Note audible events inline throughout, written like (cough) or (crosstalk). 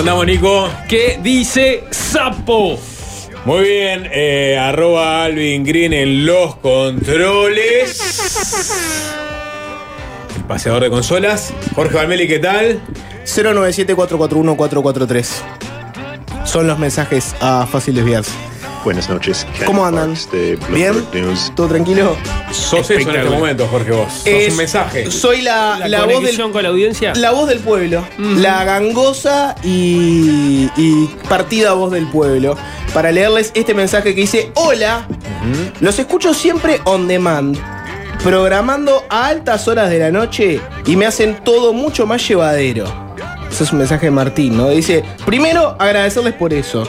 ¿Cómo andamos, Nico? ¿Qué dice Sapo? Muy bien, eh, arroba Alvin Green en los controles. El paseador de consolas. Jorge Valmeli, ¿qué tal? 097-441-443. Son los mensajes a fácil desviarse. Buenas noches. Ken ¿Cómo andan? Parks de ¿Bien? News. ¿Todo tranquilo? Sos eso en este momento, Jorge, vos. Sos Es- un mensaje. Soy la, La, la voz del, con la audiencia. la voz del pueblo. La gangosa y, y partida voz del pueblo. Para leerles este mensaje que dice: Hola, los escucho siempre on demand. Programando a altas horas de la noche y me hacen todo mucho más llevadero. Ese es un mensaje de Martín, ¿no? Dice: Primero, agradecerles por eso.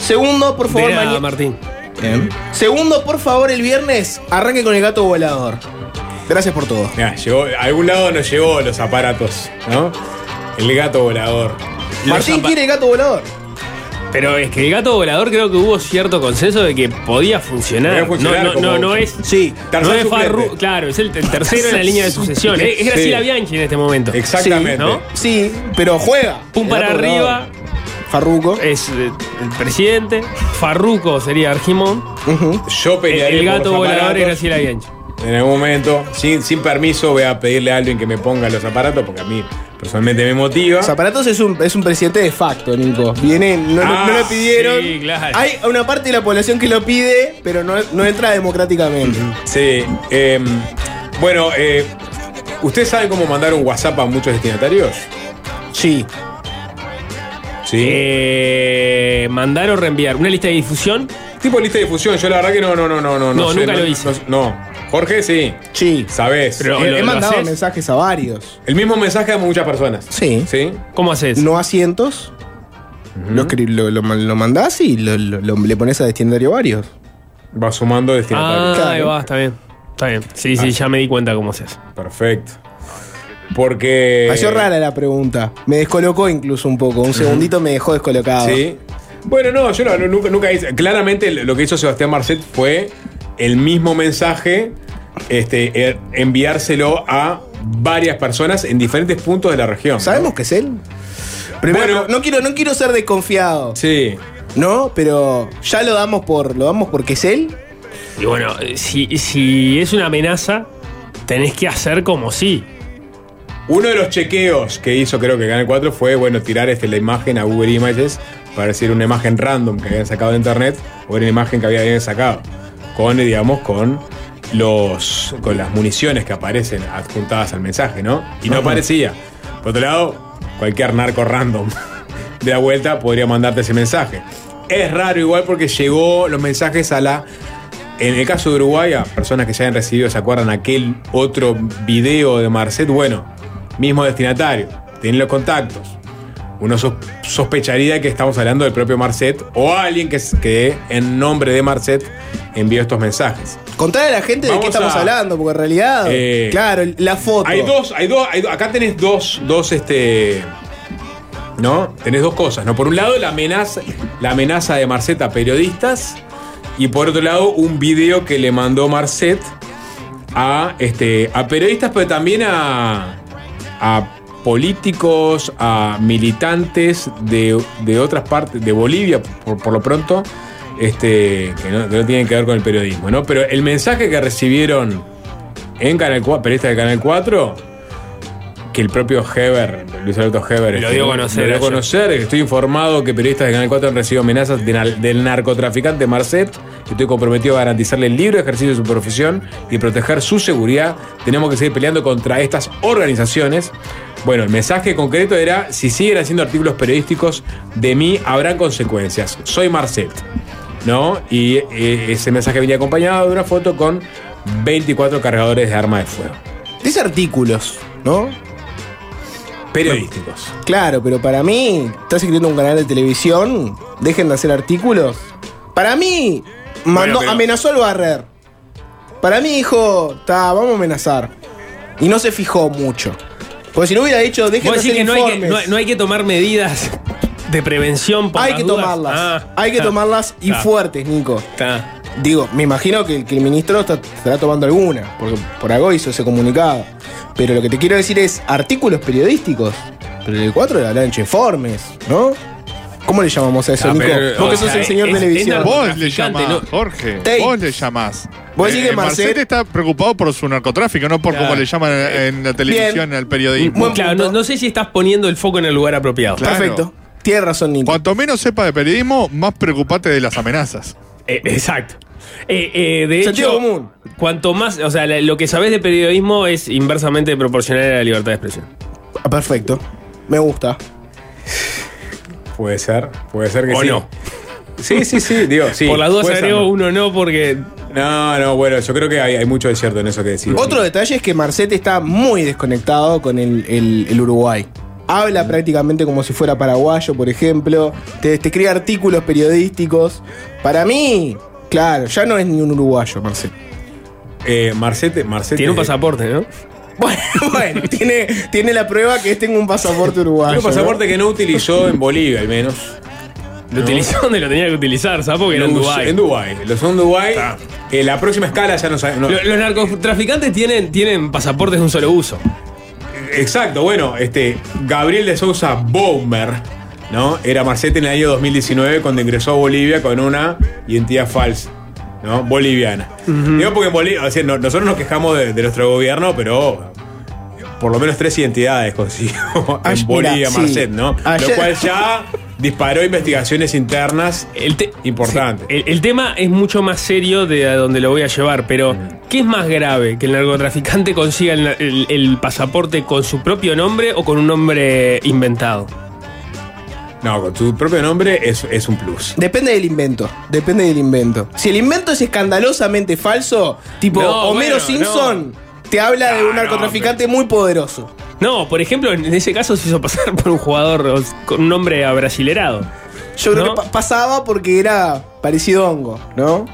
Segundo, por favor, mañana. Martín. Bien. Segundo, por favor, el viernes arranque con el gato volador. Gracias por todo. Mirá, llegó, a algún lado nos llegó los aparatos, ¿no? El gato volador. Martín quiere el gato volador. Pero es que el gato volador creo que hubo cierto consenso de que podía funcionar. Podía funcionar no, no, no, no es. Sí. No es. Farru, claro, es el, el tercero en la línea de sucesión. Es, es Graciela Sí. Bianchi en este momento. Exactamente. Sí, ¿no? Sí, pero juega. Pum para arriba Farruco. es eh, el presidente. Farruco sería Argimón. Ujú. Yo El, pelearía el por gato los volador es aparatos. Graciela Bianchi. En algún momento, sin, sin permiso, voy a pedirle a alguien que me ponga los aparatos porque a mí personalmente me motiva. Los aparatos es un, es un presidente de facto, Nico. Viene, no, no- Ah, no pidieron. sí, claro. Hay una parte de la población que lo pide, pero no, no entra democráticamente. Sí. eh, bueno, eh, ¿ustedes saben cómo mandar un WhatsApp a muchos destinatarios? Sí. Sí. Eh, mandar o reenviar. Una lista de difusión. tipo lista de difusión. Yo la verdad que no, no, no, no, no. No, sé, nunca lo hice. No, no. Jorge, sí. Sí. Sabés. Pero- he lo- he lo mandado haces? mensajes a varios. El mismo mensaje a muchas personas. Sí. ¿Sí? ¿Cómo haces? No a cientos. lo, escri- lo, lo, lo mandás y lo, lo- lo- le pones a destinatario varios. Va sumando destinatarios. Ah, ahí va, está bien. Está bien. Sí, sí, ya me di cuenta cómo haces. Perfecto. Porque. Pareció rara la pregunta. Me descolocó incluso un poco. Un segundito me dejó descolocado. Sí. Bueno, no, yo no- no- nunca, nunca hice. Claramente lo que hizo Sebastián Marcet fue el mismo mensaje, este, eh, enviárselo a varias personas en diferentes puntos de la región. ¿Sabemos que es él? Primero, Bueno. no, quiero, no quiero ser desconfiado. Sí. ¿No? Pero ya lo damos por. lo damos porque es él. Y bueno, si, si es una amenaza, tenés que hacer como sí. Uno de los chequeos que hizo, creo que Canal 4, fue, bueno, tirar este, la imagen a Google Images para decir una imagen random que habían sacado de internet o una imagen que habían sacado. Con, digamos, con los con las municiones que aparecen adjuntadas al mensaje, ¿no? Y no aparecía. Por otro lado, cualquier narco random (laughs) de la vuelta podría mandarte ese mensaje. Es raro igual porque llegó los mensajes a la. En el caso de Uruguay, a personas que ya hayan recibido, ¿se acuerdan aquel otro video de Marcet? Bueno, mismo destinatario, tienen los contactos. Uno sos- sospecharía que estamos hablando del propio Marcet o alguien que, que en nombre de Marcet envió estos mensajes. Contarle a la gente de qué estamos a- hablando, porque en realidad. Eh, claro, la foto. Hay dos, hay dos, hay acá tenés dos, dos, este. ¿No? Tenés dos cosas, ¿no? Por un lado, la amenaza, la amenaza de Marcet a periodistas. Y por otro lado, un video que le mandó Marcet a, este, a periodistas, pero también a, a políticos, a militantes de, de otras partes, de Bolivia, por, por lo pronto, este, que, no, que no tienen que ver con el periodismo, ¿no? Pero el mensaje que recibieron en Canal 4, periodistas de Canal 4, que el propio Heber, Luis Alberto Heber, Lo este, dio a conocer lo dio a conocer, estoy informado que periodistas de Canal 4 han recibido amenazas de del narcotraficante Marcet. Estoy comprometido a garantizarle el libre ejercicio de su profesión y proteger su seguridad. Tenemos que seguir peleando contra estas organizaciones. Bueno, el mensaje concreto era, si siguen haciendo artículos periodísticos de mí, habrán consecuencias. Soy Marcet. ¿No? Y eh, ese mensaje venía acompañado de una foto con 24 cargadores de arma de fuego. Dice artículos, ¿no? Periodísticos. Claro, pero para mí, estás escribiendo un canal de televisión, dejen de hacer artículos. Para mí, mandó, pero- amenazó al barrer. Para mí dijo, ta, vamos a amenazar. Y no se fijó mucho. Porque si no hubiera dicho, dejen de hacer que no hay que, no, hay- no hay que tomar medidas de prevención por hay las que dudas? tomarlas. Ah, hay que está, tomarlas y está, fuertes, Nico. está. Digo, me imagino que, que el ministro está- estará tomando alguna, porque por algo hizo ese comunicado. Pero lo que te quiero decir es artículos periodísticos. Pero el 4 de la lancha informes, ¿no? ¿Cómo le llamamos a eso, Ah, Nico? pero, Vos que sos sea, el señor televisión. Vos le llamás, ¿no? Jorge. Tate. Vos le llamás. Vos decís que Eh, Marcet- está preocupado por su narcotráfico, no por Claro. cómo le llaman en la televisión, el periodismo. Claro, no, no sé si estás poniendo el foco en el lugar apropiado. Claro. Perfecto. Tienes razón, Nico. Cuanto menos sepa de periodismo, más preocupate de las amenazas. Eh, exacto. Eh, eh, de Sentido hecho, común. cuanto más, o sea, lo que sabés de periodismo es inversamente proporcional a la libertad de expresión. Ah, perfecto. Me gusta. Puede ser, puede ser que ¿O sí. no? Sí, sí, sí, digo, (laughs) sí. por las ser, agrego no. uno no porque No, no, bueno, yo creo que hay, hay mucho de cierto en eso que decís. Otro detalle es que Marcet está muy desconectado con el, el- el Uruguay. Habla prácticamente como si fuera paraguayo, por ejemplo. Te, te escribe artículos periodísticos. Para mí, claro, ya no es ni un uruguayo, Marcet. Eh, Marcete, Marcete. tiene un pasaporte, ¿no? (laughs) Bueno, bueno, tiene, tiene la prueba que tengo un pasaporte uruguayo. Un pasaporte ¿no? que no utilizó en Bolivia, al menos. Lo utilizó donde lo tenía que utilizar, ¿sabes? Porque era en Dubái. En Dubái. Lo usó en Dubái. Eh, la próxima escala ya no sabe. no- Lo- Los narcotraficantes tienen, tienen pasaportes de un solo uso. Exacto, bueno, este. Gabriel de Sousa Baumer, ¿no? Era Marcete en el año 2019 cuando ingresó a Bolivia con una identidad falsa. ¿No? Boliviana. Digo porque en Bolivia, o sea, no- nosotros nos quejamos de, de nuestro gobierno, pero por lo menos tres identidades consiguió Ah, en Bolivia mira, sí. Marcet, ¿no? Ayer- Lo cual ya disparó investigaciones internas El te- importantes. sí, el, el tema es mucho más serio de a donde lo voy a llevar, pero ¿qué es más grave? ¿Que el narcotraficante consiga el, el- el pasaporte con su propio nombre o con un nombre inventado? No, con tu propio nombre es, es un plus. Depende del invento. Depende del invento. Si el invento es escandalosamente falso, tipo No, Homero bueno, Simpson, te habla de No, un no, narcotraficante muy poderoso. No, por ejemplo, en ese caso se hizo pasar por un jugador o- con un nombre abrasilerado. Yo creo ¿No? que pa- pasaba porque era parecido a hongo, ¿no?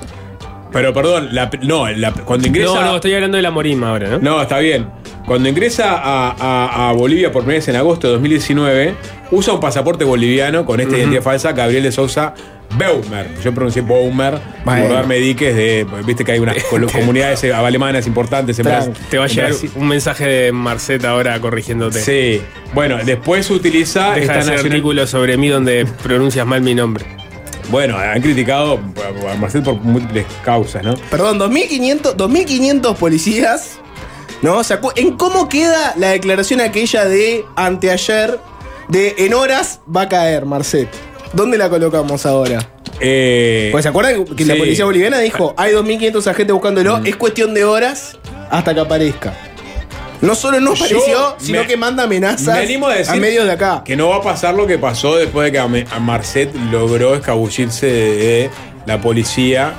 Pero perdón, la- no, la- cuando ingresa. No, no, estoy hablando de la Morima ahora, ¿no? No, está bien. Cuando ingresa a, a- a Bolivia por primera vez en agosto de 2019, usa un pasaporte boliviano con esta identidad falsa, Gabriel de Sousa Beumer. Yo pronuncié Beumer, Bueno. por darme diques de. Viste que hay unas colo- (laughs) comunidades eh, alemanas importantes en. Brasil. Te va a llegar un mensaje de Marceta ahora corrigiéndote. Sí. Bueno, después utiliza Deja de esta hacer nacional- artículos sobre mí donde pronuncias mal mi nombre. Bueno, han criticado a Marcel por múltiples causas, ¿no? Perdón, 2500, 2500 policías, ¿no? ¿Se acu- ¿En cómo queda la declaración aquella de anteayer de en horas va a caer, Marcet? ¿Dónde la colocamos ahora? Eh, Pues se acuerdan que la sí. Mm. policía boliviana dijo, hay 2500 agentes buscándolo, es cuestión de horas hasta que aparezca. No solo no Yo apareció, sino me- que manda amenazas Me animo a decir medios de acá. que no va a pasar lo que pasó después de que a Me- a Marcet logró escabullirse de la policía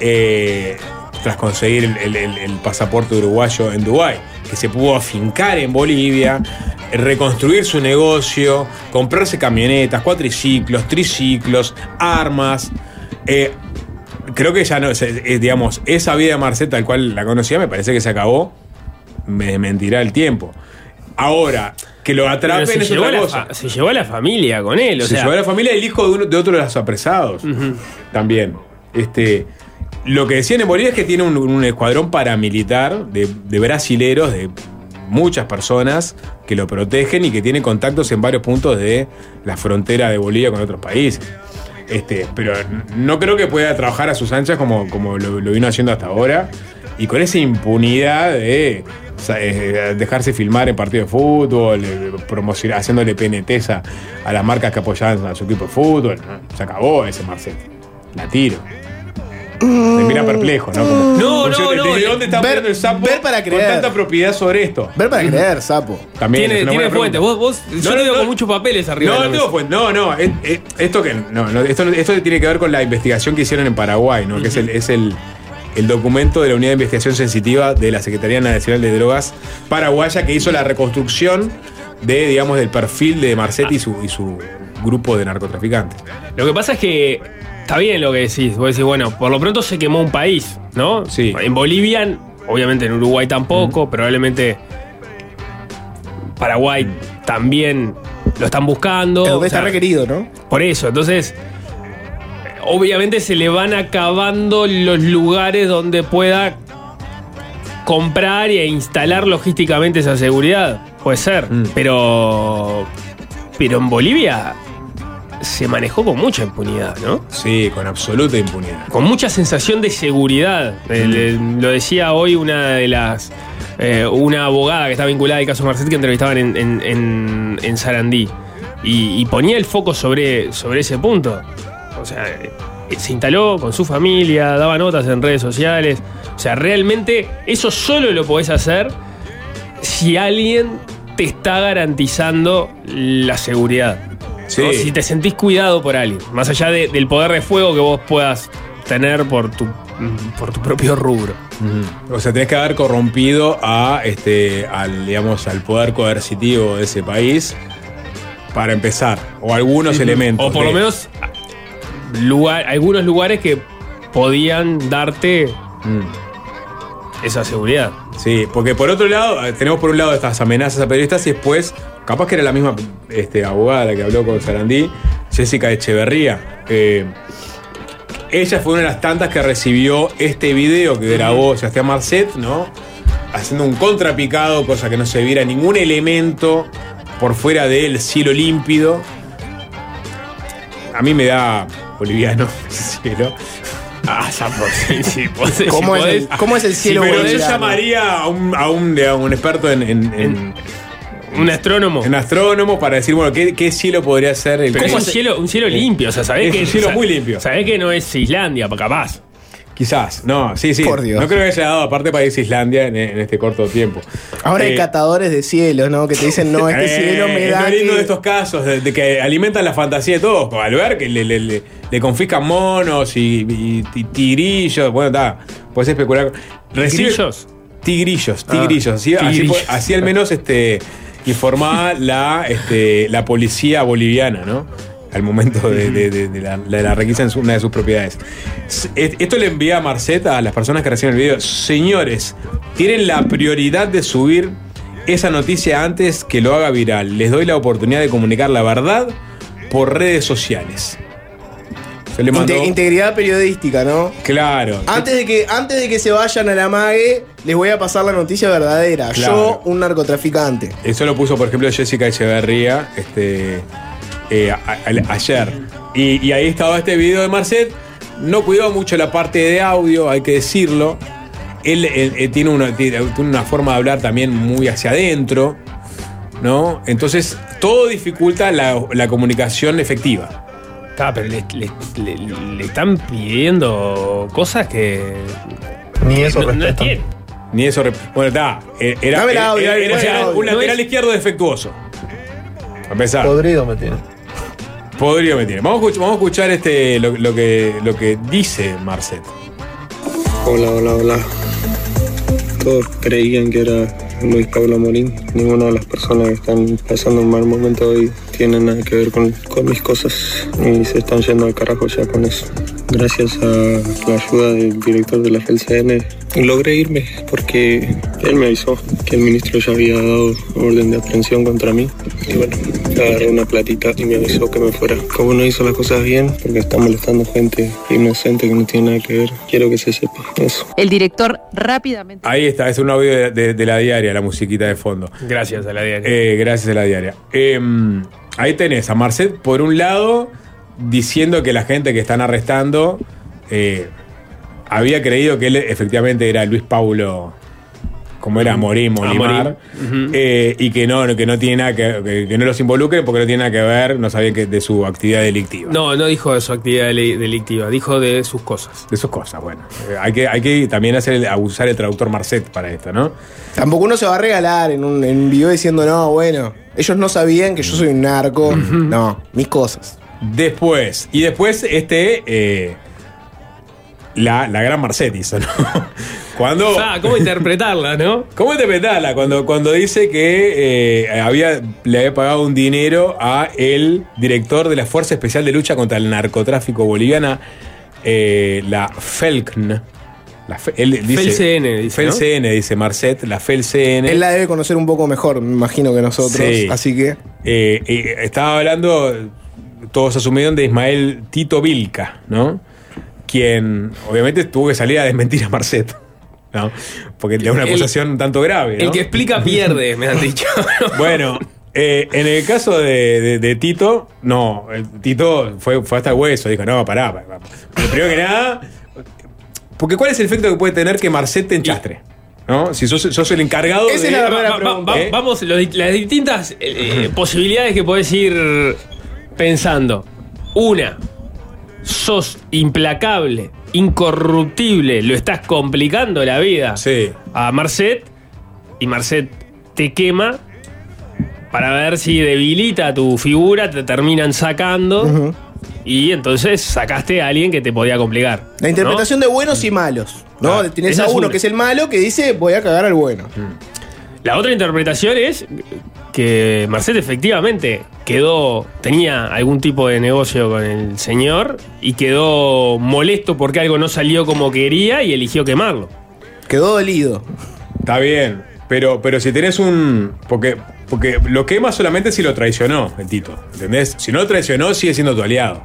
eh, tras conseguir el, el- el- el pasaporte uruguayo en Dubái, que se pudo afincar en Bolivia, reconstruir su negocio, comprarse camionetas, cuatriciclos, triciclos, armas. eh, creo que ya no, se- eh, digamos, esa vida de Marcet tal cual la conocía me parece que se acabó. Me mentirá el tiempo. Ahora, que lo atrapen se es llevó, a otra la cosa. fa- se llevó a la familia con él, o se sea. llevó a la familia el hijo de, uno- de otro de los apresados. También. Este, lo que decían en Bolivia es que tiene un, un escuadrón paramilitar de, de brasileros, de muchas personas que lo protegen y que tiene contactos en varios puntos de la frontera de Bolivia con otros países. Este, pero no creo que pueda trabajar a sus anchas como, como lo, lo vino haciendo hasta ahora. Y con esa impunidad de eh, dejarse filmar en partidos de fútbol, eh, promocionar, haciéndole PNTs a, a las marcas que apoyaban a su equipo de fútbol. ¿no? Se acabó ese Marcet. La tiro. Me mira perplejo, ¿no? Como, No, no, no, ¿Desde dónde está ver- el sapo ver para con creer. tanta propiedad sobre esto? Ver para creer, sapo. También Tiene, fuente. Vos, vos, yo No, lo veo no, con muchos papeles arriba. No, de no tengo fuente. No, no. es- es- esto que no, no, esto, no- esto tiene que ver con la investigación que hicieron en Paraguay, ¿no? Que es el, es el, el documento de la Unidad de Investigación Sensitiva de la Secretaría Nacional de Drogas paraguaya que hizo la reconstrucción de, digamos, del perfil de Marcetti y su, y su grupo de narcotraficantes. Lo que pasa es que está bien lo que decís. Vos decís, bueno, por lo pronto se quemó un país, ¿no? Sí. En Bolivia, obviamente en Uruguay tampoco, probablemente Paraguay también lo están buscando. El o está requerido, ¿no? Por eso, entonces, obviamente se le van acabando los lugares donde pueda comprar e instalar logísticamente esa seguridad. Puede ser, Mm. pero pero en Bolivia se manejó con mucha impunidad, ¿no? Sí, con absoluta impunidad. Con mucha sensación de seguridad. Eh, le- lo decía hoy una de las. eh, una abogada que está vinculada al caso Marcet que entrevistaban en, en, en- en Sarandí. Y, y ponía el foco sobre, sobre ese punto. O sea, eh, se instaló con su familia, daba notas en redes sociales. O sea, realmente eso solo lo podés hacer si alguien te está garantizando la seguridad. Sí. ¿no? Si te sentís cuidado por alguien, más allá de- del poder de fuego que vos puedas tener por tu, por tu propio rubro. O sea, tenés que haber corrompido a este, al, digamos, al poder coercitivo de ese país para empezar. O algunos elementos. O por de- lo menos lugar, algunos lugares que podían darte Mm. esa seguridad. Sí, porque por otro lado, eh, tenemos por un lado estas amenazas a periodistas y después, capaz que era la misma este, abogada la que habló con Sarandí, Jessica Echeverría. Eh, ella fue una de las tantas que recibió este video que grabó Sebastián Marcet, ¿no? Haciendo un contrapicado, cosa que no se viera ningún elemento por fuera del cielo límpido. A mí me da boliviano (laughs) cielo. Ah, ya por (laughs) sí, sí. podés- ¿Cómo, si es el, ¿Cómo es el cielo Pero yo boliviano? llamaría a un, a un, digamos, un experto en, en- en- un astrónomo. en astrónomo para decir, bueno, ¿qué, qué cielo podría ser el Pero es ¿Cómo un cielo, un cielo limpio, o sea, sabés Es que. un cielo sa- muy limpio. Sabés que no es Islandia, capaz. Quizás, no, sí, sí. Por Dios. No creo que haya dado aparte para irse a Islandia en, en este corto tiempo. Ahora hay Eh, catadores de cielos, ¿no? Que te dicen, no, este (laughs) eh, cielo me es da. lindo que- de estos casos, de, de que alimentan la fantasía de todos. Al ver que le, le- le- le confiscan monos y, y- y tigrillos. Bueno, está, puedes especular. Recibe- ¿Grillos? Tigrillos, Ah, tigrillos. así, tigrillos. así al menos este, informaba la, este, la policía boliviana, ¿no? Al momento de, de- de- de la, requisa en su- una de sus propiedades. E- Esto le envía a Marceta a las personas que reciben el video. Señores, tienen la prioridad de subir esa noticia antes que lo haga viral. Les doy la oportunidad de comunicar la verdad por redes sociales. Se le mandó. Inte- integridad periodística, ¿no? claro. Antes de, que, antes de que se vayan a la mague, les voy a pasar la noticia verdadera. Claro. Yo, un narcotraficante. Eso lo puso, por ejemplo, Jessica Echeverría este, eh, a- a- ayer. Y, y ahí estaba este video de Marcet. No cuidó mucho la parte de audio, hay que decirlo. Él, él- él tiene, una, tiene una forma de hablar también muy hacia adentro. ¿No? Entonces, todo dificulta la, la comunicación efectiva. Está, pero le, le- le- le están pidiendo cosas que. Ni eso no, no respetan. tiene. Ni eso. Bueno, está. eh, Era, un No lateral es- izquierdo defectuoso. A pesar. Podrido me tiene. Podría me tiene. Vamos a escuchar, vamos a escuchar este, lo, lo que, lo que dice Marcet. Hola, hola, hola. Todos creían que era Luis Pablo Morín. Ninguna de las personas que están pasando un mal momento hoy tiene nada que ver con, con mis cosas y se están yendo al carajo ya con eso. Gracias a la ayuda del director de la FLCN logré irme porque él me avisó que el ministro ya había dado orden de aprehensión contra mí. Y bueno, agarré una platita y me avisó que me fuera. Como no hizo las cosas bien, porque está molestando gente inocente que no tiene nada que ver, quiero que se sepa eso. El director rápidamente. Ahí está, es un audio de, de- de la diaria, la musiquita de fondo. Gracias a la diaria. Eh, gracias a la diaria. Eh, ahí tenés a Marcet, por un lado, diciendo que la gente que están arrestando eh, había creído que él efectivamente era Luis Paulo, como era Morín, Molimar, Morín. Ujú. eh, y que no, que no tiene nada que, que- que no los involucre porque no tiene nada que ver, no sabían que de su actividad delictiva. No, no dijo de su actividad deli- delictiva, dijo de sus cosas. De sus cosas, bueno. Eh, hay, que, hay que también hacer el- usar el traductor Marcet para esto, ¿no? Tampoco uno se va a regalar en un, en un video diciendo, no, bueno, ellos no sabían que yo soy un narco. No, mis cosas. Después, y después este, eh, la, la gran Marcet hizo, ¿no? (laughs) Cuando... Ah, ¿cómo interpretarla, no? (laughs) ¿Cómo interpretarla? Cuando, cuando dice que eh, había, le había pagado un dinero a el director de la Fuerza Especial de Lucha contra el Narcotráfico Boliviana, eh, la FELCN. La Fe- él dice, FELCN, dice, ¿no? FELCN, dice Marcet, la FELCN. Él la debe conocer un poco mejor, me imagino que nosotros. Sí. Así que. Eh, eh, estaba hablando, todos asumieron de Ismael Tito Vilca, ¿no? Quien obviamente tuvo que salir a desmentir a Marcet, ¿no? Porque es una El- acusación un tanto grave. ¿no? El que explica pierde, me han dicho. (laughs) Bueno, eh, en el caso de, de- de Tito, no, Tito fue, fue hasta el hueso, dijo, no, pará, pará. Pero primero que nada, porque ¿cuál es el efecto que puede tener que Marcet te enchastre? ¿No? Si sos, sos el encargado Esa de... es la Va- verdadera va- va- pregunta. va- ¿Eh? Vamos, los las distintas eh, posibilidades que podés ir pensando. Una, sos implacable, incorruptible, lo estás complicando la vida Sí. a Marcet y Marcet te quema para ver si debilita tu figura, te terminan sacando y entonces sacaste a alguien que te podía complicar. La interpretación de buenos y malos. ¿no? Ah, Tienes a uno una. que es el malo que dice, voy a cagar al bueno. La otra interpretación es que Marcet efectivamente quedó, tenía algún tipo de negocio con el señor y quedó molesto porque algo no salió como quería y eligió quemarlo. Quedó dolido. Está bien, pero, pero si tenés un... Porque, porque lo quema solamente si lo traicionó el Tito, ¿entendés? Si no lo traicionó, sigue siendo tu aliado.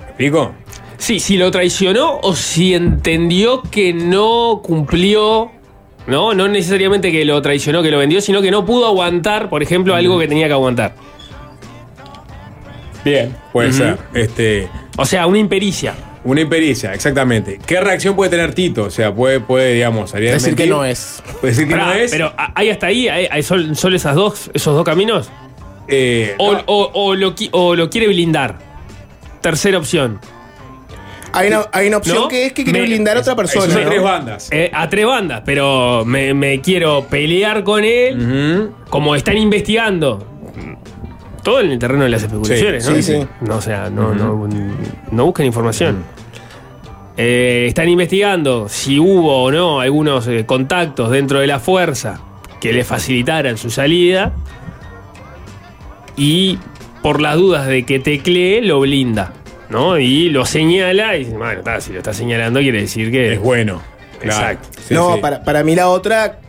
¿Me explico? Sí, si lo traicionó o si entendió que no cumplió, no, no necesariamente que lo traicionó, que lo vendió, sino que no pudo aguantar, por ejemplo, algo que tenía que aguantar. Bien, puede ser. Este, O sea, una impericia. una impericia, exactamente. ¿Qué reacción puede tener Tito? O sea, puede, puede digamos, salir a Decir que no es. Puede decir que Pará, no es. Pero ¿hay ¿hay hasta ahí? ¿Hay, hay sol- solo esas dos, esos dos caminos? eh, O, no, o- o lo, o lo quiere blindar. Tercera opción. Hay una, hay una opción ¿No? que es que quiere Me- blindar a otra persona. son ¿no? tres bandas. Eh, a tres bandas, pero me, me quiero pelear con él. Como están investigando. Todo en el terreno de las especulaciones, Sí, ¿no? sí, sí. No, o sea, no, no, no busquen información. Eh, están investigando si hubo o no algunos eh, contactos dentro de la fuerza que le facilitaran su salida. Y por las dudas de que teclee, lo blinda. ¿No? Y lo señala y dice, bueno, está, si lo está señalando quiere decir que Es bueno. Claro. Exacto. Sí, no, sí. Para, para mí la otra,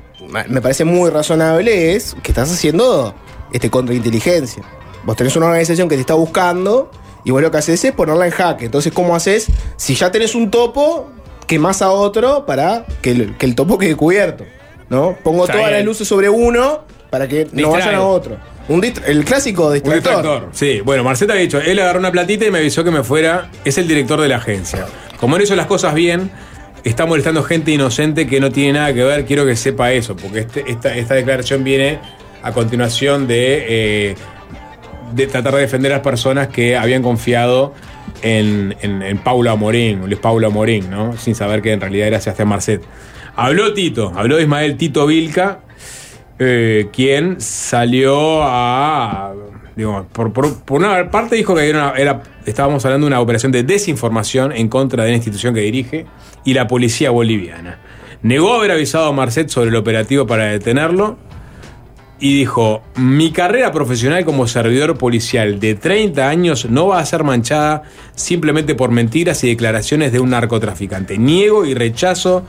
me parece muy razonable, es que estás haciendo este contrainteligencia. Vos tenés una organización que te está buscando y vos lo que haces es ponerla en jaque. Entonces, ¿cómo haces? Si ya tenés un topo, quemás a otro para que el, que el topo quede cubierto. ¿no? Pongo Está todas bien. las luces sobre uno para que no vayan a otro. Un el clásico Un distractor. Sí, bueno, Marceta había dicho, él agarró una platita y me avisó que me fuera. Es el director de la agencia. Como él hizo las cosas bien, está molestando gente inocente que no tiene nada que ver. Quiero que sepa eso, porque este- esta, esta declaración viene a continuación de, eh, de tratar de defender a las personas que habían confiado en, en, en Paulo Amorín, Luis Paulo Amorín, ¿no? Sin saber que en realidad era Sebastián Marcet. Habló Tito, habló Ismael Tito Vilca, eh, quien salió a. Digo, por, una parte dijo que era- estábamos hablando de una operación de desinformación en contra de la institución que dirige y la policía boliviana. Negó haber avisado a Marcet sobre el operativo para detenerlo y dijo: Mi carrera profesional como servidor policial de 30 años no va a ser manchada simplemente por mentiras y declaraciones de un narcotraficante. Niego y rechazo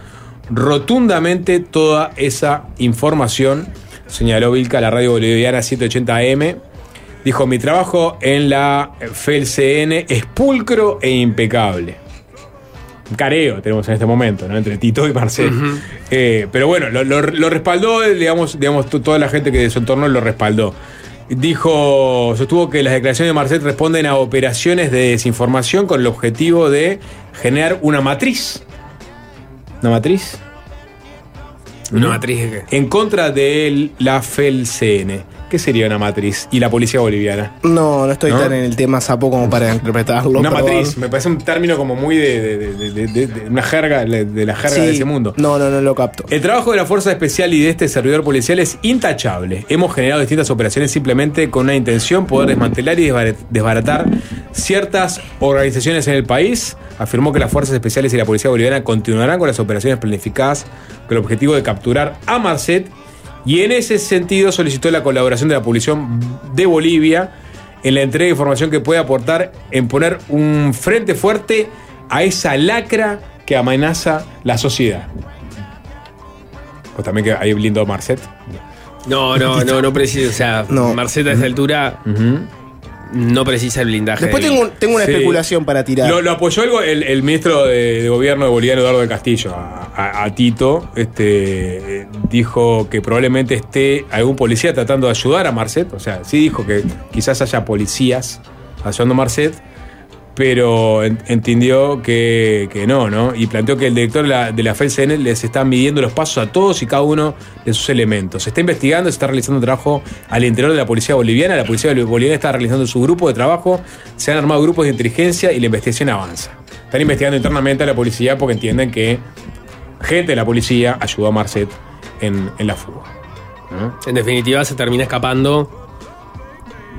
rotundamente toda esa información, señaló Vilca a la radio boliviana 780 AM. Dijo, mi trabajo en la FELCN es pulcro e impecable. Careo tenemos en este momento, ¿no? Entre Tito y Marcel. Eh, pero bueno, lo, lo- lo respaldó, digamos, digamos, to- toda la gente que de su entorno lo respaldó. Dijo, sostuvo que las declaraciones de Marcet responden a operaciones de desinformación con el objetivo de generar una matriz. ¿Una matriz? Una matriz de qué? En contra de la FELCN. ¿Qué sería una matriz? Y la policía boliviana. No, no estoy ¿No? tan en el tema sapo como para interpretarlo. Una perdón. matriz, me parece un término como muy de, de- una jerga, de la jerga Sí. de ese mundo. No, no, no lo capto. El trabajo de la Fuerza Especial y de este servidor policial es intachable. Hemos generado distintas operaciones simplemente con una intención, poder desmantelar y desbar- desbaratar ciertas organizaciones en el país. Afirmó que las Fuerzas Especiales y la Policía Boliviana continuarán con las operaciones planificadas con el objetivo de capturar a Marcet y en ese sentido solicitó la colaboración de la Policía de Bolivia en la entrega de información que puede aportar en poner un frente fuerte a esa lacra que amenaza la sociedad. O también que ahí blindó Marcet. No, no, no, no precisa. O sea, No. Marceta a esta altura no precisa el blindaje. Después del- tengo, un- tengo una Sí. especulación para tirar. Lo, lo apoyó el, el- el ministro de, de gobierno de Boliviano, Eduardo del Castillo, a, a- a Tito. Este, dijo que probablemente esté algún policía tratando de ayudar a Marcet. O sea, sí dijo que quizás haya policías ayudando a Marcet, pero en- entendió que, que no, ¿no? Y planteó que el director de la, de la FELCN les está midiendo los pasos a todos y cada uno de sus elementos. Se está investigando, se está realizando trabajo al interior de la policía boliviana. La policía boliviana está realizando su grupo de trabajo, se han armado grupos de inteligencia y la investigación avanza. Están investigando internamente a la policía porque entienden que gente de la policía ayudó a Marcet en, en la fuga. En definitiva, se termina escapando.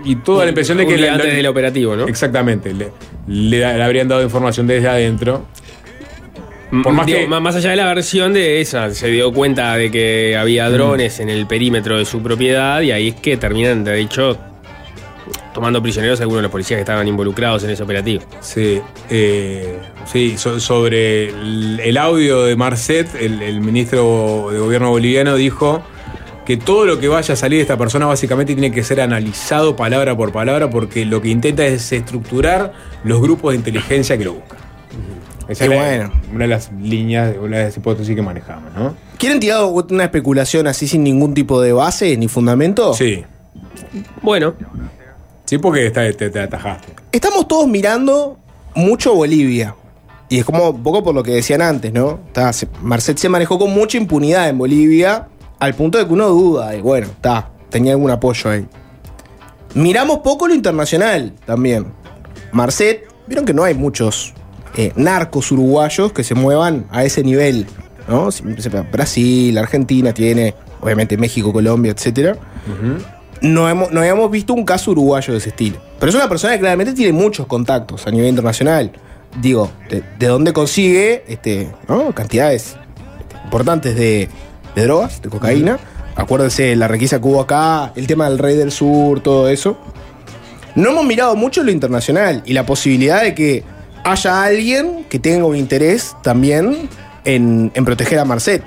Y toda la impresión de que... la- antes del operativo, ¿no? Exactamente. Le, le- le habrían dado información desde adentro. Por más Digo, que- má- más allá de la versión de esa, se dio cuenta de que había Mm. drones en el perímetro de su propiedad y ahí es que terminan, de hecho, tomando prisioneros a algunos de los policías que estaban involucrados en ese operativo. Sí, eh, sí so- sobre el, el audio de Marcet, el, el ministro de gobierno boliviano dijo que todo lo que vaya a salir de esta persona básicamente tiene que ser analizado palabra por palabra porque lo que intenta es estructurar los grupos de inteligencia que lo buscan. Esa Qué es bueno. una de las líneas, una de las hipótesis que manejamos, ¿no? ¿Quieren tirar una especulación así sin ningún tipo de base ni fundamento? Sí, Bueno, sí, porque está- te, te atajaste. Estamos todos mirando mucho Bolivia. Y es como un poco por lo que decían antes, ¿no? Está, se- Marcet se manejó con mucha impunidad en Bolivia, al punto de que uno duda, y bueno, está, tenía algún apoyo ahí. Miramos poco lo internacional también. Marcet, vieron que no hay muchos eh, narcos uruguayos que se muevan a ese nivel, ¿no? Brasil, Argentina tiene, obviamente México, Colombia, etcétera no, hemos, no habíamos visto un caso uruguayo de ese estilo. Pero es una persona que claramente tiene muchos contactos a nivel internacional. Digo, de, de dónde consigue este, ¿no? cantidades importantes de, de drogas, de cocaína. Acuérdense la requisa que hubo acá, el tema del rey del sur, todo eso. No hemos mirado mucho lo internacional y la posibilidad de que haya alguien que tenga un interés también en, en proteger a Marcet.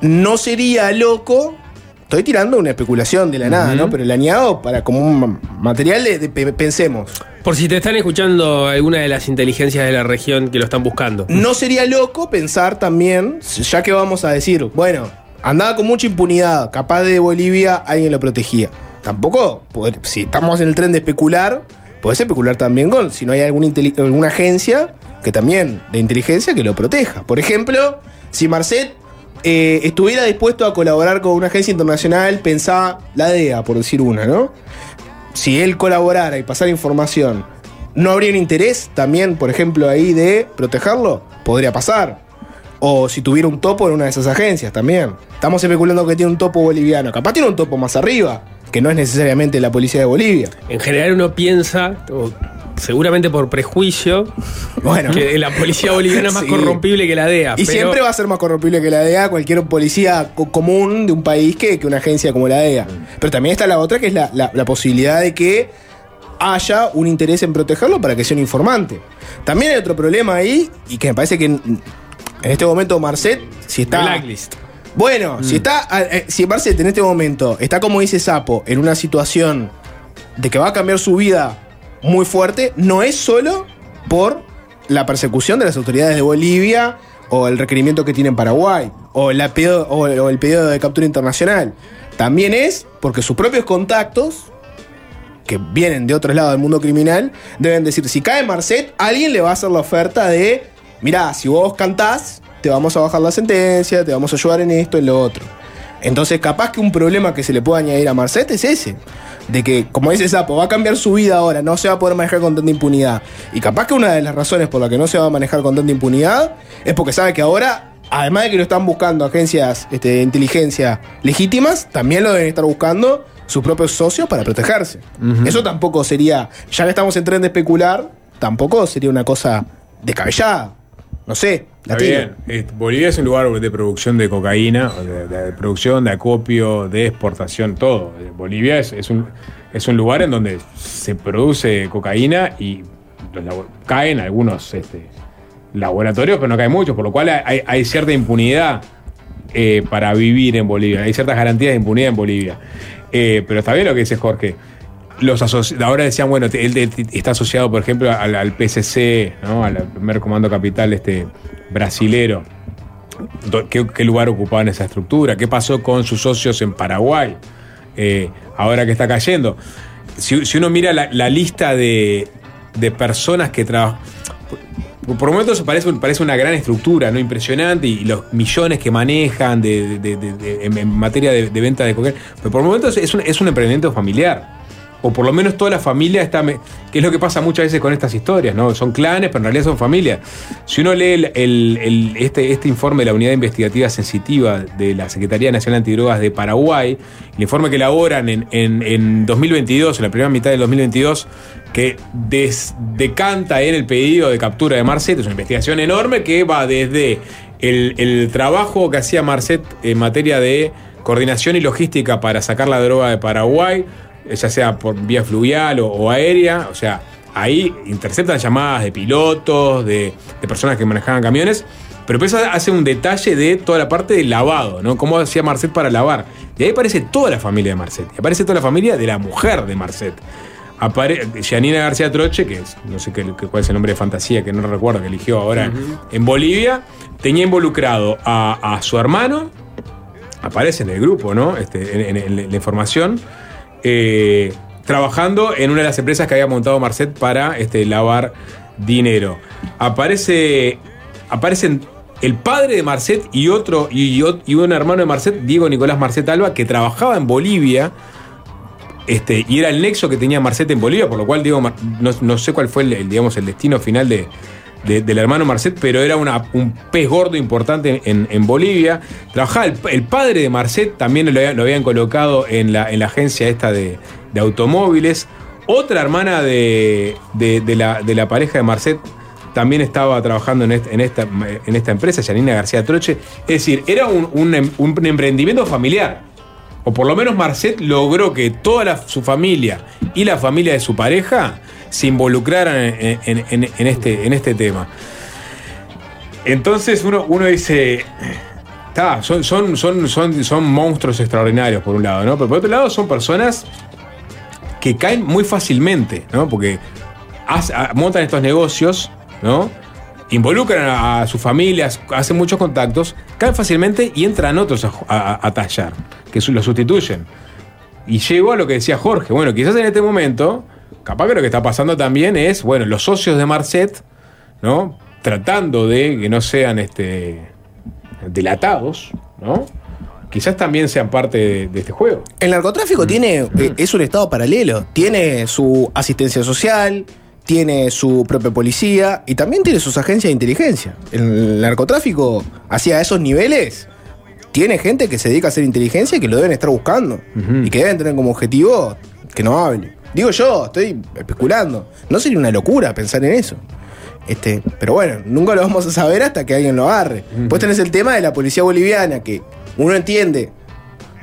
No sería loco Estoy tirando una especulación de la nada, ¿no? Pero el añado para como un ma- material de, de- pe- pensemos. por si te están escuchando alguna de las inteligencias de la región que lo están buscando. No sería loco pensar también, ya que vamos a decir, bueno, andaba con mucha impunidad, capaz de Bolivia alguien lo protegía. Tampoco, poder- si estamos en el tren de especular, podés especular también con si no hay alguna, alguna agencia que también de inteligencia que lo proteja. Por ejemplo, si Marcet eh, estuviera dispuesto a colaborar con una agencia internacional, pensá la DEA, por decir una, ¿no? si él colaborara y pasara información, ¿no habría un interés también, por ejemplo, ahí de protegerlo? Podría pasar. O si tuviera un topo en una de esas agencias también. Estamos especulando que tiene un topo boliviano. Capaz tiene un topo más arriba, que no es necesariamente la policía de Bolivia. En general uno piensa, seguramente por prejuicio, Bueno. que la policía boliviana es más (laughs) Sí. corrompible que la DEA. Y pero- siempre va a ser más corrompible que la DEA cualquier policía co- común de un país que, que una agencia como la DEA. Pero también está la otra que es la, la- la posibilidad de que haya un interés en protegerlo para que sea un informante. También hay otro problema ahí y que me parece que en, en este momento Marcet, si está... Blacklist. Bueno, si está. eh, si Marcet en este momento está como dice Sapo, en una situación de que va a cambiar su vida muy fuerte, no es solo por la persecución de las autoridades de Bolivia o el requerimiento que tiene en Paraguay o, la pedido- o- o el pedido de captura internacional. también es porque sus propios contactos, que vienen de otros lados del mundo criminal, deben decir, si cae Marcet, alguien le va a hacer la oferta de, mirá, si vos cantás, te vamos a bajar la sentencia, te vamos a ayudar en esto, en lo otro. Entonces, capaz que un problema que se le puede añadir a Marcet es ese. De que, como dice Sapo, va a cambiar su vida ahora, no se va a poder manejar con tanta impunidad. Y capaz que una de las razones por la que no se va a manejar con tanta impunidad es porque sabe que ahora, además de que lo están buscando agencias este, de inteligencia legítimas, también lo deben estar buscando sus propios socios para protegerse. Eso tampoco sería, ya que estamos en tren de especular, tampoco sería una cosa descabellada. No sé, Está bien. Bolivia es un lugar de producción de cocaína, de, de producción, de acopio, de exportación, todo. Bolivia es, es un, es un lugar en donde se produce cocaína y los caen algunos este, laboratorios, pero no caen muchos, por lo cual hay, hay cierta impunidad eh, para vivir en Bolivia. Hay ciertas garantías de impunidad en Bolivia. Eh, pero está bien lo que dice Jorge. Los ahora decían, bueno, él está asociado, por ejemplo, al, al ¿no? al primer comando capital este, brasilero. ¿Qué, lugar ocupaba en esa estructura? ¿Qué pasó con sus socios en Paraguay? Eh, ahora que está cayendo. Si, uno mira la, lista de, personas que trabajan. Por, momentos parece, un- parece una gran estructura, ¿no? Impresionante, y los millones que manejan de, en, materia de, de venta de cocaína. Pero por momentos es un, es un emprendimiento familiar. O por lo menos toda la familia está. que es lo que pasa muchas veces con estas historias, ¿no? Son clanes, pero en realidad son familias. Si uno lee el- este, este informe de la Unidad Investigativa Sensitiva de la Secretaría Nacional Antidrogas de Paraguay, el informe que elaboran en, en- en 2022, en la primera mitad del 2022, que des- decanta en el pedido de captura de Marcet, es una investigación enorme que va desde el, el trabajo que hacía Marcet en materia de coordinación y logística para sacar la droga de Paraguay, ya sea por vía fluvial o, o aérea, o sea, ahí interceptan llamadas de pilotos, de, de personas que manejaban camiones, pero después hace un detalle de toda la parte del lavado, ¿no? Cómo hacía Marcet para lavar. Y ahí aparece toda la familia de Marcet, y aparece toda la familia de la mujer de Marcet. Apare Janina García Troche, que es, no sé qué, cuál es el nombre de fantasía, que no recuerdo, que eligió ahora en Bolivia, tenía involucrado a, a su hermano, aparece en el grupo, ¿no? Este, en, en- en la información, eh, trabajando en una de las empresas que había montado Marcet para este, lavar dinero. Aparece, aparecen el padre de Marcet y otro y, y un hermano de Marcet, Diego Nicolás Marcet Alba, que trabajaba en Bolivia. Este, y era el nexo que tenía Marcet en Bolivia, por lo cual digo, no, sé cuál fue el, digamos, el destino final de, de- del hermano Marcet, pero era una- un pez gordo importante en, en Bolivia. Trabajaba el, padre de Marcet, también lo, había- lo habían colocado en la, en la agencia esta de, de automóviles. Otra hermana de, de- la, de la pareja de Marcet también estaba trabajando en, en esta, en esta empresa, Janina García Troche. Es decir, era un, un em- un emprendimiento familiar. O por lo menos Marcet logró que toda su familia y la familia de su pareja se involucraran en, en- este, en este tema. Entonces uno, uno dice. "Ta, son, son, son, son, son monstruos extraordinarios, por un lado, ¿no? Pero por otro lado, son personas que caen muy fácilmente, ¿no? Porque montan estos negocios, ¿no? Involucran a, a sus familias, hacen muchos contactos, caen fácilmente y entran otros a, a- a tallar, que su- lo sustituyen. Y llegó a lo que decía Jorge. Bueno, quizás en este momento, capaz que lo que está pasando también es, bueno, los socios de Marcet, ¿no? Tratando de que no sean este, delatados, ¿no? Quizás también sean parte de, de este juego. El narcotráfico tiene, eh, es un estado paralelo. Tiene su asistencia social, tiene su propia policía y también tiene sus agencias de inteligencia. El narcotráfico, hacia esos niveles, tiene gente que se dedica a hacer inteligencia y que lo deben estar buscando. Y que deben tener como objetivo que no hable. Digo yo, estoy especulando. No sería una locura pensar en eso. Este, pero bueno, nunca lo vamos a saber hasta que alguien lo agarre. Pues tenés el tema de la policía boliviana, que uno entiende.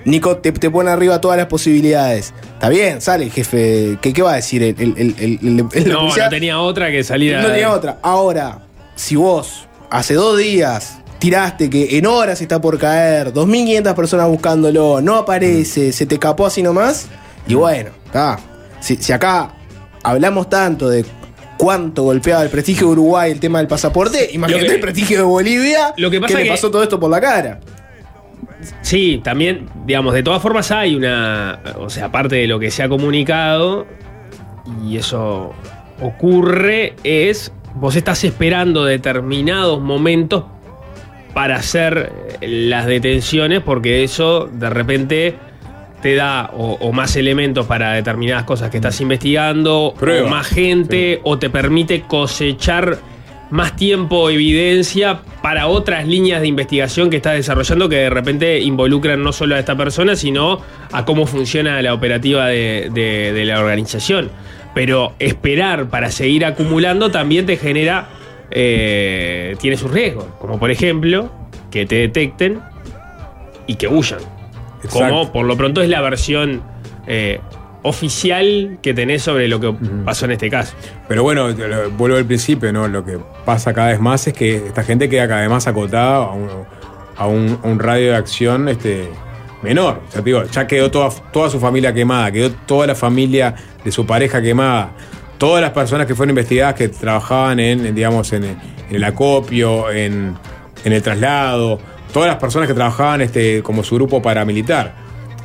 Nico te, te pone arriba todas las posibilidades. Está bien, sale el jefe. ¿Qué, qué va a decir el, No, no tenía otra que salir. No tenía otra. Ahora, si vos hace dos días tiraste que en horas está por caer, 2.500 personas buscándolo, no aparece, se te escapó así nomás, y bueno, está. Si, si acá hablamos tanto de cuánto golpeaba el prestigio de Uruguay el tema del pasaporte, imagínate que- el prestigio de Bolivia lo que pasa le que- pasó todo esto por la cara. Sí, también, digamos, de todas formas hay una. O sea, aparte de lo que se ha comunicado, y eso ocurre, es. Vos estás esperando determinados momentos para hacer eh, las detenciones, porque eso de repente te da o, o más elementos para determinadas cosas que estás investigando, Prueba, o más gente, o te permite cosechar más tiempo, evidencia para otras líneas de investigación que estás desarrollando que de repente involucran no solo a esta persona, sino a cómo funciona la operativa de, de- de la organización. Pero esperar para seguir acumulando también te genera, eh, tiene sus riesgos, como por ejemplo que te detecten y que huyan. Como por lo pronto es la versión eh, oficial que tenés sobre lo que pasó en este caso. Pero bueno, vuelvo al principio, ¿no? Lo que pasa cada vez más es que esta gente queda cada vez más acotada a un, a un- a un radio de acción este, menor. O sea, digo, ya quedó toda, toda su familia quemada, quedó toda la familia de su pareja quemada. Todas las personas que fueron investigadas que trabajaban en, en, digamos, en, en el acopio, en, en el traslado, todas las personas que trabajaban este, como su grupo paramilitar.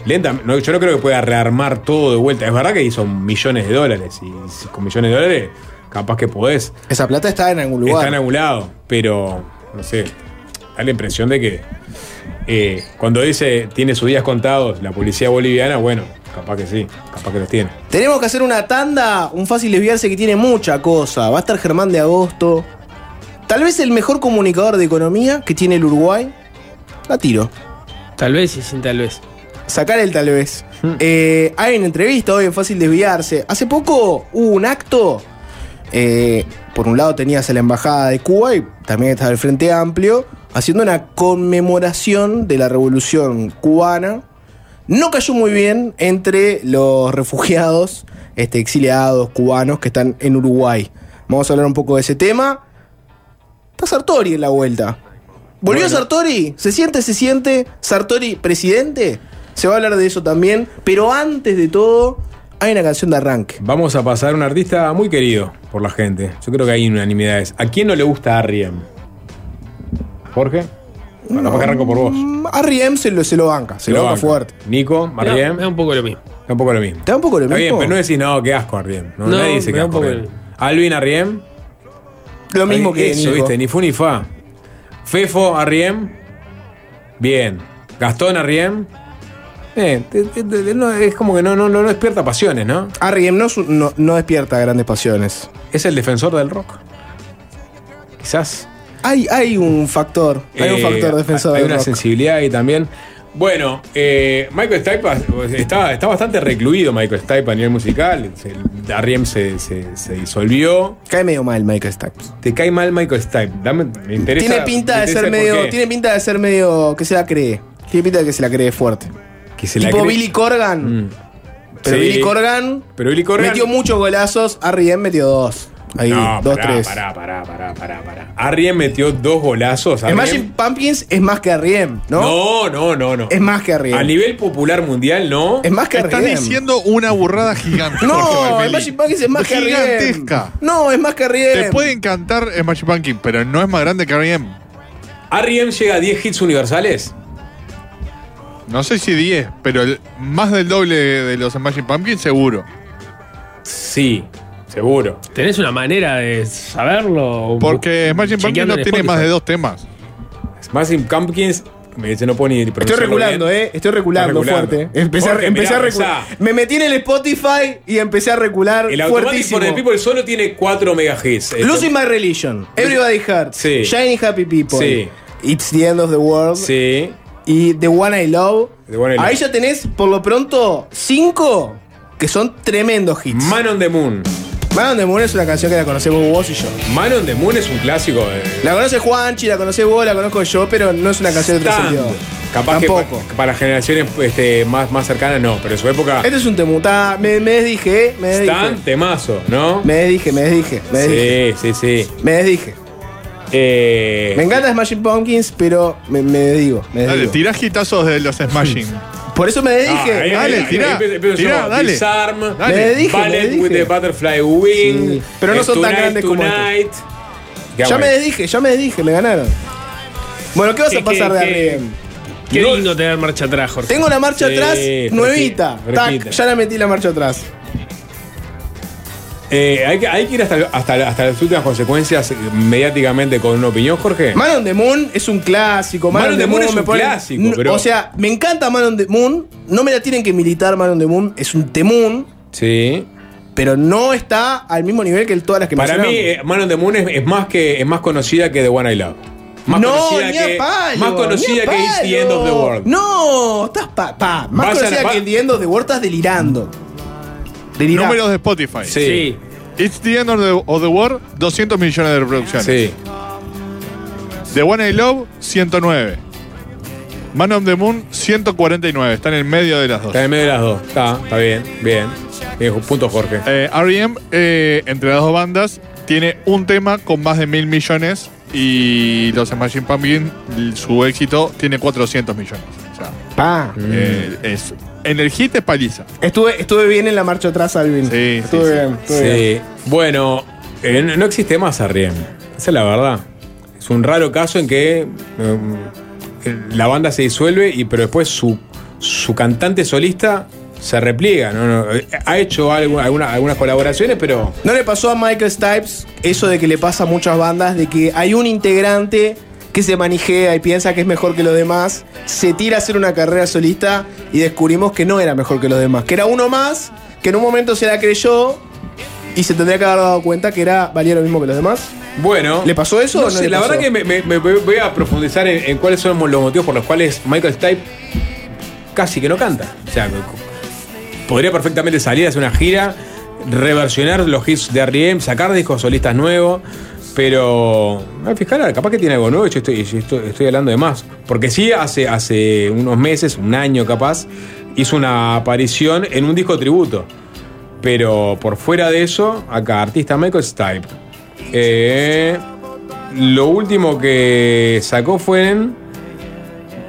Lenta, no, yo no creo que pueda rearmar todo de vuelta. Es verdad que hizo millones de dólares y si con millones de dólares capaz que podés. Esa plata está en algún lugar. Está en algún lado, pero no sé, da la impresión de que eh, cuando dice tiene sus días contados la policía boliviana, bueno, capaz que sí, capaz que los tiene. Tenemos que hacer una tanda, un fácil desviarse que tiene mucha cosa. Va a estar Germán de Agosto. Tal vez el mejor comunicador de economía que tiene el Uruguay. La tiro. Tal vez y sin tal vez. Sacar el tal vez. Eh, hay una entrevista hoy Fácil Desviarse. Hace poco hubo un acto. eh, por un lado tenías a la Embajada de Cuba y también estaba el Frente Amplio, haciendo una conmemoración de la Revolución Cubana. No cayó muy bien entre los refugiados, este, exiliados cubanos que están en Uruguay. Vamos a hablar un poco de ese tema. Está Sartori en la vuelta. ¿Volvió Bueno. Sartori? ¿Se siente, se siente? ¿Sartori presidente? Se va a hablar de eso también. Pero antes de todo, hay una canción de arranque. Vamos a pasar a un artista muy querido por la gente. Yo creo que hay unanimidades. ¿A quién no le gusta Arriem? ¿Jorge? Bueno, que arranco por vos. Mm, A Riem se lo, se lo banca, se, lo banca, fuerte. Nico, Me Arriem. me da un poco lo mismo. Es un poco lo mismo. ¿Te da un poco lo Está bien, mismo? pero no decís, no, qué asco Arriem. No, No, nadie dice me que asco Arriem. el- Alvin Arriem. Lo mismo que eso, Nico. viste, ni fu ni fa. Fefo Arriem. Bien. Gastón Arriem. Eh, no, es como que no, no, no, despierta pasiones, ¿no? A Riem no, no- no despierta grandes pasiones. Es el defensor del rock. Quizás. Hay, hay un factor, hay un Eh, factor defensor Hay del una rock. sensibilidad ahí también. Bueno, eh, Michael Stipe está, está bastante recluido, Michael Stipe a nivel musical. Se- Arriem se, se- se disolvió. Cae medio mal Michael Stipes. Te cae mal Michael Stipe. Dame, me interesa. Tiene pinta me de ser medio. Tiene pinta de ser medio. que se la cree. Tiene pinta de que se la cree fuerte. Que se la tipo Billy Corgan. Mm. Pero Sí. Billy Corgan. Pero Billy Corgan. Metió muchos golazos. A Riem metió dos. Ahí, no, dos, pará, tres. Pará, pará, pará, pará, pará. Arriem metió dos golazos. Arriem- Smashing Pumpkins es más que a Riem, ¿no? No, no, no, no. Es más que a Riem. A nivel popular mundial, no. Es más que a Estás diciendo una burrada gigante. No. Smashing Pumpkins es más que a Riem. Gigantesca. No, es más que a Riem. Te puede encantar Smashing Pumpkin, pero no es más grande que R.E.M. Arriem llega a 10 hits universales. No sé si 10, pero el- más del doble de los Smashing Pumpkins seguro. Sí, seguro. ¿Tenés una manera de saberlo? Porque Smashing Pumpkins no en tiene Spotify. más de dos temas. Smashing Pumpkins, me dice, no puedo ni Estoy bien. eh. Estoy reculando. fuerte. Empecé, Jorge, a, empecé mirá, a recular. Me metí en el Spotify y empecé a recular El fuertísimo. the People solo tiene 4 mega hits. Eh, Losing My Religion, Everybody Hurts, Sí. Shiny Happy People, Sí. It's the End of the World Sí. Y The One I Love. The One I Love. Ahí ya tenés, por lo pronto, cinco que son tremendos hits. Man on the Moon. Man on the Moon es una canción que la conocemos vos y yo. Man on the Moon es un clásico de. La conoce Juanchi, la conocés vos, la conozco yo, pero no es una canción de otro Stand. sentido. Capaz que Tampoco. pa- para generaciones este, más, más cercanas no, pero en su época. Este es un temutá. Me, me desdije, eh. Me desdije. Stan, temazo, ¿no? Me desdije, me desdije. Me desdije. Sí, sí, sí. Me desdije. Eh, Me encanta Smashing Pumpkins, pero me, me desdigo. Me Dale, desdigo. tirá hitazos de los Smashing. Por eso me ah, desdije. ahí- dale, tirá, dale. Disarm, Dale. Me dije, Ballet me dije. with the Butterfly Wing. Sí, pero no eh, son tan Tonight, grandes como este. Tonight. Ya ya bueno. me desdije, ya me desdije, me ganaron. Bueno, ¿qué vas ¿Qué- a pasar qué- de qué- arriba? Qué lindo tener marcha atrás, Jorge. Tengo la marcha Sí, atrás nuevita. Tac, ya la metí la marcha atrás. Eh, hay, que, hay que ir hasta, hasta, hasta las últimas consecuencias eh, mediáticamente con una opinión, Jorge. Man on the Moon es un clásico. Man, on the Moon, es me un clásico, pero- O sea, me encanta Man on the Moon. No me la tienen que militar Man on the Moon. Es un temún. Sí. Pero no está al mismo nivel que todas las que Para mí, eh, Man on the Moon es, es más que, es más conocida que The One I Love. Más no, conocida ni a que, palo, más conocida que It's the End of the. World. No, estás pa, pa. Más conocida que The End of the World, estás delirando. Números de Spotify. Sí. It's the end of the, of the world, 200 millones de reproducciones. Sí. The One I Love, 109. Man of the Moon, 149. Está en el medio de las dos. Está en medio de las dos. Está, está bien, bien. Bien, punto Jorge. Eh, R.E.M., eh, entre las dos bandas, tiene un tema con más de mil millones y los Smashing Pumpkins, su éxito, tiene 400 millones. O sea, Pa. eh, es, en el hit es paliza. Estuve, estuve bien en la marcha atrás, Alvin. Sí, estuve sí, sí. bien. estuve bien. Sí. Bueno, eh, no existe más Arriem. Esa es la verdad. Es un raro caso en que eh, la banda se disuelve, y, pero después su, su cantante solista se repliega. ¿no? No, eh, ha hecho algo- alguna- algunas colaboraciones, pero ¿No le pasó a Michael Stipes eso de que le pasa a muchas bandas, de que hay un integrante que se manijea y piensa que es mejor que los demás, se tira a hacer una carrera solista y descubrimos que no era mejor que los demás, que era uno más, que en un momento se la creyó y se tendría que haber dado cuenta que era valía lo mismo que los demás? bueno. ¿Le pasó eso No o no sé, le la pasó? verdad que me, me- me voy a profundizar en, en cuáles son los motivos por los cuales Michael Stipe casi que no canta. O sea, podría perfectamente salir a hacer una gira, reversionar los hits de R.E.M., sacar discos solistas nuevos, pero fiscal capaz que tiene algo nuevo, yo estoy, yo estoy, estoy hablando de más. Porque sí, hace, hace unos meses, un año capaz, hizo una aparición en un disco tributo. Pero por fuera de eso, acá, artista Michael Stipe. Eh, lo último que sacó fue en.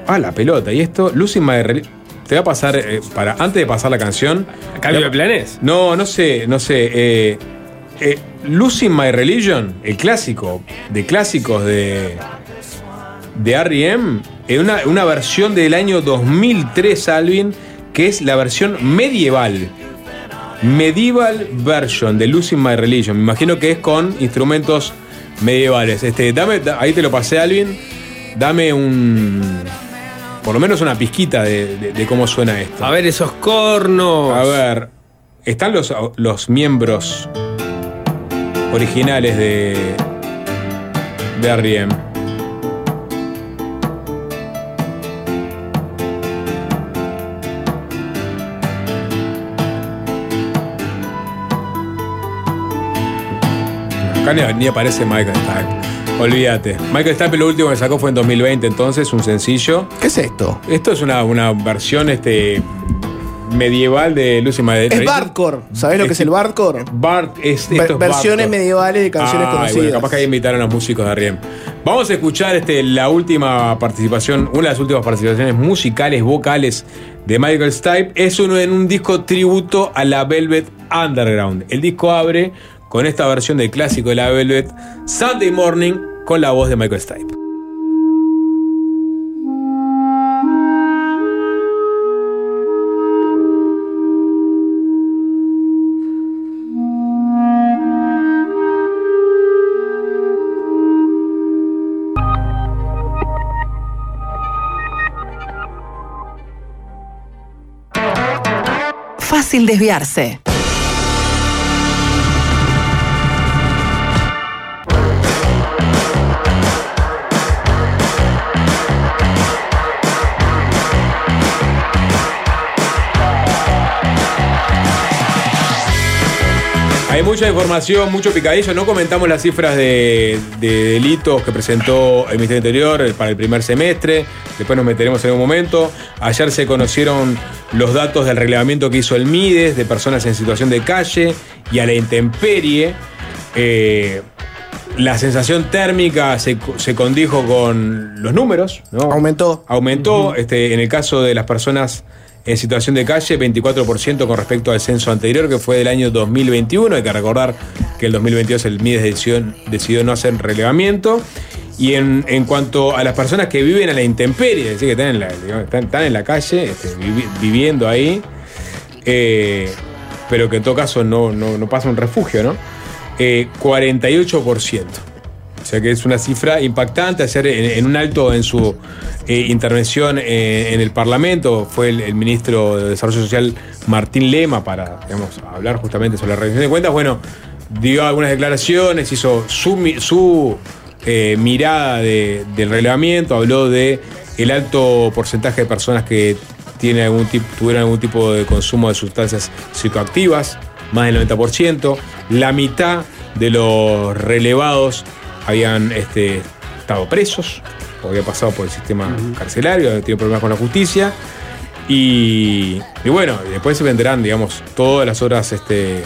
Ah, la pelota. Y esto, Lucy My Te voy a pasar, eh, para, antes de pasar la canción. ¿Cambio de planes? No, no sé, no sé. Eh, eh, Losing My Religion, el clásico de clásicos de, de R.E.M., en una, una versión del año 2003, Alvin, que es la versión medieval. Medieval version de Losing My Religion. Me imagino que es con instrumentos medievales. Este, dame, da- ahí te lo pasé, Alvin. Dame un. Por lo menos una pizquita de, de- de cómo suena esto. A ver esos cornos. A ver, están los, los miembros originales de, de R.E.M. Acá ni, aparece Michael Stipe. Olvídate. Michael Stipe lo último que sacó fue en 2020, entonces un sencillo. ¿Qué es esto? Esto es una, una versión este, medieval de Lucy My Es Bardcore. ¿Sabés lo que es el Bardcore? Bard es, Ver- versiones Bardcore. medievales de canciones Ay, conocidas. bueno, capaz que ahí invitaron a músicos de Riem. Vamos a escuchar este, la última participación, una de las últimas participaciones musicales, vocales de Michael Stipe. Es uno en un disco tributo a la Velvet Underground. El disco abre con esta versión del clásico de la Velvet, Sunday Morning, con la voz de Michael Stipe. Fácil desviarse. Hay mucha información, mucho picadillo. No comentamos las cifras de, de delitos que presentó el Ministerio Interior para el primer semestre. Después nos meteremos en un momento. Ayer se conocieron los datos del reglamento que hizo el MIDES de personas en situación de calle y a la intemperie. Eh, la sensación térmica se, se condijo con los números, ¿no? Aumentó. Aumentó, este, en el caso de las personas en situación de calle, 24% con respecto al censo anterior, que fue del año 2021. Hay que recordar que el 2022 el MIDES decidió, no hacer relevamiento. Y en, en cuanto a las personas que viven a la intemperie, es decir, que están en la, calle, este, vivi- viviendo ahí, eh, pero que en todo caso no, no, no pasa un refugio, ¿no? Eh, 48%. O sea que es una cifra impactante. Ayer en, un alto en su eh, intervención eh, en el Parlamento fue el, ministro de Desarrollo Social Martín Lema para digamos, hablar justamente sobre la rendición de cuentas. Bueno, dio algunas declaraciones, hizo su, su eh, mirada de- del relevamiento, habló de el alto porcentaje de personas que tiene algún tipo, tuvieron algún tipo de consumo de sustancias psicoactivas, más del 90%. La mitad de los relevados habían este, estado presos, o habían pasado por el sistema carcelario, habían tenido problemas con la justicia. Y, y bueno, después se vendrán, digamos, todas las horas este,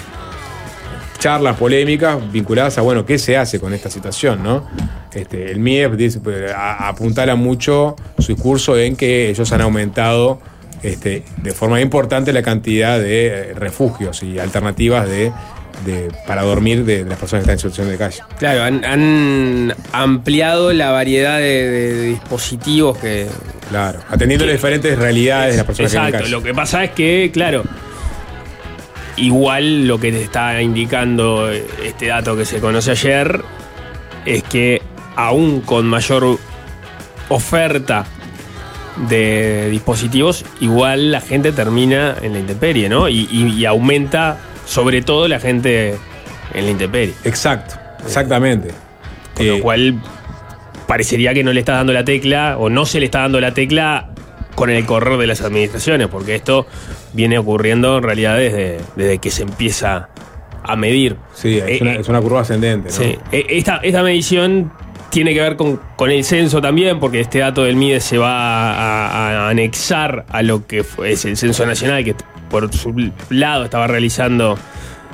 charlas polémicas vinculadas a, bueno, qué se hace con esta situación, ¿no? Este, el MIEP dice, pues, a- apuntala mucho su discurso en que ellos han aumentado este, de forma importante la cantidad de eh, refugios y alternativas de, de- para dormir de, de las personas que están en situación de calle. Claro, han, han ampliado la variedad de, de dispositivos que. Claro, atendiendo las diferentes realidades de las personas Exacto, que viven en lo que pasa es que, claro, igual lo que te está indicando este dato que se conoce ayer es que aún con mayor oferta de dispositivos, igual la gente termina en la intemperie, ¿no? Y, y- y aumenta sobre todo la gente en la intemperie. Exacto, exactamente. Con Eh, lo cual parecería que no le está dando la tecla o no se le está dando la tecla con el correr de las administraciones, porque esto viene ocurriendo en realidad desde, desde que se empieza a medir. Sí, es, Eh, una, eh, es una curva ascendente, ¿no? Sí. Eh, Esta, esta medición tiene que ver con, con el censo también, porque este dato del MIDE se va a, anexar a lo que es el censo nacional, que por su lado estaba realizando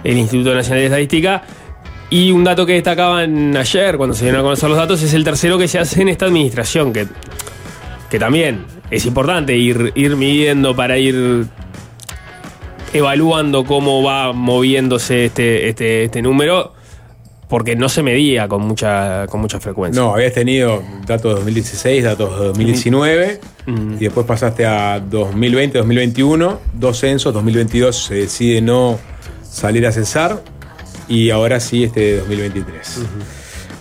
el Instituto Nacional de Estadística. Y un dato que destacaban ayer, cuando se dieron a conocer los datos, es el tercero que se hace en esta administración, que, que también es importante ir, ir midiendo para ir evaluando cómo va moviéndose este, este, este número, porque no se medía con mucha, con mucha frecuencia. No, habías tenido datos de 2016, datos de 2019, y después pasaste a 2020, 2021, dos censos, 2022 se decide no salir a censar, y ahora sí este 2023.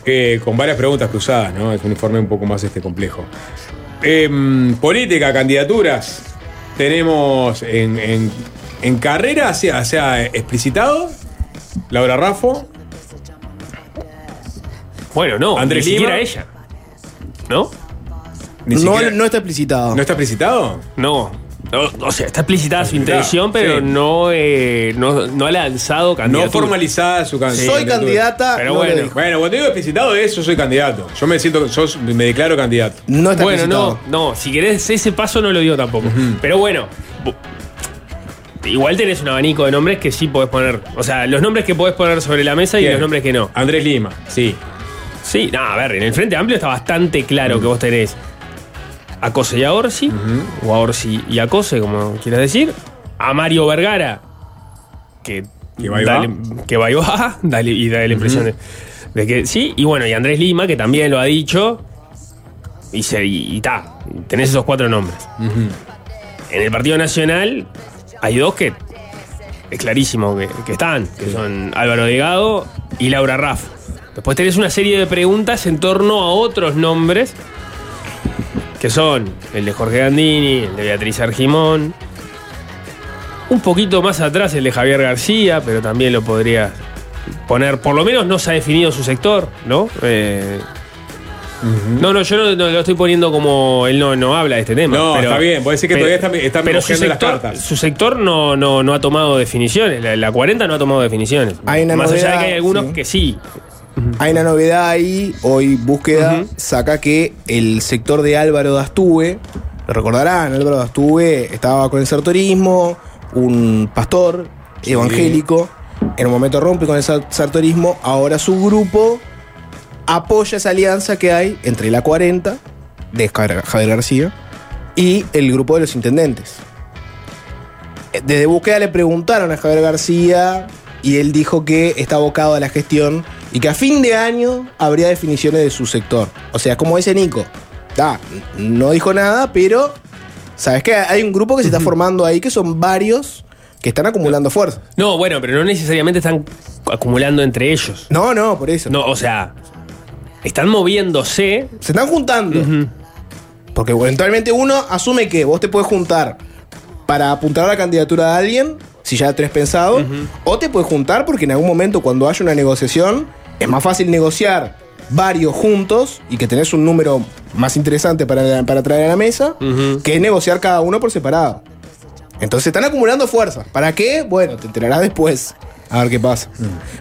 Eh, con varias preguntas cruzadas, ¿no? Es un informe un poco más este, complejo. Em, política, candidaturas. Tenemos en, en- en carrera, se ha, se ha explicitado Laura Raffo, Bueno, no, Andrés ni siquiera Lima. ella. ¿No? Ni No, siquiera- no está explicitado. ¿No está explicitado? No. No, o sea, está explicitada su Explicitada, intención, pero sí. no, eh, no, no ha lanzado No candidatura. formalizada su candidatura. Soy candidata, Pero no lo bueno. dijo. Bueno, cuando digo explicitado es yo soy candidato. Yo me siento, yo me declaro candidato. No está Bueno, no, explicitado. no, si querés ese paso no lo digo tampoco. Pero bueno, bu- igual tenés un abanico de nombres que sí podés poner. O sea, los nombres que podés poner sobre la mesa y los nombres que no. Andrés Lima, sí. Sí, no, a ver, en el Frente Amplio está bastante claro que vos tenés a Cose y a Orsi, o a Orsi y a Cose, como quieras decir, a Mario Vergara, que, Que va y dale- va. que va y va, (laughs) dale- y da la impresión de, de que sí, y bueno, y Andrés Lima, que también lo ha dicho, y se- y ta, tenés esos cuatro nombres. En el Partido Nacional hay dos que es clarísimo que, que están, que son Álvaro Delgado y Laura Raff. Después tenés una serie de preguntas en torno a otros nombres, que son el de Jorge Gandini, el de Beatriz Argimón, un poquito más atrás el de Javier García, pero también lo podría poner, por lo menos no se ha definido su sector, ¿no? Eh, No, no, yo no, no lo estoy poniendo como él no, no habla de este tema. No, pero- está bien, vos decís que todavía está- está pero su mojeando las sector, cartas. su sector no, no, no ha tomado definiciones. La, la 40 no ha tomado definiciones. Hay una Más allá de que hay algunos sí. que sí. Hay una novedad ahí, hoy búsqueda saca que el sector de Álvaro Dastube, lo recordarán, Álvaro Dastube estaba con el sartorismo, un pastor evangélico, en un momento rompe con el sar- sartorismo, ahora su grupo apoya esa alianza que hay entre la 40 de Javier Javier García y el grupo de los intendentes. Eh, Desde búsqueda le preguntaron a Javier García y él dijo que está abocado a la gestión y que a fin de año habría definiciones de su sector. O sea, como dice Nico, da, no dijo nada, pero sabes que hay un grupo que se está formando ahí que son varios que están acumulando fuerza. No, bueno, pero no necesariamente están acumulando entre ellos. No, no, por eso. No, o sea, están moviéndose. Se están juntando. Porque eventualmente uno asume que vos te puedes juntar para apuntar a la candidatura de alguien, si ya tenés pensado, o te puedes juntar porque en algún momento cuando haya una negociación es más fácil negociar varios juntos y que tenés un número más interesante para, para traer a la mesa que negociar cada uno por separado. Entonces están acumulando fuerzas. ¿Para qué? Bueno, te enterarás después. A ver qué pasa.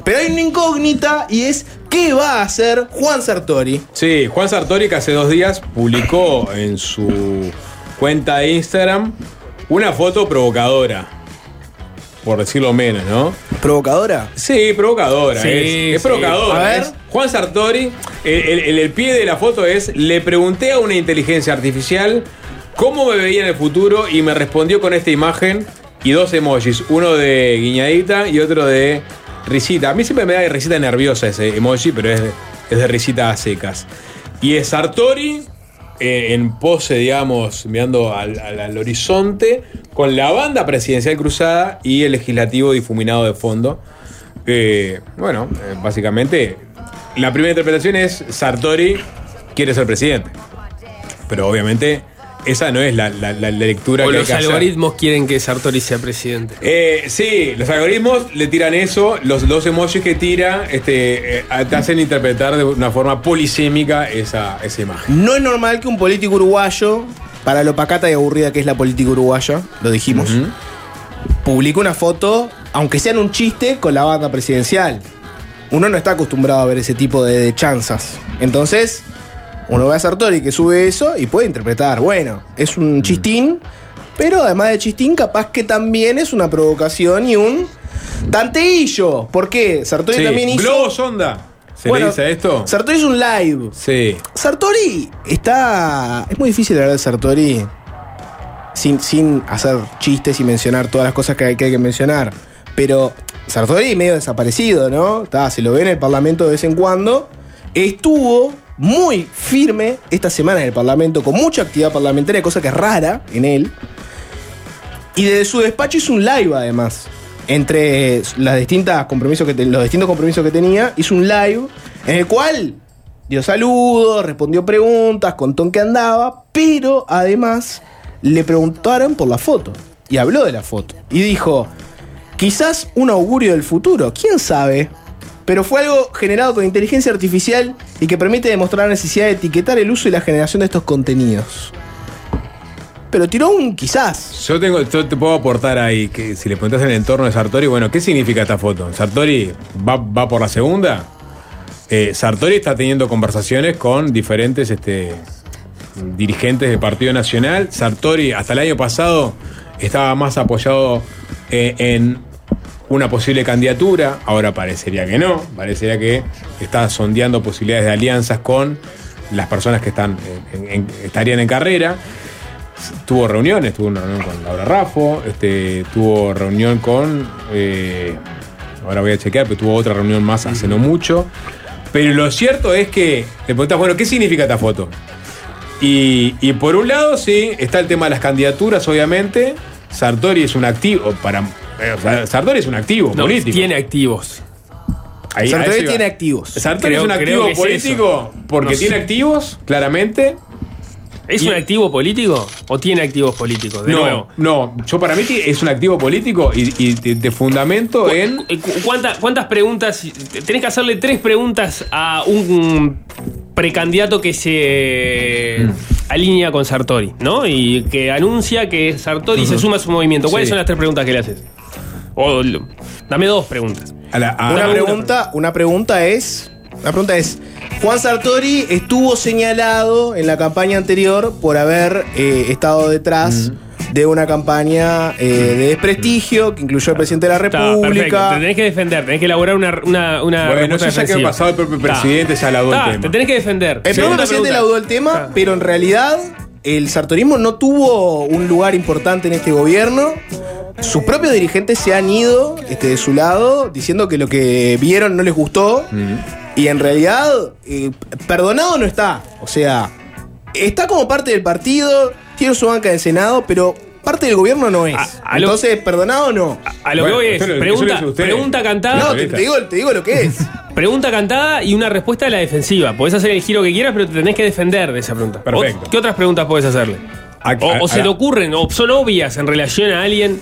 Pero hay una incógnita y es ¿qué va a hacer Juan Sartori? Sí, Juan Sartori que hace dos días publicó en su cuenta de Instagram una foto provocadora. Por decirlo menos, ¿no? ¿Provocadora? Sí, provocadora. Sí, es, es sí. provocadora. A ver. es Juan Sartori, el, el- pie de la foto es, le pregunté a una inteligencia artificial cómo me veía en el futuro y me respondió con esta imagen y dos emojis, uno de guiñadita y otro de risita. A mí siempre me da de risita nerviosa ese emoji, pero es de, es de risita a secas. Y es Sartori eh, en pose, digamos, mirando al, al- al horizonte, con la banda presidencial cruzada y el legislativo difuminado de fondo. Eh, bueno, eh, básicamente, la primera interpretación es Sartori quiere ser presidente. Pero obviamente, esa no es la, la- la lectura O que hay los hacer. algoritmos quieren que Sartori sea presidente. Eh, sí, los algoritmos le tiran eso, los dos emojis que tira este, eh, te hacen interpretar de una forma polisémica esa, esa imagen. No es normal que un político uruguayo, para lo pacata y aburrida que es la política uruguaya, lo dijimos, publique una foto, aunque sea en un chiste, con la banda presidencial. Uno no está acostumbrado a ver ese tipo de, de chanzas. Entonces, uno ve a Sartori que sube eso y puede interpretar, bueno, es un chistín, pero además de chistín, capaz que también es una provocación y un tanteillo. ¿Por qué? Sartori Sí, también hizo. Globo sonda. ¿Se Bueno, le dice a esto? Sartori hizo un live. Sí. Sartori está. Es muy difícil hablar de Sartori sin, sin hacer chistes y mencionar todas las cosas que hay que, hay que mencionar. Pero Sartori medio desaparecido, ¿no? Está, se lo ve en el Parlamento de vez en cuando. Estuvo muy firme esta semana en el Parlamento, con mucha actividad parlamentaria, cosa que es rara en él. Y desde su despacho hizo un live además. Entre las distintas compromisos que los distintos compromisos que tenía, hizo un live en el cual dio saludos, respondió preguntas, contó en qué andaba, pero además le preguntaron por la foto. Y habló de la foto. Y dijo, quizás un augurio del futuro, quién sabe. Pero fue algo generado con inteligencia artificial y que permite demostrar la necesidad de etiquetar el uso y la generación de estos contenidos. Pero tiró un quizás. Yo tengo, yo te puedo aportar ahí que si le preguntas en el entorno de Sartori, bueno, ¿qué significa esta foto? ¿Sartori va, va por la segunda? Eh, Sartori está teniendo conversaciones con diferentes este, dirigentes del Partido Nacional. Sartori hasta el año pasado estaba más apoyado eh, en una posible candidatura, ahora parecería que no, parecería que está sondeando posibilidades de alianzas con las personas que están en- estarían en carrera tuvo reuniones, tuvo una reunión con Laura Raffo, este, tuvo reunión con. eh, ahora voy a chequear, pero tuvo otra reunión más hace no mucho. Pero lo cierto es que te preguntas, bueno, ¿qué significa esta foto? Y, y por un lado, sí, está el tema de las candidaturas, obviamente. Sartori es un activo, para. Eh, o sea, Sartori es un activo No, político. tiene activos. Ahí- Sartori tiene activos. Sartori Creo- es un activo es político porque No sé. tiene activos, claramente. ¿Es Y- un activo político o tiene activos políticos? De no, nuevo. no, yo para mí es un activo político y, y de, de fundamento en. Eh, cu- ¿Cuánta- ¿Cuántas preguntas? Tenés que hacerle tres preguntas a un precandidato que se Mm. alinea con Sartori, ¿no? Y que anuncia que Sartori se suma a su movimiento. ¿Cuáles Sí. son las tres preguntas que le haces? O, lo- dame dos preguntas. a la- a- Una pregunta, una pregunta es. La pregunta es. Juan Sartori estuvo señalado en la campaña anterior por haber eh, estado detrás de una campaña eh, de desprestigio que incluyó al presidente de la Está, perfecto. República. Te tenés que defender, tenés que elaborar una, una, una Bueno, respuesta eso ya que ha defensiva. pasado el propio Está. presidente, ya laudó el Está, tema. Te tenés que defender. El propio Segunda presidente pregunta. laudó el tema, Está. pero en realidad el sartorismo no tuvo un lugar importante en este gobierno. Sus propios dirigentes se han ido este, de su lado diciendo que lo que vieron no les gustó. Y en realidad, eh, perdonado no está. O sea, está como parte del partido, tiene su banca de Senado, pero parte del gobierno no es. A- a lo- Entonces, perdonado no. A lo Bueno, que voy es, lo- pregunta, pregunta cantada. No, te, te digo, te digo lo que es. (laughs) Pregunta cantada y una respuesta de la defensiva. Podés hacer el giro que quieras, pero te tenés que defender de esa pregunta. Perfecto. ¿Qué otras preguntas podés hacerle? A- O, a- o se a- te ocurren, o son obvias en relación a alguien.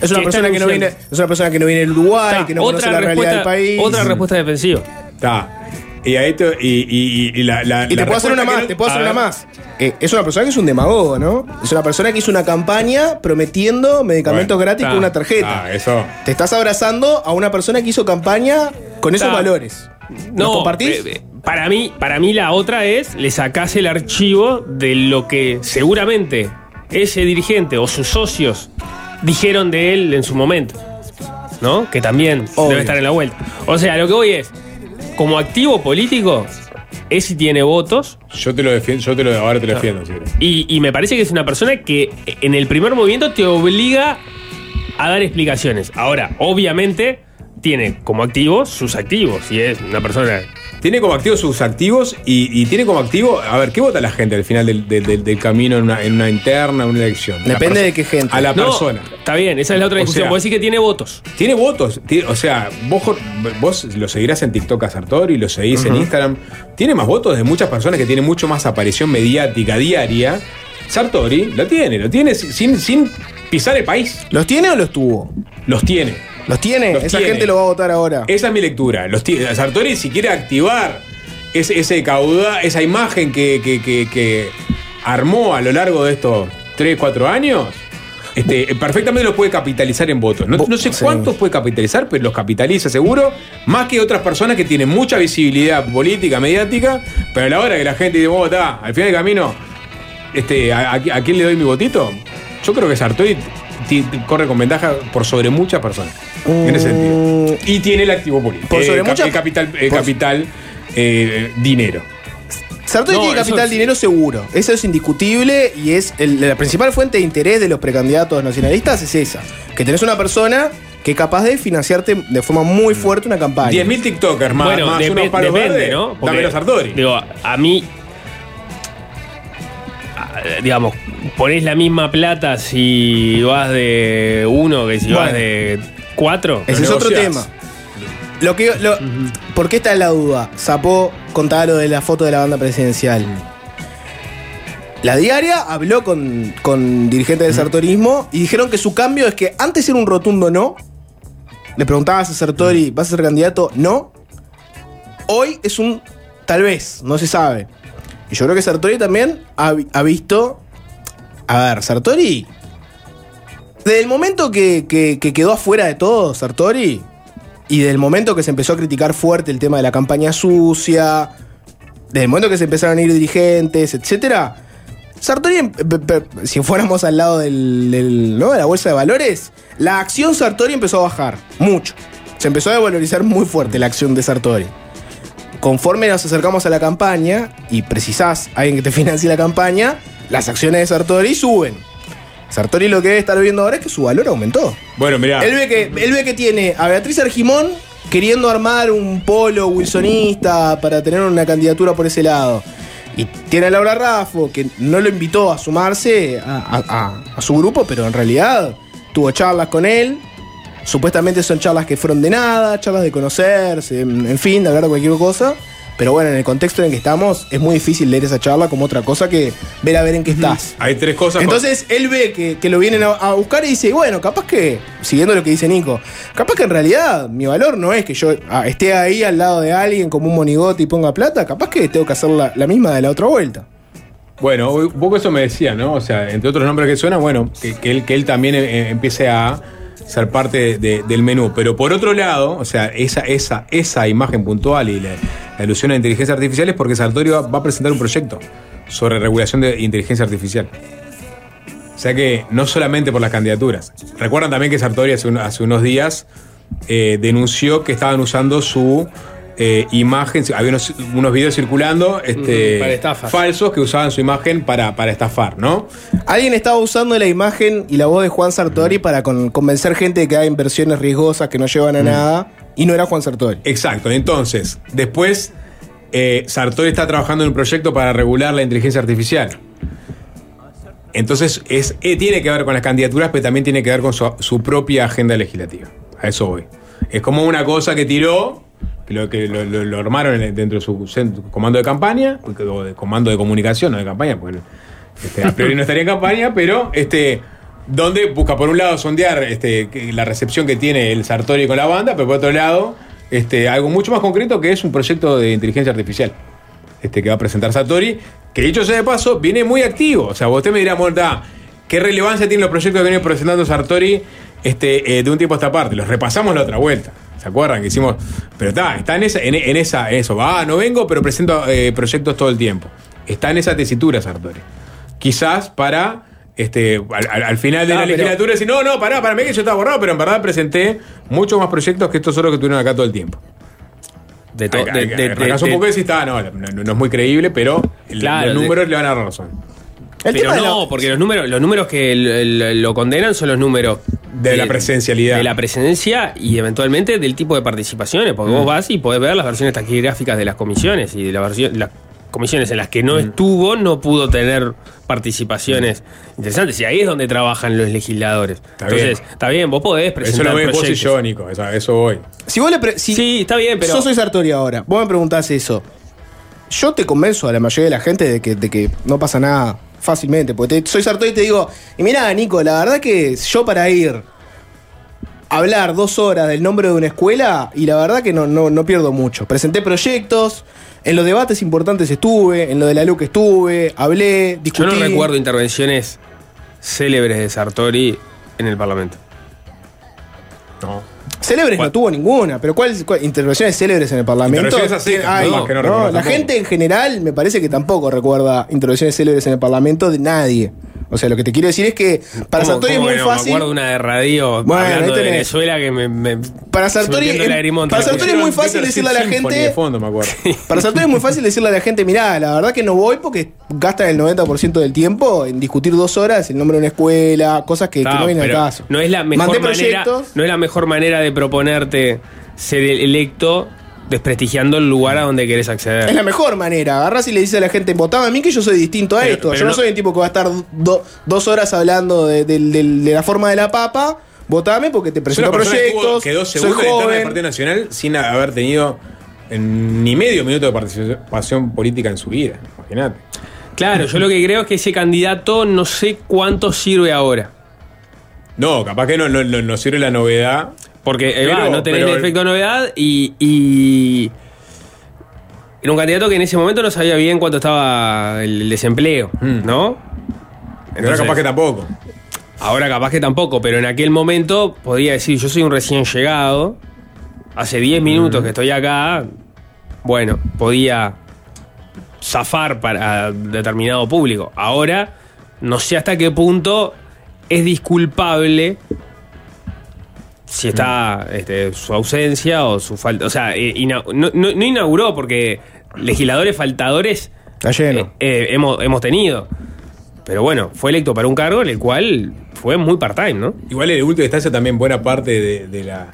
Es una, que persona que no viene, es una persona que no viene del Uruguay, Está, que no conoce otra la realidad del respuesta- país. Otra respuesta defensiva. Está. Y ahí te, y, y, y, y la, la- Y la te puedo hacer una más, no- te puedo a hacer una ver. más. Eh, es una persona que es un demagogo, ¿no? Es una persona que hizo una campaña prometiendo medicamentos Bueno, gratis con una tarjeta. Ah, eso. Te estás abrazando a una persona que hizo campaña con esos valores. ¿Los No, compartís? eh, eh, para mí, para mí la otra es le sacás el archivo de lo que seguramente ese dirigente o sus socios dijeron de él en su momento. ¿No? Que también Obvio. debe estar en la vuelta. O sea, lo que voy es, como activo político, es si tiene votos. Yo te lo defiendo, yo te lo ahora te lo defiendo, si querés. Y, y me parece que es una persona que en el primer movimiento te obliga a dar explicaciones. Ahora, obviamente, tiene como activos sus activos. Y es una persona Tiene como activo sus activos y, y tiene como activo. A ver, ¿qué vota la gente al final del, del- del- del camino en una, en una interna, en una elección? Depende de qué gente. A la No, persona. Está bien, esa es la otra discusión. Vos decís que tiene votos. Tiene votos. O sea, vos, vos lo seguirás en TikTok a Sartori, lo seguís en Instagram. Tiene más votos de muchas personas que tienen mucho más aparición mediática diaria. Sartori lo tiene, lo tiene sin, sin pisar el país. ¿Los tiene o los tuvo? Los tiene. ¿Los tiene? Los Esa tiene. gente lo va a votar ahora. Esa es mi lectura. Los ti- Sartori, si quiere activar ese, ese caudal, esa imagen que, que- que- que armó a lo largo de estos 3, 4 años, este, perfectamente los puede capitalizar en votos. No, sé cuántos puede capitalizar, pero los capitaliza seguro, más que otras personas que tienen mucha visibilidad política, mediática, pero a la hora que la gente dice, "Vos al final del camino, este, ¿a, a- a quién le doy mi votito? Yo creo que Sartori corre con ventaja por sobre muchas personas. En ese sentido. Y tiene el activo político. Por sobre Eh, muchas- el capital, el por- capital eh, dinero. Sartori No, tiene capital es- dinero seguro. Eso es indiscutible y es el- la principal fuente de interés de los precandidatos nacionalistas es esa. Que tenés una persona que es capaz de financiarte de forma muy fuerte una campaña. 10.000 TikTokers más, bueno, más depe- unos palos depende, verdes, ¿no? Porque, a Sartori. Digo, a mí. Digamos, ponés la misma plata si vas de uno que si vas de cuatro. Ese es otro tema. Lo que, lo- ¿Por qué está la duda? Zapó contaba lo de la foto de la banda presidencial. La diaria habló con, con dirigentes del sartorismo y dijeron que su cambio es que antes era un rotundo no. Le preguntabas a Sartori, ¿vas a ser candidato? No. Hoy es un tal vez, no se sabe. Y yo creo que Sartori también ha, ha visto. A ver, Sartori. Desde el momento que, que- que quedó afuera de todo, Sartori, y del momento que se empezó a criticar fuerte el tema de la campaña sucia, desde el momento que se empezaron a ir dirigentes, etcétera, Sartori, em- si fuéramos al lado del, de la bolsa de valores, la acción Sartori empezó a bajar mucho. Se empezó a devalorizar muy fuerte la acción de Sartori. Conforme nos acercamos a la campaña y precisás a alguien que te (laughs) financie la campaña, las acciones de Sartori suben. Sartori lo que debe estar viendo ahora es que su valor aumentó. Bueno, mirá. Él ve, que, él ve que tiene a Beatriz Argimón queriendo armar un polo wilsonista para tener una candidatura por ese lado. Y tiene a Laura Raffo, que no lo invitó a sumarse a, a- a- a su grupo, pero en realidad tuvo charlas con él. Supuestamente son charlas que fueron de nada, charlas de conocerse, en, en fin, de hablar de cualquier cosa. Pero bueno, en el contexto en el que estamos, es muy difícil leer esa charla como otra cosa que ver a ver en qué estás. Hay tres cosas. Entonces él ve que, que lo vienen a, a buscar y dice, bueno, capaz que, siguiendo lo que dice Nico, capaz que en realidad mi valor no es que yo ah, esté ahí al lado de alguien como un monigote y ponga plata, capaz que tengo que hacer la, la misma de la otra vuelta. Bueno, un poco eso me decía, ¿no? O sea, entre otros nombres que suenan, bueno, que, que él, que él también eh, empiece a ser parte de- del menú. Pero por otro lado, o sea, esa, esa, esa imagen puntual y la, la alusión a inteligencia artificial es porque Sartori va, a presentar un proyecto sobre regulación de inteligencia artificial. O sea que no solamente por las candidaturas. Recuerdan también que Sartori hace unos días eh, denunció que estaban usando su eh, imagen, había unos, unos videos circulando este, para estafas. falsos que usaban su imagen para, para estafar, ¿no? Alguien estaba usando la imagen y la voz de Juan Sartori para con- convencer gente de que hay inversiones riesgosas que no llevan a nada. Y no era Juan Sartori. Exacto, entonces, después eh, Sartori está trabajando en un proyecto para regular la inteligencia artificial. Entonces, es, eh, tiene que ver con las candidaturas, pero también tiene que ver con su, su propia agenda legislativa. A eso voy. Es como una cosa que tiró, lo, que lo, armaron en- dentro de su comando de campaña, o de comando de comunicación, no de campaña, porque este, a priori no estaría en campaña, pero este, donde busca por un lado sondear este, la recepción que tiene el Sartori con la banda, pero por otro lado, este, algo mucho más concreto que es un proyecto de inteligencia artificial este, que va a presentar Sartori, que dicho sea de paso, viene muy activo. O sea, usted me dirá, Morta, ¿qué relevancia tienen los proyectos que viene presentando Sartori este, eh, de un tiempo a esta parte? Los repasamos la otra vuelta. ¿Se acuerdan? Que hicimos. Pero está, está en esa, en, en esa, eso. Ah, no vengo, pero presento eh, proyectos todo el tiempo. Está en esa tesitura, Sartori. Quizás para. Este, al, al- al final de Ah, la legislatura decir, no, no, pará, para mí que yo estaba borrado, pero en verdad presenté muchos más proyectos que estos otros que tuvieron acá todo el tiempo. De to- Hay- de- hay- de- hay- de- arrancás un de- poco y decís, está, no, no, es muy creíble, pero el- los de- números le van a dar razón. El Pero no, porque los números, los números que el- el- lo condenan son los números De la presencialidad. De la presencia y eventualmente del tipo de participaciones. Porque Mm. vos vas y podés ver las versiones taquigráficas de las comisiones y de la versión, las comisiones en las que no Mm. estuvo, no pudo tener participaciones interesantes. Y ahí es donde trabajan los legisladores. Entonces, bien. está bien, vos podés Eso presentar lo ves vos y proyectos. yo, Nico. Eso, eso voy. Si vos le pre- si Sí, está bien, pero. Yo soy Sartori ahora. Vos me preguntás eso. Yo te convenzo a la mayoría de la gente de que, de que no pasa nada fácilmente. Porque te- soy Sartori y te digo, y mirá, Nico, la verdad que yo para ir a hablar dos horas del nombre de una escuela, y la verdad que no, no, no pierdo mucho. Presenté proyectos, en los debates importantes estuve, en lo de la LUC estuve, hablé, Yo discutí. no recuerdo intervenciones célebres de Sartori en el Parlamento. No. Célebres no ¿Cuál? tuvo ninguna, pero ¿cuáles cuál- intervenciones célebres en el Parlamento? Así, ay, no, que no no, la gente en general me parece que tampoco recuerda intervenciones célebres en el Parlamento de nadie. O sea, lo que te quiero decir es que para ¿Cómo- Sartori es muy no? Me fácil. acuerdo una de radio Bueno, hablando de. Venezuela que me. me Para me Sartori, el para Sartori es muy fácil decirle a la gente. de fondo, me acuerdo. Para Sartori es muy fácil decirle a la gente, mirá, la verdad que no voy porque gastan el 90% del tiempo en discutir dos horas el nombre de una escuela, cosas que, no vienen al caso. No es la mejor Mandé manera. proyectos. No es la mejor manera de proponerte ser el electo desprestigiando el lugar a donde querés acceder. Es la mejor manera. Agarrás y le dices a la gente, votame a mí que yo soy distinto a Pero- esto. pero yo no, no- soy el tipo que va a estar do- dos horas hablando de, de- de- de la forma de la papa. Votame porque te Es presento persona que proyectos. quedó soy segunda en la interna del joven. Partido Nacional sin haber tenido en ni medio minuto de participación política en su vida. Imagínate. Claro, yo lo que creo es que ese candidato no sé cuánto sirve ahora. No, capaz que no, no, no- no sirve la novedad. Porque Pero- va, no tenés el efecto de novedad y, y era un candidato que en ese momento no sabía bien cuánto estaba el desempleo, Mm. ¿no? Ahora capaz que tampoco. Ahora capaz que tampoco, pero en aquel momento podría decir, yo soy un recién llegado, hace 10 minutos que estoy acá, bueno, podía zafar para determinado público. Ahora, no sé hasta qué punto es disculpable si está este, su ausencia o su falta. O sea, eh, ina- no, no- no inauguró porque legisladores faltadores Está lleno. eh, eh, hemos, hemos tenido. Pero bueno, fue electo para un cargo en el cual fue muy part-time, ¿no? Igual en última instancia también buena parte de, de la,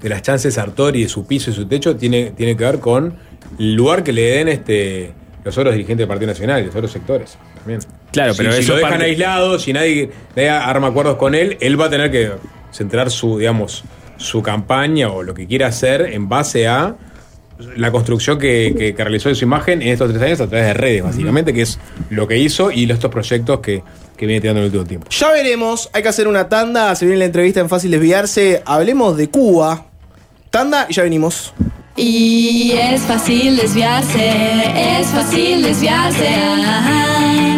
de las chances Sartori, de su piso y su techo, tiene, tiene que ver con el lugar que le den este, los otros dirigentes del Partido Nacional y los otros sectores. También. Claro, Si- pero si eso lo dejan parte- aislado, si nadie, nadie arma acuerdos con él, él va a tener que centrar su, digamos, su campaña o lo que quiera hacer en base a la construcción que, que- que realizó de su imagen en estos tres años a través de redes, básicamente, que es lo que hizo y estos proyectos que, que viene tirando en el último tiempo. Ya veremos, hay que hacer una tanda, se viene la entrevista en Fácil Desviarse, hablemos de Cuba. Tanda y ya venimos. Y es fácil desviarse, es fácil desviarse. Ajá.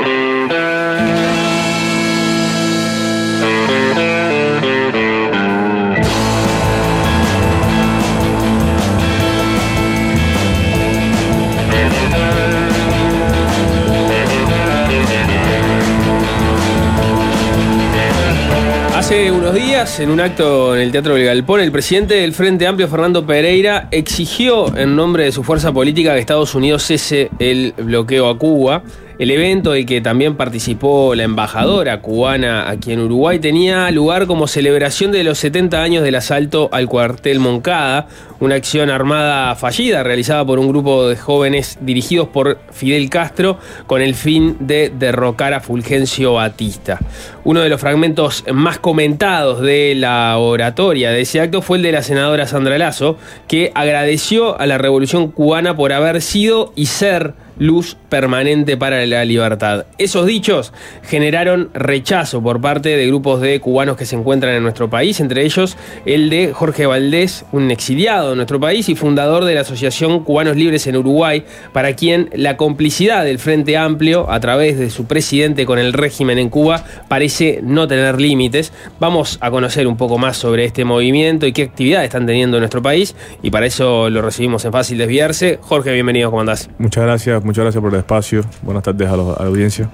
Hace unos días, en un acto en el Teatro del Galpón, el presidente del Frente Amplio, Fernando Pereira, exigió en nombre de su fuerza política que Estados Unidos cese el bloqueo a Cuba. El evento del que también participó la embajadora cubana aquí en Uruguay tenía lugar como celebración de los 70 años del asalto al cuartel Moncada, una acción armada fallida realizada por un grupo de jóvenes dirigidos por Fidel Castro con el fin de derrocar a Fulgencio Batista. Uno de los fragmentos más comentados de la oratoria de ese acto fue el de la senadora Sandra Lazo, que agradeció a la revolución cubana por haber sido y ser luz permanente para la libertad. Esos dichos generaron rechazo por parte de grupos de cubanos que se encuentran en nuestro país, entre ellos el de Jorge Valdés, un exiliado de nuestro país y fundador de la Asociación Cubanos Libres en Uruguay, para quien la complicidad del Frente Amplio a través de su presidente con el régimen en Cuba parece no tener límites. Vamos a conocer un poco más sobre este movimiento y qué actividad están teniendo en nuestro país y para eso lo recibimos en Fácil Desviarse. Jorge, bienvenido, ¿cómo andás? Muchas gracias, muchas gracias por el espacio. Buenas tardes a, los- a la audiencia.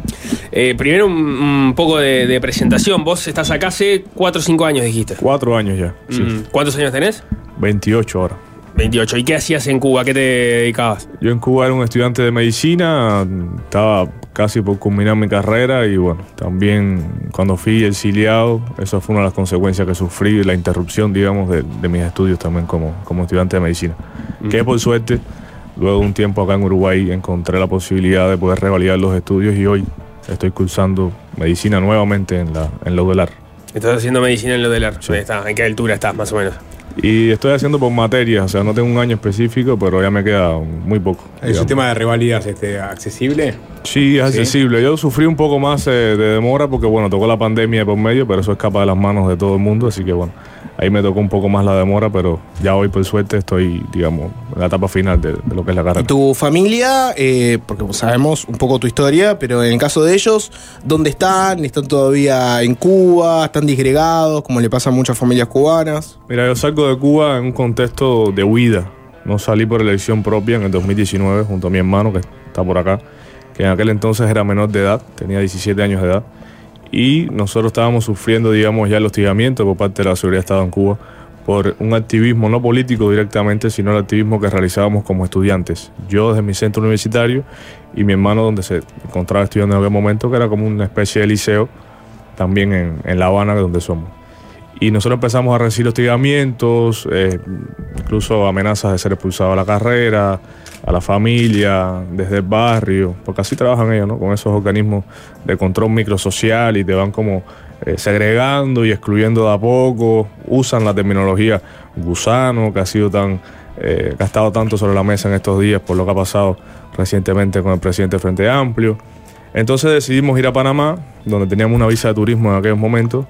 Eh, primero un, un poco de, de presentación. Vos estás acá hace 4 o 5 años, dijiste. Cuatro años ya. sí. Mm, ¿Cuántos años tenés? 28 ahora. 28. ¿Y qué hacías en Cuba? ¿A ¿Qué te dedicabas? Yo en Cuba era un estudiante de medicina, estaba casi por culminar mi carrera y bueno, también cuando fui exiliado, eso fue una de las consecuencias que sufrí, la interrupción, digamos, de, de mis estudios también como, como estudiante de medicina. Que por suerte, luego de un tiempo acá en Uruguay, encontré la posibilidad de poder revalidar los estudios y hoy estoy cursando medicina nuevamente en la, en la UDELAR. Estás haciendo medicina en lo del ar. Está, ¿En qué altura estás, más o menos? Y estoy haciendo por materias, o sea, no tengo un año específico, pero ya me queda muy poco. ¿El digamos. sistema de revalidas este, accesible? Sí, es Sí. accesible. Yo sufrí un poco más eh, de demora porque, bueno, tocó la pandemia de por medio, pero eso escapa de las manos de todo el mundo, así que, bueno, ahí me tocó un poco más la demora, pero ya hoy, por suerte, estoy, digamos, en la etapa final de, de lo que es la carrera. Tu familia, eh, porque sabemos un poco tu historia, pero en el caso de ellos, ¿dónde están? ¿Están todavía en Cuba? ¿Están disgregados? Como le pasa a muchas familias cubanas. Mira, yo salgo de Cuba en un contexto de huida. No salí por elección propia en el 2019 junto a mi hermano, que está por acá, que en aquel entonces era menor de edad, tenía 17 años de edad. Y nosotros estábamos sufriendo, digamos, ya el hostigamiento por parte de la seguridad de Estado en Cuba por un activismo no político directamente, sino el activismo que realizábamos como estudiantes. Yo desde mi centro universitario y mi hermano donde se encontraba estudiando en aquel momento, que era como una especie de liceo, también en, en La Habana, donde somos. Y nosotros empezamos a recibir hostigamientos, eh, incluso amenazas de ser expulsado a la carrera, a la familia, desde el barrio, porque así trabajan ellos, ¿no? Con esos organismos de control microsocial y te van como eh, segregando y excluyendo de a poco. Usan la terminología gusano, que ha sido tan, eh, que ha estado tanto sobre la mesa en estos días por lo que ha pasado recientemente con el presidente Frente Amplio. Entonces decidimos ir a Panamá, donde teníamos una visa de turismo en aquellos momentos,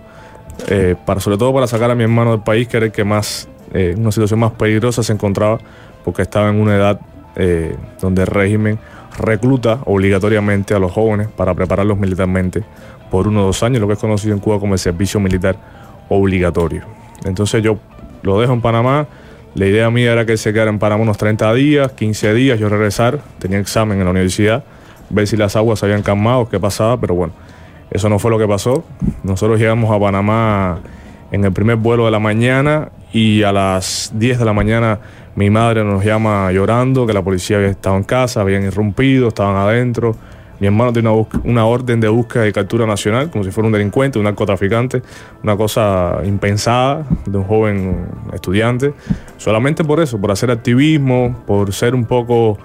eh, para, sobre todo para sacar a mi hermano del país, que era el que más, eh, una situación más peligrosa se encontraba, porque estaba en una edad eh, donde el régimen recluta obligatoriamente a los jóvenes para prepararlos militarmente por uno o dos años, lo que es conocido en Cuba como el servicio militar obligatorio. Entonces yo lo dejo en Panamá. La idea mía era que se quedara en Panamá unos 30 días, 15 días, yo regresar, tenía examen en la universidad, ver si las aguas se habían calmado, qué pasaba, pero bueno, eso no fue lo que pasó. Nosotros llegamos a Panamá en el primer vuelo de la mañana y a las 10 de la mañana mi madre nos llama llorando que la policía había estado en casa, habían irrumpido, estaban adentro. Mi hermano tiene una, una orden de búsqueda y captura nacional, como si fuera un delincuente, un narcotraficante, una cosa impensada de un joven estudiante. Solamente por eso, por hacer activismo, por ser un poco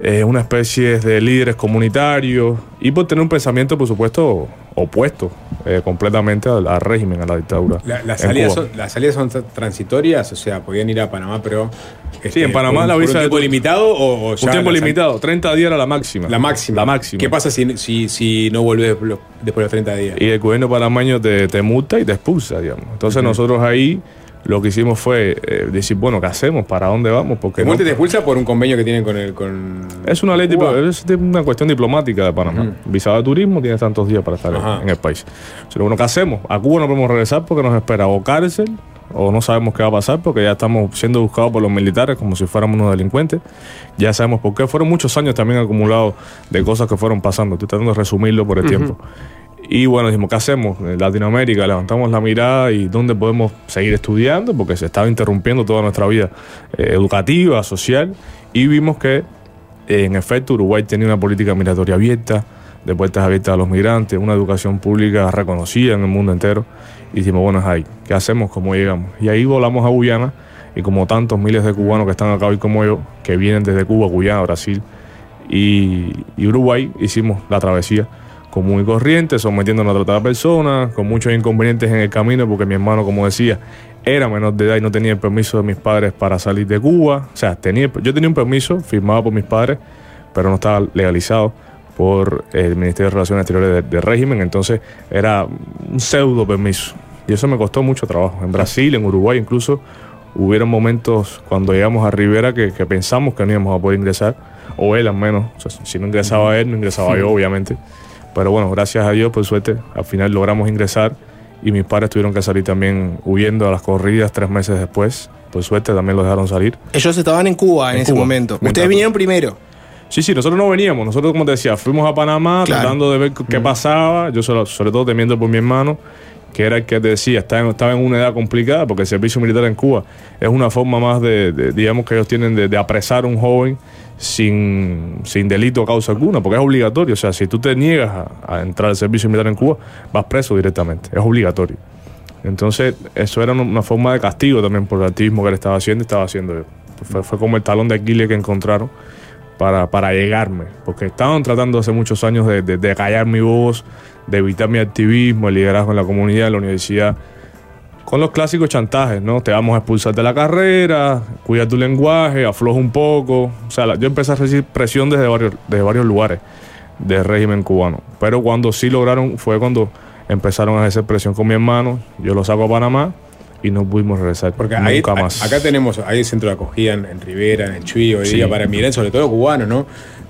eh, una especie de líderes comunitarios y por tener un pensamiento, por supuesto, opuesto eh, completamente al, al régimen, a la dictadura. La- las, salidas son, las salidas son tra- transitorias, o sea, podían ir a Panamá, pero. Sí, en Panamá por- la visa un tiempo limitado o, o Un tiempo limitado, 30 días era la máxima. La máxima. La máxima. ¿Qué pasa si, si, si no vuelves después de los 30 días? Y el gobierno panameño te, te multa y te expulsa, digamos. Entonces nosotros ahí lo que hicimos fue eh, decir, bueno, ¿qué hacemos? ¿Para dónde vamos? Porque no- muerte te expulsa por un convenio que tienen con el. Con es una ley, Cuba. diplo- es de una cuestión diplomática de Panamá. Visado de turismo, tienes tantos días para estar en- Ajá. en el país. Entonces, bueno, ¿qué hacemos? A Cuba no podemos regresar porque nos espera o cárcel o no sabemos qué va a pasar porque ya estamos siendo buscados por los militares como si fuéramos unos delincuentes. Ya sabemos por qué. Fueron muchos años también acumulados de cosas que fueron pasando. Estoy tratando de resumirlo por el tiempo. Y bueno, dijimos, ¿qué hacemos? En Latinoamérica levantamos la mirada y dónde podemos seguir estudiando, porque se estaba interrumpiendo toda nuestra vida eh, educativa, social, y vimos que en efecto Uruguay tenía una política migratoria abierta, de puertas abiertas a los migrantes, una educación pública reconocida en el mundo entero. Y dijimos, bueno, es ahí, ¿qué hacemos? ¿Cómo llegamos? Y ahí volamos a Guyana, y como tantos miles de cubanos que están acá hoy como yo, que vienen desde Cuba, Guyana, Brasil y Uruguay, hicimos la travesía común y corriente, sometiéndonos a tratar a personas, con muchos inconvenientes en el camino, porque mi hermano, como decía, era menor de edad y no tenía el permiso de mis padres para salir de Cuba. O sea, tenía, yo tenía un permiso firmado por mis padres, pero no estaba legalizado por el Ministerio de Relaciones Exteriores de- del régimen, entonces era un pseudo permiso. Y eso me costó mucho trabajo. En Brasil, en Uruguay incluso, hubieron momentos cuando llegamos a Rivera que, que pensamos que no íbamos a poder ingresar, o él al menos. O sea, si no ingresaba él, no ingresaba yo, (laughs) obviamente. Pero bueno, gracias a Dios, por suerte, al final logramos ingresar y mis padres tuvieron que salir también huyendo a las corridas tres meses después. Por suerte también los dejaron salir. Ellos estaban en Cuba en, En ese Cuba. momento. Ustedes vinieron primero. Sí, sí, nosotros no veníamos. Nosotros, como te decía, fuimos a Panamá Claro. tratando de ver qué pasaba. Yo sobre, sobre todo temiendo por mi hermano, que era el que te decía, estaba en, estaba en una edad complicada, porque el servicio militar en Cuba es una forma más de, de- digamos, que ellos tienen de, de apresar a un joven sin, sin delito o causa alguna, porque es obligatorio. O sea, si tú te niegas a, a entrar al servicio militar en Cuba, vas preso directamente. Es obligatorio. Entonces, eso era una, una forma de castigo también por el activismo que él estaba haciendo y estaba haciendo yo. Fue, fue como el talón de Aquiles que encontraron para, para llegarme, porque estaban tratando hace muchos años de, de- de callar mi voz, de evitar mi activismo, el liderazgo en la comunidad, en la universidad, con los clásicos chantajes, ¿no? Te vamos a expulsar de la carrera, cuida tu lenguaje, afloja un poco. O sea, yo empecé a recibir presión desde varios, desde varios lugares del régimen cubano. Pero cuando sí lograron fue cuando empezaron a ejercer presión con mi hermano, yo lo saco a Panamá y no pudimos regresar Porque ahí, nunca más. a- acá tenemos, hay centro de acogida en, en Rivera, en el Chuy, hoy Sí. día para migrantes, sobre todo cubanos, ¿no?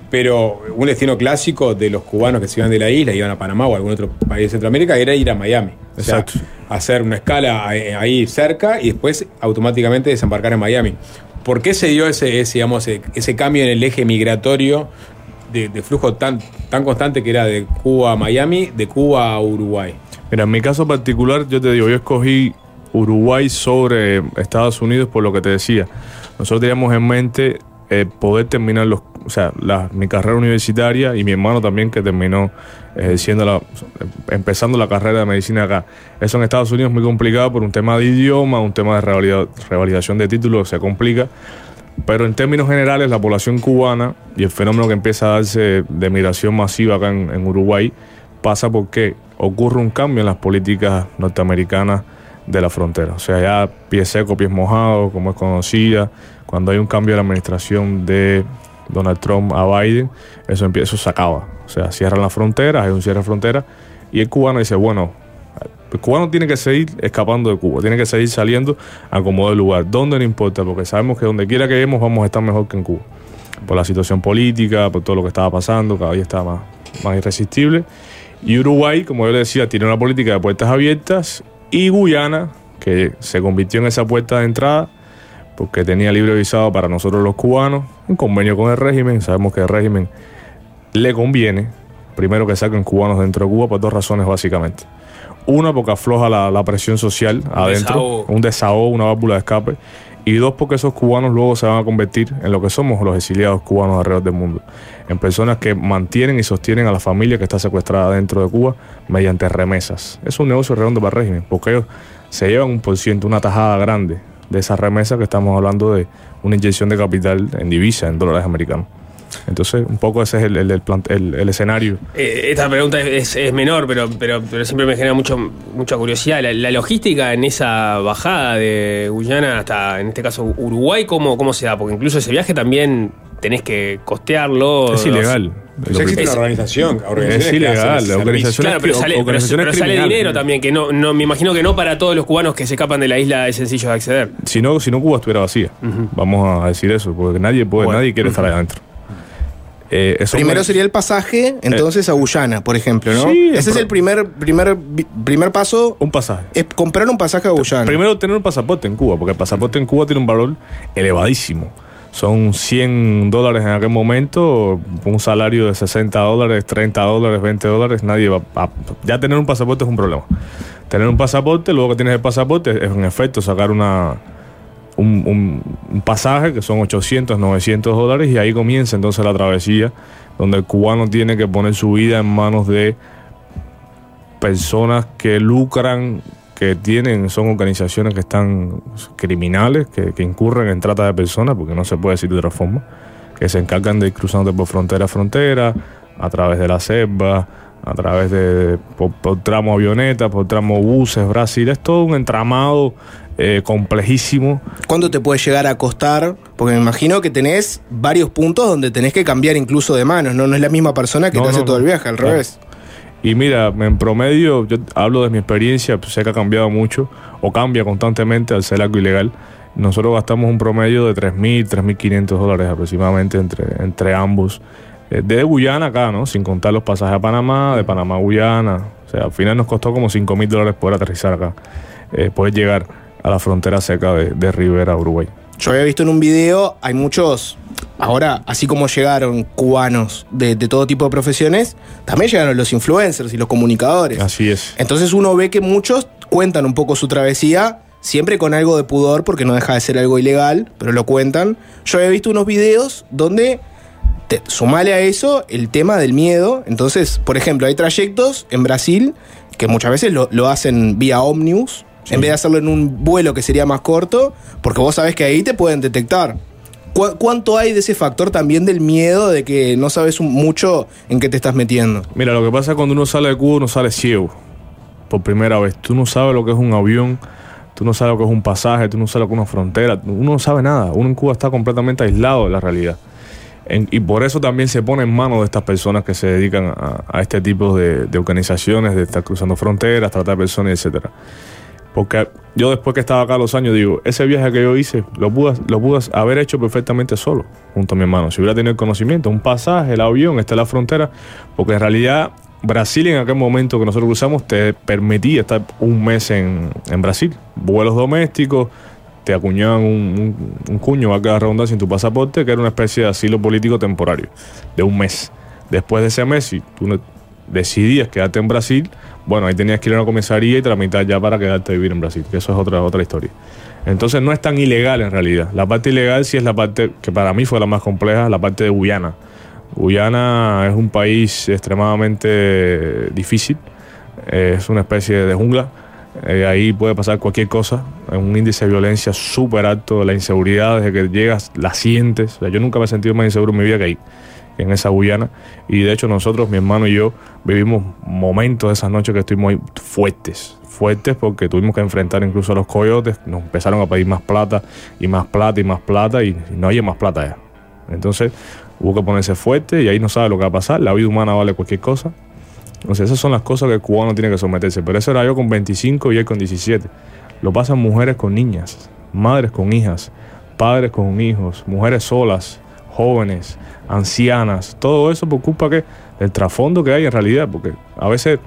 Pero un destino clásico de los cubanos que se iban de la isla, iban a Panamá o a algún otro país de Centroamérica, era ir a Miami. O sea, Exacto. hacer una escala ahí, ahí cerca y después automáticamente desembarcar en Miami. ¿Por qué se dio ese, ese, digamos, ese, ese cambio en el eje migratorio de, de flujo tan, tan constante que era de Cuba a Miami, de Cuba a Uruguay? Mira, en mi caso particular, yo te digo, yo escogí Uruguay sobre Estados Unidos por lo que te decía. Nosotros teníamos en mente eh, poder terminar los, o sea, mi carrera universitaria y mi hermano también que terminó ejerciendo la, empezando la carrera de medicina acá. Eso en Estados Unidos es muy complicado por un tema de idioma, un tema de revalida- revalidación de títulos, se complica. Pero en términos generales, la población cubana y el fenómeno que empieza a darse de migración masiva acá en, Uruguay pasa porque ocurre un cambio en las políticas norteamericanas de la frontera. O sea, ya pies seco, pies mojados, como es conocida, cuando hay un cambio de la administración de Donald Trump a Biden, eso, se acaba. O sea, cierran las fronteras, hay un cierre de fronteras, y el cubano dice, bueno, el cubano tiene que seguir escapando de Cuba, tiene que seguir saliendo a como de lugar, donde no importa, porque sabemos que donde quiera que vayamos vamos a estar mejor que en Cuba. Por la situación política, por todo lo que estaba pasando, cada día estaba más, más irresistible. Y Uruguay, como yo le decía, tiene una política de puertas abiertas. Y Guyana, que se convirtió en esa puerta de entrada, porque tenía libre visado para nosotros los cubanos, un convenio con el régimen. Sabemos que el régimen le conviene, primero que saquen cubanos dentro de Cuba, por dos razones básicamente. Una, porque afloja la, la presión social adentro, desahogo. un desahogo, una válvula de escape. Y dos, porque esos cubanos luego se van a convertir en lo que somos los exiliados cubanos alrededor del mundo. En personas que mantienen y sostienen a la familia que está secuestrada dentro de Cuba mediante remesas. Es un negocio redondo para el régimen, porque ellos se llevan un por ciento, una tajada grande de esa remesa que estamos hablando de una inyección de capital en divisa, en dólares americanos. Entonces, un poco ese es el, el- el escenario. Eh, esta pregunta es, es menor, pero, pero, pero siempre me genera mucho, mucha curiosidad. La, la logística en esa bajada de Guyana hasta, en este caso, Uruguay, ¿cómo, cómo se da? Porque incluso ese viaje también tenés que costearlo. Es ilegal. Ya existe una organización, Es ilegal, la organización Claro, pero sale, pero- sale dinero también, que no, no, me imagino que no para todos los cubanos que se escapan de la isla es sencillo de acceder. Si no, si no Cuba estuviera vacía. Vamos a decir eso, porque nadie puede, Bueno. nadie quiere estar ahí adentro. Eh, eso Primero me- sería el pasaje, entonces a Guyana, por ejemplo, ¿no? Sí, Ese es el primer, primer, primer paso, un pasaje. es comprar un pasaje a Guyana. Primero tener un pasaporte en Cuba, porque el pasaporte en Cuba tiene un valor elevadísimo. Son 100 dólares en aquel momento, un salario de 60 dólares, 30 dólares, 20 dólares, nadie va a... Ya tener un pasaporte es un problema. Tener un pasaporte, luego que tienes el pasaporte, es en efecto sacar una, un, un- un pasaje que son 800, 900 dólares y ahí comienza entonces la travesía donde el cubano tiene que poner su vida en manos de personas que lucran, que tienen, son organizaciones que están criminales, que, que incurren en trata de personas, porque no se puede decir de otra forma, que se encargan de ir cruzando por frontera a frontera, a través de la selva, a través de por, por tramo avioneta, por tramo buses, Brasil, es todo un entramado eh, complejísimo. ¿Cuánto te puede llegar a costar? Porque me imagino que tenés varios puntos donde tenés que cambiar incluso de manos, ¿no? No es la misma persona que No, te hace no, todo el viaje, al Claro. revés. Y mira, en promedio, yo hablo de mi experiencia, pues sé que ha cambiado mucho o cambia constantemente al ser algo ilegal. Nosotros gastamos un promedio de 3.000, 3.500 dólares aproximadamente entre, entre ambos. Eh, de Guyana acá, ¿no? Sin contar los pasajes a Panamá, de Panamá a Guyana. O sea, al final nos costó como 5.000 dólares poder aterrizar acá, eh, poder llegar a la frontera seca de, de Rivera, Uruguay. Yo había visto en un video, hay muchos, ahora, así como llegaron cubanos de, de todo tipo de profesiones, también llegaron los influencers y los comunicadores. Así es. Entonces uno ve que muchos cuentan un poco su travesía, siempre con algo de pudor, porque no deja de ser algo ilegal, pero lo cuentan. Yo había visto unos videos donde, te- sumale a eso el tema del miedo. Entonces, por ejemplo, hay trayectos en Brasil que muchas veces lo, lo hacen vía ómnibus, en vez de hacerlo en un vuelo que sería más corto, porque vos sabés que ahí te pueden detectar. ¿Cu- ¿Cuánto hay de ese factor también del miedo de que no sabes mucho en qué te estás metiendo? Mira, lo que pasa es que cuando uno sale de Cuba, uno sale ciego. Por primera vez. Tú no sabes lo que es un avión, tú no sabes lo que es un pasaje, tú no sabes lo que es una frontera. Uno no sabe nada. Uno en Cuba está completamente aislado de la realidad. En- y por eso también se pone en manos de estas personas que se dedican a, a este tipo de, de organizaciones, de estar cruzando fronteras, tratar personas, etcétera. Porque yo después que estaba acá a los años digo, ese viaje que yo hice lo pude, lo haber hecho perfectamente solo, junto a mi hermano. Si hubiera tenido el conocimiento, un pasaje, el avión, está la frontera, porque en realidad Brasil en aquel momento que nosotros cruzamos te permitía estar un mes en, en Brasil. Vuelos domésticos, te acuñaban un, un- un cuño, valga la redundancia, en tu pasaporte, que era una especie de asilo político temporario, de un mes. Después de ese mes, si tú decidías quedarte en Brasil, bueno, ahí tenías que ir a una comisaría y tramitar ya para quedarte a vivir en Brasil, que eso es otra, otra historia. Entonces no es tan ilegal en realidad. La parte ilegal sí es la parte que para mí fue la más compleja, la parte de Guyana. Guyana es un país extremadamente difícil, es una especie de jungla. Eh, ahí puede pasar cualquier cosa, es un índice de violencia súper alto, la inseguridad desde que llegas la sientes. Yo nunca me he sentido más inseguro en mi vida que ahí, en esa Guyana. Y de hecho nosotros, mi hermano y yo, vivimos momentos de esas noches que estuvimos ahí fuertes, fuertes porque tuvimos que enfrentar incluso a los coyotes, nos empezaron a pedir más plata y más plata y más plata y, no había más plata ya. Entonces hubo que ponerse fuerte y ahí no sabe lo que va a pasar, la vida humana vale cualquier cosa. Entonces esas son las cosas que el cubano tiene que someterse. Pero eso era yo con 25 y él con 17. Lo pasan mujeres con niñas, madres con hijas, padres con hijos, mujeres solas, jóvenes, ancianas. Todo eso por culpa que del trasfondo que hay en realidad. Porque a veces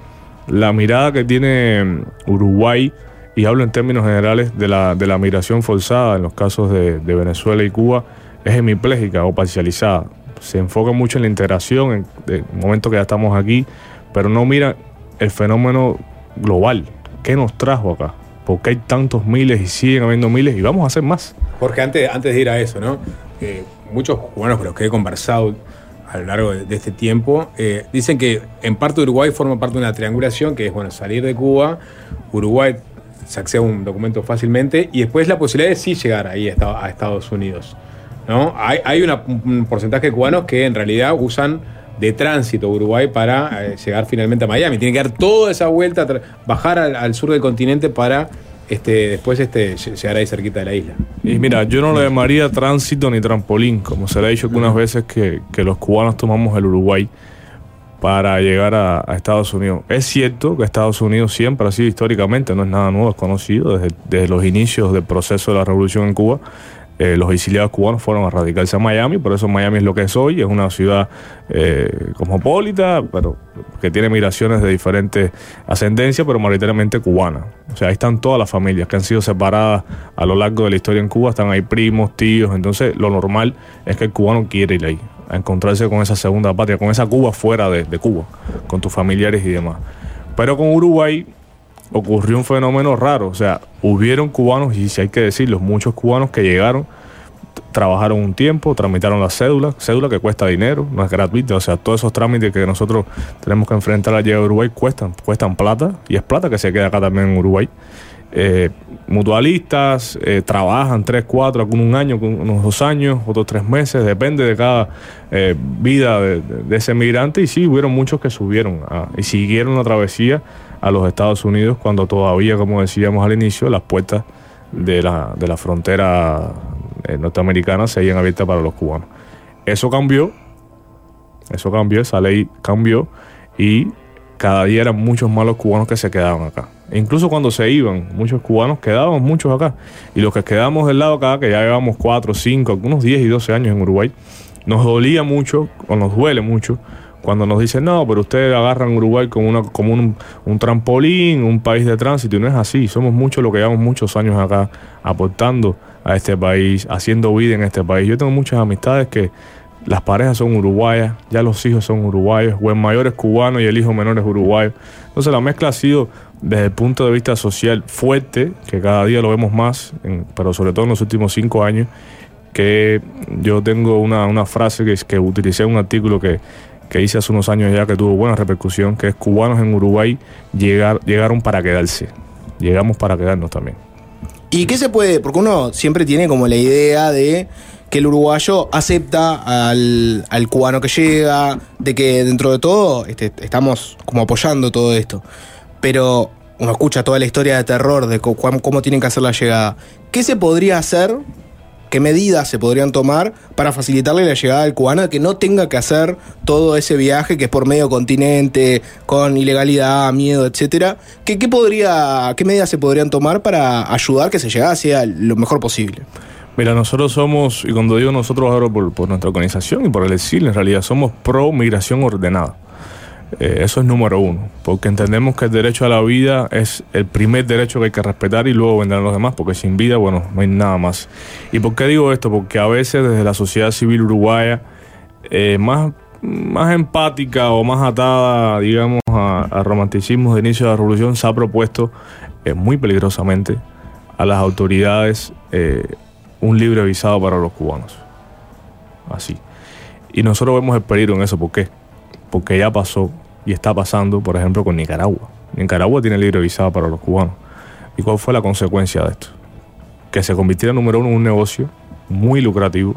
la mirada que tiene mm, Uruguay, y hablo en términos generales de la, de la migración forzada en los casos de, Venezuela y Cuba, es hemipléjica o parcializada. Se enfoca mucho en la integración, en el momento que ya estamos aquí, pero no mira el fenómeno global. ¿Qué nos trajo acá? ¿Por qué hay tantos miles y siguen habiendo miles y vamos a hacer más? Jorge, antes, antes de ir a eso, ¿no? Eh, muchos cubanos con los que he conversado a lo largo de, este tiempo eh, dicen que en parte Uruguay forma parte de una triangulación que es, bueno, salir de Cuba, Uruguay se accede a un documento fácilmente y después la posibilidad de sí llegar ahí a Esta- a Estados Unidos, ¿no? Hay, hay un porcentaje de cubanos que en realidad usan de tránsito Uruguay para eh, llegar finalmente a Miami. Tienen que dar toda esa vuelta, bajar al, al sur del continente para este, después este, ll- llegar ahí cerquita de la isla. Y mira, yo no le llamaría tránsito ni trampolín, como se le ha dicho algunas veces que, que los cubanos tomamos el Uruguay para llegar a, a Estados Unidos. Es cierto que Estados Unidos siempre ha sido históricamente, no es nada nuevo, es conocido desde, desde los inicios del proceso de la revolución en Cuba, eh, los exiliados cubanos fueron a radicarse a Miami, por eso Miami es lo que es hoy, es una ciudad eh, cosmopolita, pero que tiene migraciones de diferentes ascendencias, pero mayoritariamente cubana. O sea, ahí están todas las familias que han sido separadas a lo largo de la historia en Cuba, están ahí primos, tíos, entonces lo normal es que el cubano quiere ir ahí, a encontrarse con esa segunda patria, con esa Cuba fuera de, de Cuba, con tus familiares y demás. Pero con Uruguay ocurrió un fenómeno raro. O sea, hubieron cubanos, y si hay que decirlo, muchos cubanos que llegaron, trabajaron un tiempo, tramitaron la cédula, cédula que cuesta dinero, no es gratuita. O sea, todos esos trámites que nosotros tenemos que enfrentar al llegar a Uruguay cuestan, cuestan plata, y es plata que se queda acá también en Uruguay. Eh, mutualistas eh, trabajan tres, cuatro, algunos un año, unos dos años, otros tres meses, depende de cada eh, vida de, ese migrante. Y sí, hubieron muchos que subieron a- y siguieron la travesía a los Estados Unidos cuando todavía, como decíamos al inicio, las puertas de la, de la frontera eh, norteamericana seguían abiertas para los cubanos. Eso cambió, eso cambió, esa ley cambió y cada día eran muchos más los cubanos que se quedaban acá. Incluso cuando se iban, muchos cubanos quedaban muchos acá. Y los que quedamos del lado acá, que ya llevamos 4, 5, algunos 10 y 12 años en Uruguay, nos dolía mucho, o nos duele mucho, cuando nos dicen, no, pero ustedes agarran Uruguay como, una, como un, un trampolín, un país de tránsito, y no es así. Somos muchos los que llevamos muchos años acá aportando a este país, haciendo vida en este país. Yo tengo muchas amistades que las parejas son uruguayas, ya los hijos son uruguayos, o el mayor es cubano y el hijo menor es uruguayo. Entonces la mezcla ha sido desde el punto de vista social fuerte, que cada día lo vemos más, pero sobre todo en los últimos cinco años, que yo tengo una, una frase que, que utilicé en un artículo que, que hice hace unos años ya que tuvo buena repercusión, que es cubanos en Uruguay llegar, llegaron para quedarse. Llegamos para quedarnos también. ¿Y qué se puede? Porque uno siempre tiene como la idea de que el uruguayo acepta al, al cubano que llega, de que dentro de todo este, estamos como apoyando todo esto. Pero uno escucha toda la historia de terror de cuán- cómo tienen que hacer la llegada. ¿Qué se podría hacer? ¿Qué medidas se podrían tomar para facilitarle la llegada al cubano que no tenga que hacer todo ese viaje que es por medio continente, con ilegalidad, miedo, etcétera? ¿Qué, qué podría, ¿Qué medidas se podrían tomar para ayudar que se llegase a lo mejor posible? Mira, nosotros somos, y cuando digo nosotros hablo por, por nuestra organización y por el exilio, en realidad somos pro migración ordenada. Eh, eso es número uno, porque entendemos que el derecho a la vida es el primer derecho que hay que respetar y luego vendrán los demás, porque sin vida, bueno, no hay nada más. ¿Y por qué digo esto? Porque a veces desde la sociedad civil uruguaya, eh, más, más empática o más atada, digamos, a, a romanticismos de inicio de la revolución, se ha propuesto eh, muy peligrosamente a las autoridades un libre visado para los cubanos. Así. Y nosotros vemos el peligro en eso. ¿Por qué? Porque ya pasó y está pasando, por ejemplo, con Nicaragua. Nicaragua tiene libre visado para los cubanos. ¿Y cuál fue la consecuencia de esto? Que se convirtiera, número uno, en un negocio muy lucrativo,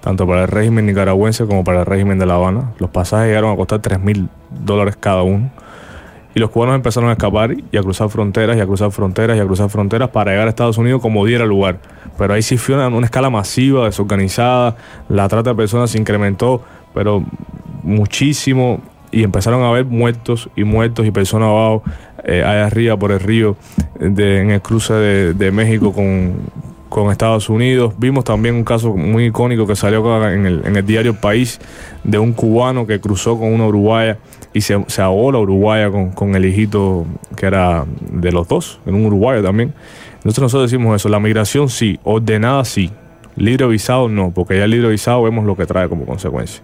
tanto para el régimen nicaragüense como para el régimen de La Habana. Los pasajes llegaron a costar 3 mil dólares cada uno. Y los cubanos empezaron a escapar y a cruzar fronteras y a cruzar fronteras y a cruzar fronteras para llegar a Estados Unidos como diera lugar. Pero ahí sí fue una, una escala masiva, desorganizada, la trata de personas se incrementó, pero muchísimo y empezaron a haber muertos y muertos y personas abajo, eh, allá arriba por el río, de- en el cruce de, de México con, con Estados Unidos. Vimos también un caso muy icónico que salió en el, en el diario País de un cubano que cruzó con una uruguaya y se, se ahogó la uruguaya con, con el hijito que era de los dos, en un uruguayo también. Entonces nosotros decimos eso, la migración sí, ordenada sí, libre visado no, porque ya el libre visado vemos lo que trae como consecuencia.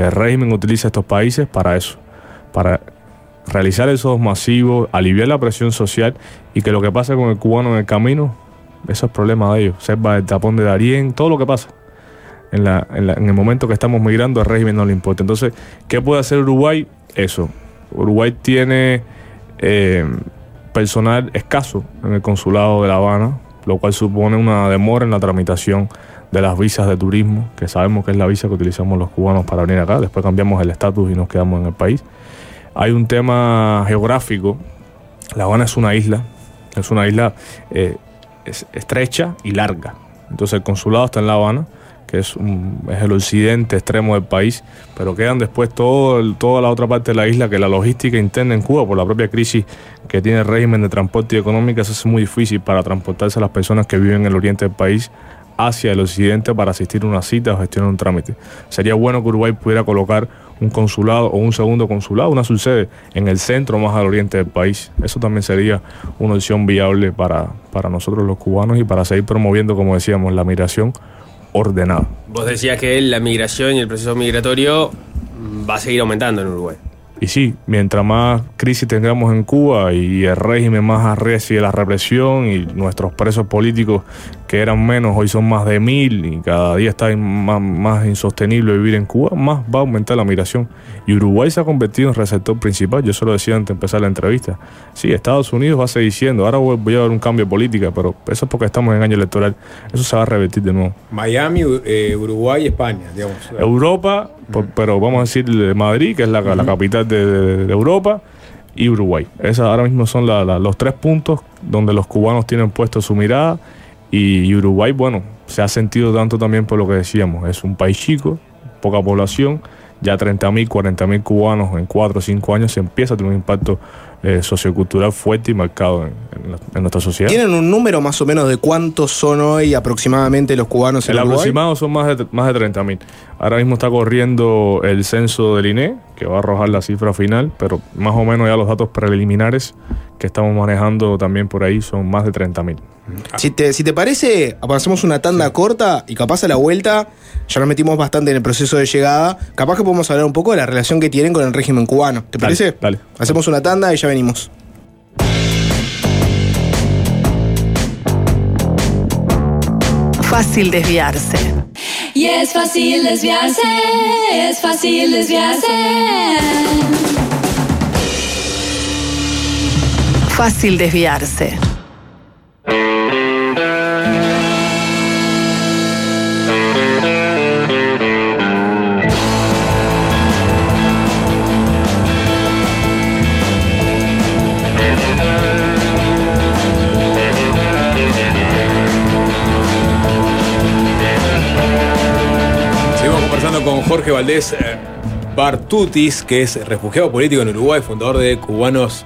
El régimen utiliza estos países para eso, para realizar esos masivos, aliviar la presión social y que lo que pasa con el cubano en el camino, eso es problema de ellos. Selva el tapón de Darién, todo lo que pasa. En, el momento que estamos migrando, al régimen no le importa. Entonces, ¿qué puede hacer Uruguay? Eso. Uruguay tiene eh, personal escaso en el consulado de La Habana, lo cual supone una demora en la tramitación de las visas de turismo, que sabemos que es la visa que utilizamos los cubanos para venir acá. Después cambiamos el estatus y nos quedamos en el país. Hay un tema geográfico. La Habana es una isla, es una isla eh, es- estrecha y larga. Entonces el consulado está en La Habana, que es, es el occidente extremo del país, pero quedan después todo toda la otra parte de la isla, que la logística interna en Cuba, por la propia crisis que tiene el régimen de transporte y económica, se hace muy difícil para transportarse a las personas que viven en el oriente del país hacia el occidente para asistir a una cita o gestionar un trámite. Sería bueno que Uruguay pudiera colocar un consulado o un segundo consulado, una subsede en el centro más al oriente del país. Eso también sería una opción viable para, para nosotros los cubanos y para seguir promoviendo, como decíamos, la migración ordenada. Vos decías que la migración y el proceso migratorio va a seguir aumentando en Uruguay. Y sí, mientras más crisis tengamos en Cuba y el régimen más arrecie la represión y nuestros presos políticos que eran menos hoy son más de mil y cada día está más, más insostenible vivir en Cuba, más va a aumentar la migración. Y Uruguay se ha convertido en receptor principal, yo se lo decía antes de empezar la entrevista. Sí, Estados Unidos va a seguir diciendo, ahora voy a ver un cambio de política, pero eso es porque estamos en año electoral, eso se va a revertir de nuevo. Miami, eh, Uruguay y España, digamos. Europa, pero vamos a decir de Madrid, que es la, la capital de, de- de Europa, y Uruguay. Esos ahora mismo son la- la- los tres puntos donde los cubanos tienen puesto su mirada. Y, Uruguay, bueno, se ha sentido tanto también por lo que decíamos. Es un país chico, poca población, ya 30.000, 40.000 cubanos en 4 o 5 años se empieza a tener un impacto eh, sociocultural fuerte y marcado en, en la- en nuestra sociedad. ¿Tienen un número más o menos de cuántos son hoy aproximadamente los cubanos en El Uruguay? aproximado son más de, más de 30 mil. Ahora mismo está corriendo el censo del INE, que va a arrojar la cifra final, pero más o menos ya los datos preliminares que estamos manejando también por ahí son más de 30 mil. Si te, si te parece, hacemos una tanda corta y capaz a la vuelta, ya nos metimos bastante en el proceso de llegada, capaz que podemos hablar un poco de la relación que tienen con el régimen cubano. ¿Te Dale, parece? dale. Hacemos una tanda y ya venimos. Fácil desviarse. Y es fácil desviarse, es fácil desviarse. Fácil desviarse. Con Jorge Valdés eh, Bartutis, que es refugiado político en Uruguay, fundador de Cubanos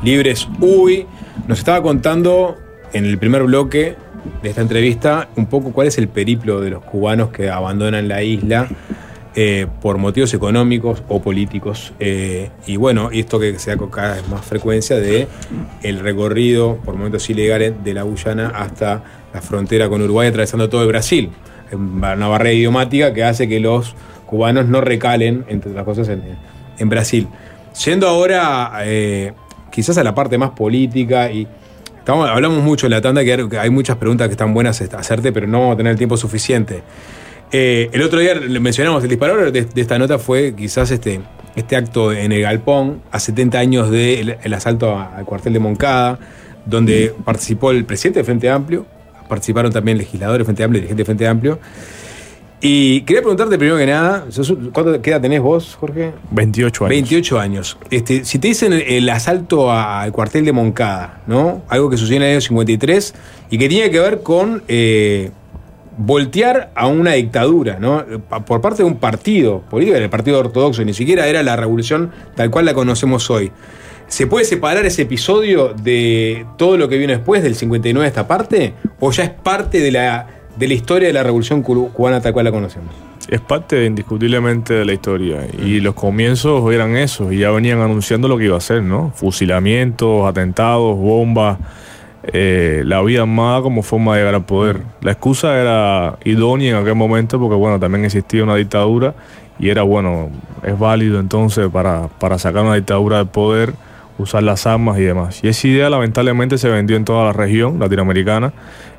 Libres UI. Nos estaba contando en el primer bloque de esta entrevista un poco cuál es el periplo de los cubanos que abandonan la isla eh, por motivos económicos o políticos. Eh, y bueno, esto que se da con cada vez más frecuencia de el recorrido por momentos ilegales de la Guyana hasta la frontera con Uruguay, atravesando todo el Brasil. Una barrera idiomática que hace que los cubanos no recalen, entre otras cosas, en, en Brasil. Yendo ahora eh, quizás a la parte más política y estamos- hablamos mucho en la tanda que hay- muchas preguntas que están buenas a hacerte, pero no vamos a tener el tiempo suficiente. Eh, el otro día mencionamos, el disparador de, de esta nota fue quizás este, este acto en el Galpón, a 70 años del el asalto al cuartel de Moncada, donde participó el presidente del Frente Amplio, participaron también legisladores del Frente Amplio, dirigentes del Frente Amplio. Y quería preguntarte primero que nada, ¿cuánto, ¿qué edad tenés vos, Jorge? 28 años. 28 años. Este, si te dicen el, el asalto al cuartel de Moncada, ¿no? Algo que sucedió en el año 53 y que tiene que ver con eh, voltear a una dictadura, ¿no? Por parte de un partido político, el partido ortodoxo, ni siquiera era la revolución tal cual la conocemos hoy. ¿Se puede separar ese episodio de todo lo que vino después del 59 a esta parte? ¿O ya es parte de la, de la historia de la revolución cu- cubana tal cual la conocemos? Es parte indiscutiblemente de la historia. Y los comienzos eran esos. Y ya venían anunciando lo que iba a ser, ¿no? Fusilamientos, atentados, bombas. eh, la vida armada como forma de llegar al poder. La excusa era idónea en aquel momento porque, bueno, también existía una dictadura y era, bueno, es válido entonces para, para sacar una dictadura del poder, usar las armas y demás. Y esa idea lamentablemente se vendió en toda la región latinoamericana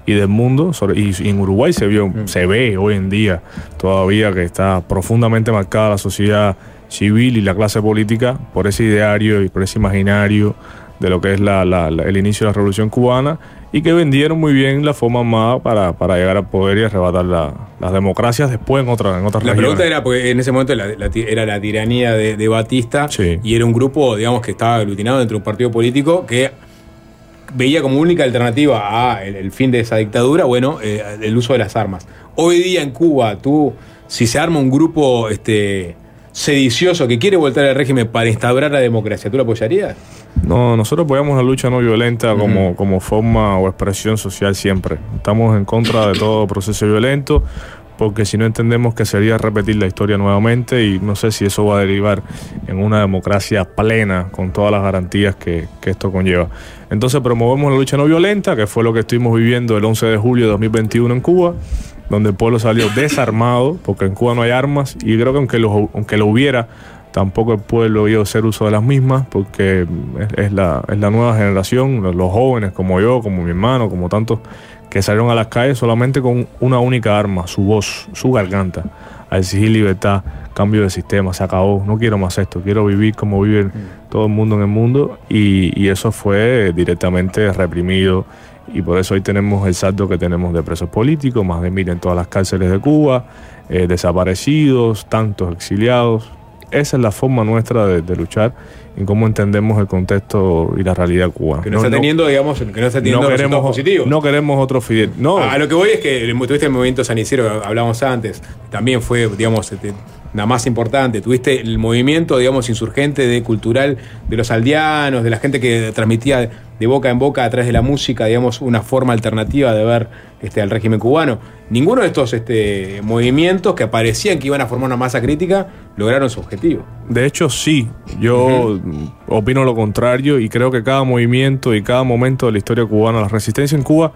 y del mundo, y, en Uruguay se vio, se ve hoy en día todavía que está profundamente marcada la sociedad civil y la clase política por ese ideario y por ese imaginario de lo que es la- la- la- el inicio de la revolución cubana y que vendieron muy bien la forma armada para, para llegar al poder y arrebatar la- las democracias después en, otras en otras La regiones. pregunta era, porque en ese momento la- la era la tiranía de, de Batista y era un grupo, digamos, que estaba aglutinado dentro de un partido político que veía como única alternativa a el, el fin de esa dictadura, bueno, eh, el uso de las armas. Hoy día en Cuba, tú, si se arma un grupo este, sedicioso que quiere voltar al régimen para instaurar la democracia, ¿tú lo apoyarías? No, nosotros apoyamos la lucha no violenta como, como forma o expresión social siempre. Estamos en contra de todo proceso violento porque si no entendemos que sería repetir la historia nuevamente y no sé si eso va a derivar en una democracia plena con todas las garantías que, que esto conlleva. Entonces promovemos la lucha no violenta, que fue lo que estuvimos viviendo el 11 de julio de 2021 en Cuba, donde el pueblo salió (laughs) desarmado, porque en Cuba no hay armas y creo que aunque lo, aunque lo hubiera, tampoco el pueblo iba a hacer uso de las mismas porque es, la, es la nueva generación, los jóvenes como yo, como mi hermano, como tantos que salieron a las calles solamente con una única arma, su voz, su garganta, a exigir libertad, cambio de sistema, se acabó, no quiero más esto, quiero vivir como vive todo el mundo en el mundo. Y, eso fue directamente reprimido. Y por eso hoy tenemos el saldo que tenemos de presos políticos, más de mil en todas las cárceles de Cuba, eh, desaparecidos, tantos exiliados. Esa es la forma nuestra de luchar en cómo entendemos el contexto y la realidad cubana. Que no, está teniendo, digamos, que no está teniendo no queremos, positivos. no queremos otro Fidel. No, A lo que voy es que el- tuviste el movimiento sanicero que hablábamos antes, también fue, digamos, este, la más importante. Tuviste el movimiento, digamos, insurgente de cultural de los aldeanos, de la gente que transmitía de boca en boca a través de la música, digamos, una forma alternativa de ver este, al régimen cubano. Ninguno de estos este, movimientos que parecían que iban a formar una masa crítica lograron su objetivo. De hecho, sí. Yo opino lo contrario y creo que cada movimiento y cada momento de la historia cubana, la resistencia en Cuba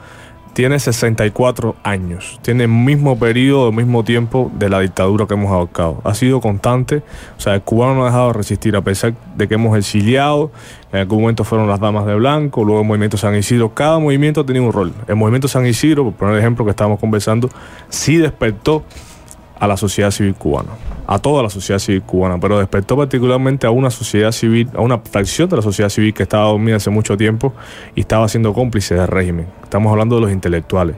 tiene 64 años. Tiene el mismo periodo, el mismo tiempo de la dictadura que hemos abocado. Ha sido constante. O sea, el cubano no ha dejado de resistir a pesar de que hemos exiliado. En algún momento fueron las damas de blanco, luego el movimiento San Isidro. Cada movimiento ha tenido un rol. El movimiento San Isidro, por poner el ejemplo que estábamos conversando, sí despertó a la sociedad civil cubana, a toda la sociedad civil cubana, pero despertó particularmente a una sociedad civil, a una fracción de la sociedad civil que estaba dormida hace mucho tiempo y estaba siendo cómplice del régimen. Estamos hablando de los intelectuales,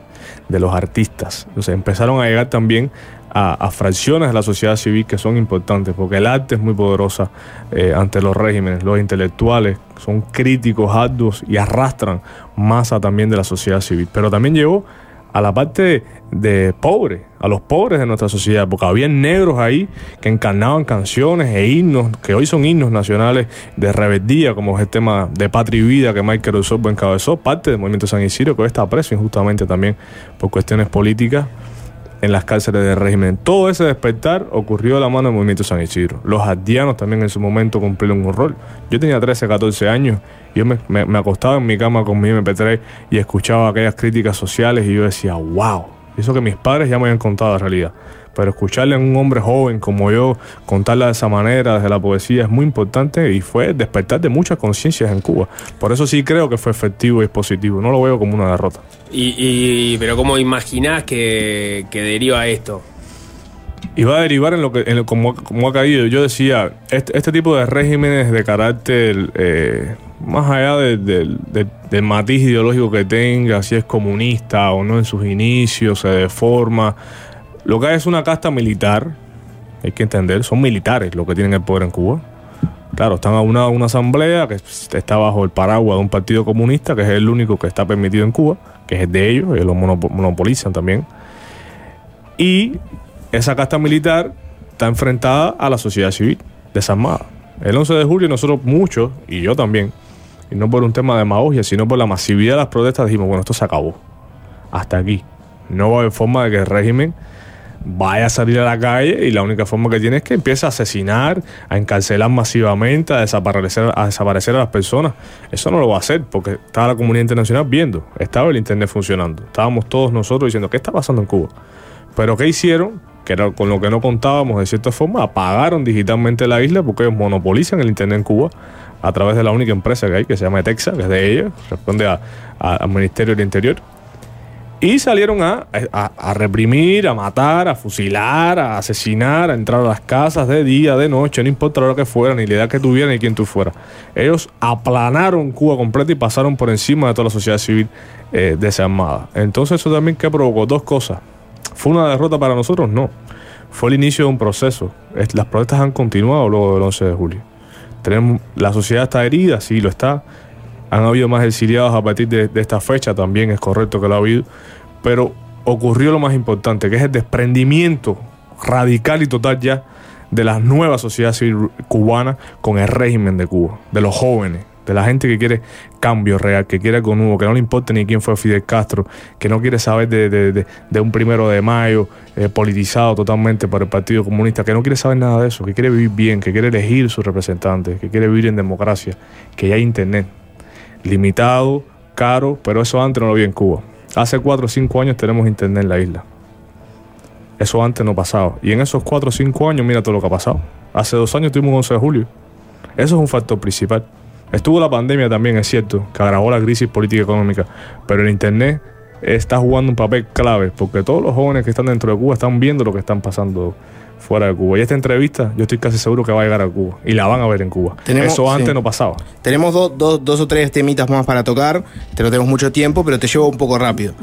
de los artistas. Entonces empezaron a llegar también a, fracciones de la sociedad civil que son importantes, porque el arte es muy poderosa eh, ante los regímenes. Los intelectuales son críticos, arduos y arrastran masa también de la sociedad civil. Pero también llegó a la parte de pobres, a los pobres de nuestra sociedad, porque había negros ahí que encarnaban canciones e himnos, que hoy son himnos nacionales de rebeldía, como es el tema de Patria y Vida que Michael Osorbo encabezó, parte del movimiento San Isidro, que hoy está preso injustamente también por cuestiones políticas en las cárceles del régimen. Todo ese despertar ocurrió de la mano del movimiento San Isidro. Los aldeanos también en su momento cumplieron un rol. Yo tenía 13, 14 años, yo me acostaba en mi cama con mi MP3 y escuchaba aquellas críticas sociales y yo decía, wow, eso que mis padres ya me habían contado la realidad. Pero escucharle a un hombre joven como yo contarla de esa manera, desde la poesía, es muy importante y fue despertar de muchas conciencias en Cuba. Por eso sí creo que fue efectivo y positivo. No lo veo como una derrota. Y, y- pero ¿cómo imaginás que, que deriva esto? Y va a derivar en lo que, en lo- como, como ha caído. Yo decía, este, este tipo de regímenes de carácter, eh, más allá de- del- del matiz ideológico que tenga, si es comunista o no en sus inicios, se deforma. Lo que hay es una casta militar, hay que entender, son militares los que tienen el poder en Cuba. Claro, están a una, asamblea que está bajo el paraguas de un partido comunista, que es el único que está permitido en Cuba, que es de ellos, ellos lo monopo- monopolizan también. Y esa casta militar está enfrentada a la sociedad civil desarmada. El 11 de julio nosotros muchos, y yo también, y no por un tema de demagogia, sino por la masividad de las protestas, dijimos, bueno, esto se acabó. Hasta aquí. No va a haber forma de que el régimen vaya a salir a la calle y la única forma que tiene es que empiece a asesinar, a encarcelar masivamente, a desaparecer, a desaparecer a las personas. Eso no lo va a hacer porque estaba la comunidad internacional viendo, estaba el internet funcionando. Estábamos todos nosotros diciendo, ¿qué está pasando en Cuba? Pero ¿qué hicieron? Que era con lo que no contábamos de cierta forma, apagaron digitalmente la isla porque ellos monopolizan el internet en Cuba a través de la única empresa que hay, que se llama Texa, que es de ellos, responde al Ministerio del Interior. Y salieron a, reprimir, a matar, a fusilar, a asesinar, a entrar a las casas de día, de noche, no importa hora que fuera, ni la edad que tuvieran, ni quién tú fueras. Ellos aplanaron Cuba completa y pasaron por encima de toda la sociedad civil eh, desarmada. Entonces eso también que provocó dos cosas. ¿Fue una derrota para nosotros? No. Fue el inicio de un proceso. Es- Las protestas han continuado luego del 11 de julio. Tenemos, la sociedad está herida, sí lo está. Han habido más exiliados a partir de, esta fecha, también es correcto que lo ha habido. Pero ocurrió lo más importante, que es el desprendimiento radical y total ya de la nueva sociedad civil cubana con el régimen de Cuba, de los jóvenes, de la gente que quiere cambio real, que quiere algo nuevo, que no le importa ni quién fue Fidel Castro, que no quiere saber de un primero de mayo eh, politizado totalmente por el Partido Comunista, que no quiere saber nada de eso, que quiere vivir bien, que quiere elegir sus representantes, que quiere vivir en democracia, que ya hay internet, limitado, caro, pero eso antes no lo había en Cuba. Hace cuatro o cinco años tenemos internet en la isla. Eso antes no pasaba. Y en esos cuatro o cinco años, mira todo lo que ha pasado. Hace dos años tuvimos 11 de julio. Eso es un factor principal. Estuvo la pandemia también, es cierto, que agravó la crisis política y económica. Pero el Internet está jugando un papel clave, porque todos los jóvenes que están dentro de Cuba están viendo lo que están pasando fuera de Cuba. Y esta entrevista, yo estoy casi seguro que va a llegar a Cuba. Y la van a ver en Cuba. Tenemos- Eso antes sí. no pasaba. Tenemos do- do- dos o tres temitas más para tocar. Te no tenemos mucho tiempo, pero te llevo un poco rápido.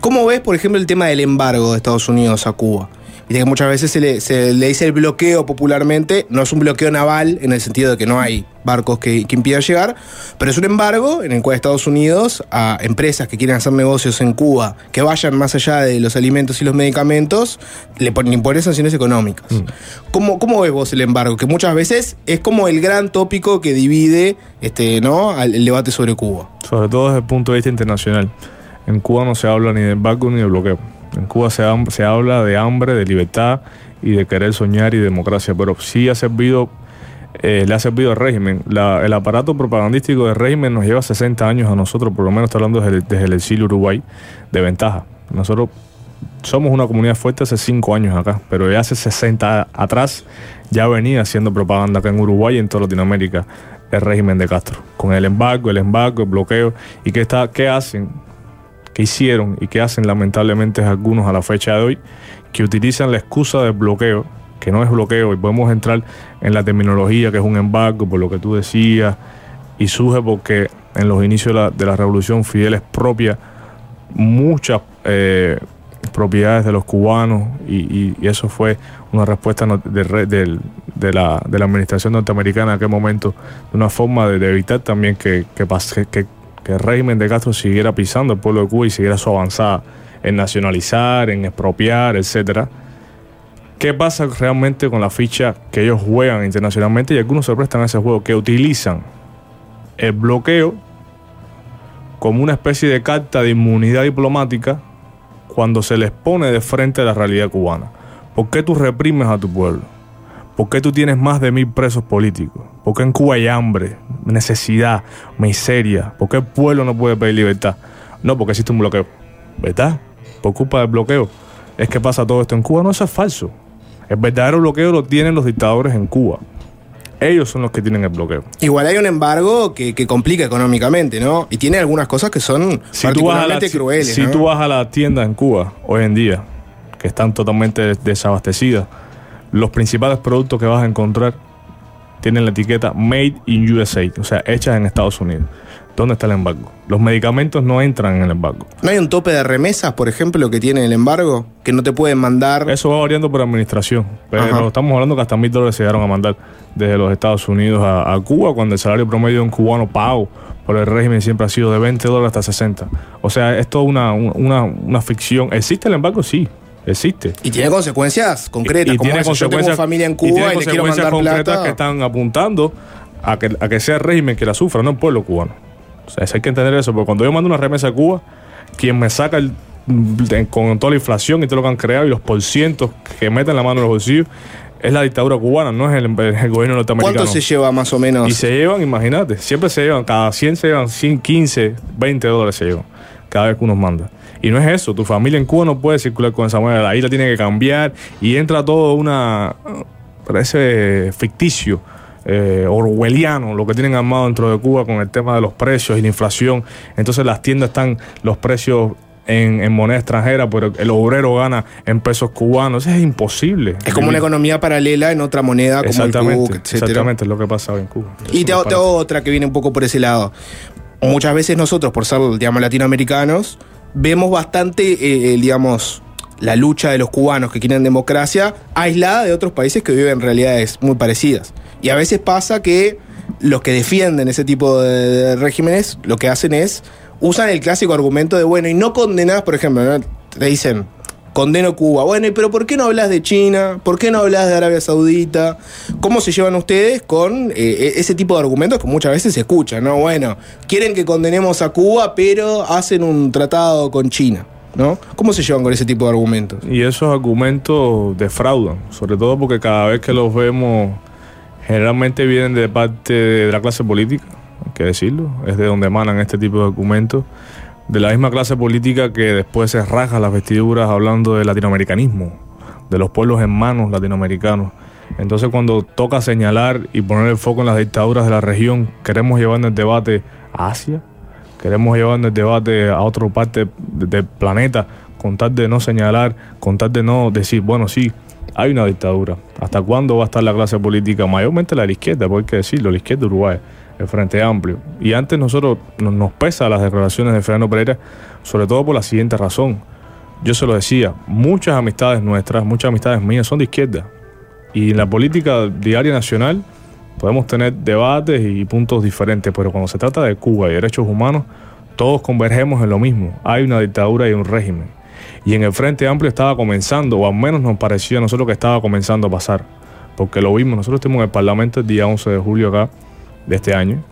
¿Cómo ves, por ejemplo, el tema del embargo de Estados Unidos a Cuba? Viste que muchas veces se le, se le dice el bloqueo popularmente. No es un bloqueo naval en el sentido de que no hay barcos que, que impidan llegar, pero es un embargo en el cual Estados Unidos a empresas que quieren hacer negocios en Cuba que vayan más allá de los alimentos y los medicamentos le ponen, imponen sanciones económicas. ¿Cómo, ¿Cómo ves vos el embargo? Que muchas veces es como el gran tópico que divide este, ¿no? al- el debate sobre Cuba. sobre todo desde el punto de vista internacional. En Cuba no se habla ni de embargo ni de bloqueo. En Cuba se, habla de hambre, de libertad y de querer soñar y democracia, pero sí ha servido, eh, le ha servido al régimen. El aparato propagandístico del régimen nos lleva 60 años a nosotros, por lo menos estoy hablando desde el exilio Uruguay, de ventaja. Nosotros somos una comunidad fuerte hace 5 años acá, pero ya hace 60 atrás ya venía haciendo propaganda acá en Uruguay y en toda Latinoamérica el régimen de Castro, con el embargo, el embargo, el bloqueo. ¿Y qué, está, qué hacen? ¿Qué hicieron y qué hacen lamentablemente algunos a la fecha de hoy? Que utilizan la excusa del bloqueo, que no es bloqueo, y podemos entrar en la terminología que es un embargo, por lo que tú decías, y surge porque en los inicios de la, de la revolución Fidel expropia muchas eh, propiedades de los cubanos y, eso fue una respuesta de, la, administración norteamericana en aquel momento, de una forma de, de evitar también que, que, pase- que- que el régimen de Castro siguiera pisando el pueblo de Cuba y siguiera su avanzada en nacionalizar, en expropiar, etcétera. ¿Qué pasa realmente con la ficha que ellos juegan internacionalmente? Y algunos se prestan a ese juego, que utilizan el bloqueo como una especie de carta de inmunidad diplomática cuando se les pone de frente a la realidad cubana. ¿Por qué tú reprimes a tu pueblo? ¿Por qué tú tienes más de mil presos políticos? ¿Por qué en Cuba hay hambre, necesidad, miseria? ¿Por qué el pueblo no puede pedir libertad? No, porque existe un bloqueo. ¿Verdad? Por culpa del bloqueo. Es que pasa todo esto en Cuba. No, eso es falso. El verdadero bloqueo lo tienen los dictadores en Cuba. Ellos son los que tienen el bloqueo. Igual hay un embargo que, que complica económicamente, ¿no? Y tiene algunas cosas que son Si la, particularmente crueles. si ¿no? tú vas a las tiendas en Cuba hoy en día, que están totalmente des- desabastecidas, los principales productos que vas a encontrar tienen la etiqueta Made in USA, o sea, hechas en Estados Unidos. ¿Dónde está el embargo? Los medicamentos no entran en el embargo. ¿No hay un tope de remesas, por ejemplo, que tiene el embargo? Que no te pueden mandar. Eso va variando por administración, pero Ajá. estamos hablando que hasta mil dólares se llegaron a mandar desde los Estados Unidos a, a Cuba, cuando el salario promedio de un cubano pago por el régimen siempre ha sido de 20 dólares hasta 60. O sea, es toda una, una, una ficción. ¿Existe el embargo? Sí, existe. Y tiene consecuencias concretas. y como tiene eso. Yo tengo consecuencias, familia en y Cuba tiene y, le quiero consecuencias mandar concretas plata. que están apuntando a que, a que sea el régimen que la sufra, no el pueblo cubano. O sea, eso hay que entender eso, porque cuando yo mando una remesa a Cuba, quien me saca el- con toda la inflación y todo lo que han creado y los porcientos que meten la mano en los bolsillos, es la dictadura cubana, no es el, el gobierno norteamericano. ¿Cuánto se lleva más o menos? Y se llevan, imagínate, siempre se llevan, cada 100 se llevan 100, 15, 20 dólares se llevan, cada vez que uno manda. Y no es eso, tu familia en Cuba no puede circular con esa moneda, la isla tiene que cambiar y entra todo una, parece ficticio, eh, orwelliano, lo que tienen armado dentro de Cuba con el tema de los precios y la inflación. Entonces las tiendas están los precios en, en moneda extranjera, pero el obrero gana en pesos cubanos. Es imposible. Es como una economía paralela en otra moneda como el Exactamente, es lo que pasa en Cuba. Y te, te hago otra que viene un poco por ese lado. Muchas veces nosotros, por ser, digamos, latinoamericanos, vemos bastante, eh, el, digamos, la lucha de los cubanos que quieren democracia aislada de otros países que viven realidades muy parecidas. Y a veces pasa que los que defienden ese tipo de, regímenes lo que hacen es usan el clásico argumento de, bueno, y no condenás, por ejemplo, te dicen, condeno Cuba. Bueno, ¿y pero por qué no hablas de China? ¿Por qué no hablas de Arabia Saudita? ¿Cómo se llevan ustedes con eh, ese tipo de argumentos que muchas veces se escuchan, ¿no? Bueno, quieren que condenemos a Cuba, pero hacen un tratado con China, ¿no? ¿Cómo se llevan con ese tipo de argumentos? Y esos argumentos defraudan, sobre todo porque cada vez que los vemos, generalmente vienen de parte de la clase política, hay que decirlo, es de donde emanan este tipo de documentos, de la misma clase política que después se raja las vestiduras hablando de latinoamericanismo, de los pueblos hermanos latinoamericanos. Entonces cuando toca señalar y poner el foco en las dictaduras de la región, queremos llevar el debate a Asia, queremos llevar el debate a otra parte de- del planeta, con tal de no señalar, con tal de no decir, bueno, sí, hay una dictadura. ¿Hasta cuándo va a estar la clase política? Mayormente la de la izquierda, porque hay que decirlo, la izquierda de Uruguay, el Frente Amplio. Y antes nosotros nos, pesa las declaraciones de Fernando Pereira, sobre todo por la siguiente razón. Yo se lo decía, muchas amistades nuestras, muchas amistades mías son de izquierda. Y en la política diaria nacional podemos tener debates y puntos diferentes, pero cuando se trata de Cuba y derechos humanos, todos convergemos en lo mismo. Hay una dictadura y un régimen. Y en el Frente Amplio estaba comenzando, o al menos nos parecía a nosotros que estaba comenzando a pasar, porque lo vimos. Nosotros estuvimos en el Parlamento el día 11 de julio acá de este año,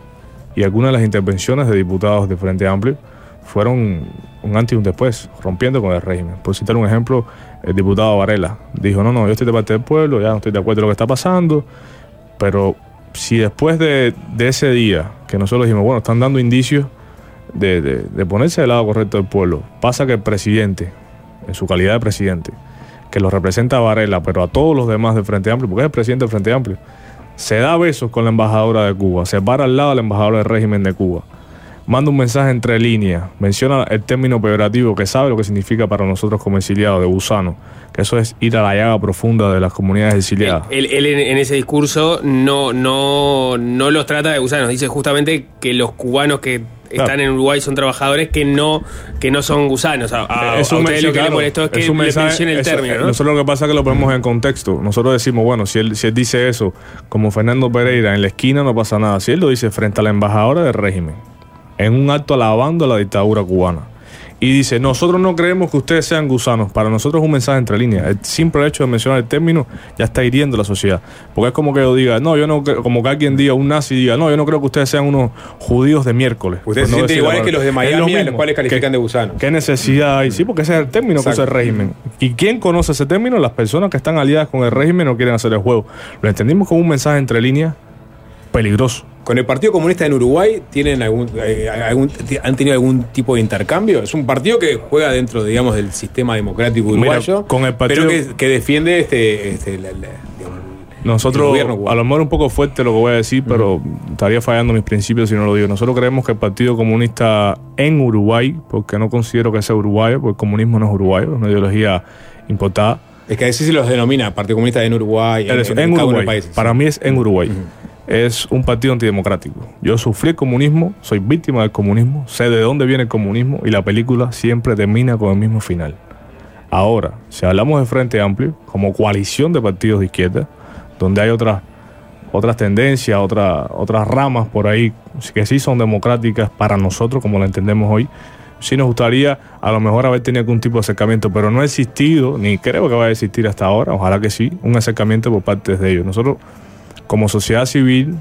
y algunas de las intervenciones de diputados del Frente Amplio fueron un antes y un después, rompiendo con el régimen. Por citar un ejemplo, el diputado Varela dijo, no, no, yo estoy de parte del pueblo, ya no estoy de acuerdo con lo que está pasando, pero si después de, de ese día que nosotros dijimos, bueno, están dando indicios de, de- de ponerse del lado correcto del pueblo, pasa que el presidente, en su calidad de presidente, que lo representa a Varela, pero a todos los demás del Frente Amplio, porque es el presidente del Frente Amplio, se da besos con la embajadora de Cuba, se para al lado de la embajadora del régimen de Cuba, manda un mensaje entre líneas, menciona el término peyorativo que sabe lo que significa para nosotros como exiliados, de gusano, que eso es ir a la llaga profunda de las comunidades exiliadas. Él, él en, en ese discurso no, no, no los trata de gusanos, dice justamente que los cubanos que están en Uruguay son trabajadores que no, que no son gusanos. A, a- Es a lo que mensaje, le molestó es que es un le mensaje- el eso- término, ¿no? Nosotros lo que pasa es que lo ponemos en contexto. Nosotros decimos, bueno, si él, si él dice eso, como Fernando Pereira, en la esquina no pasa nada. Si él lo dice frente a la embajadora del régimen, en un acto alabando a la dictadura cubana, y dice, nosotros no creemos que ustedes sean gusanos, para nosotros es un mensaje entre líneas. El simple hecho de mencionar el término ya está hiriendo la sociedad. Porque es como que yo diga, no, yo no creo, como que alguien diga, un nazi diga, no, yo no creo que ustedes sean unos judíos de miércoles. Ustedes no se sienten iguales que los de lo Miami, a los cuales califican ¿Qué- de gusanos. ¿Qué necesidad hay? Sí, porque ese es el término que usa el régimen. ¿Y quién conoce ese término? Las personas que están aliadas con el régimen no quieren hacer el juego. Lo entendimos como un mensaje entre líneas peligroso. ¿Con el Partido Comunista en Uruguay tienen algún, eh, algún- han tenido algún tipo de intercambio? Es un partido que juega dentro, digamos, del sistema democrático Mira, uruguayo, con el partido- pero que, que defiende este, este, la- la- digamos, el Nosotros, a lo mejor un poco fuerte lo que voy a decir, pero estaría fallando mis principios si no lo digo. Nosotros creemos que el Partido Comunista en Uruguay, porque no considero que sea uruguayo, porque el comunismo no es uruguayo, es una ideología importada. Es que así se los denomina Partido Comunista en Uruguay, en, en en cada uno de los Uruguay. países. Para mí es en Uruguay. Es un partido antidemocrático. Yo sufrí el comunismo, soy víctima del comunismo, sé de dónde viene el comunismo y la película siempre termina con el mismo final. Ahora, si hablamos de Frente Amplio, como coalición de partidos de izquierda, donde hay otras otras tendencias, otra- otras ramas por ahí que sí son democráticas para nosotros, como lo entendemos hoy, sí nos gustaría a lo mejor haber tenido algún tipo de acercamiento, pero no ha existido, ni creo que vaya a existir hasta ahora, ojalá que sí, un acercamiento por parte de ellos. Nosotros, como sociedad civil,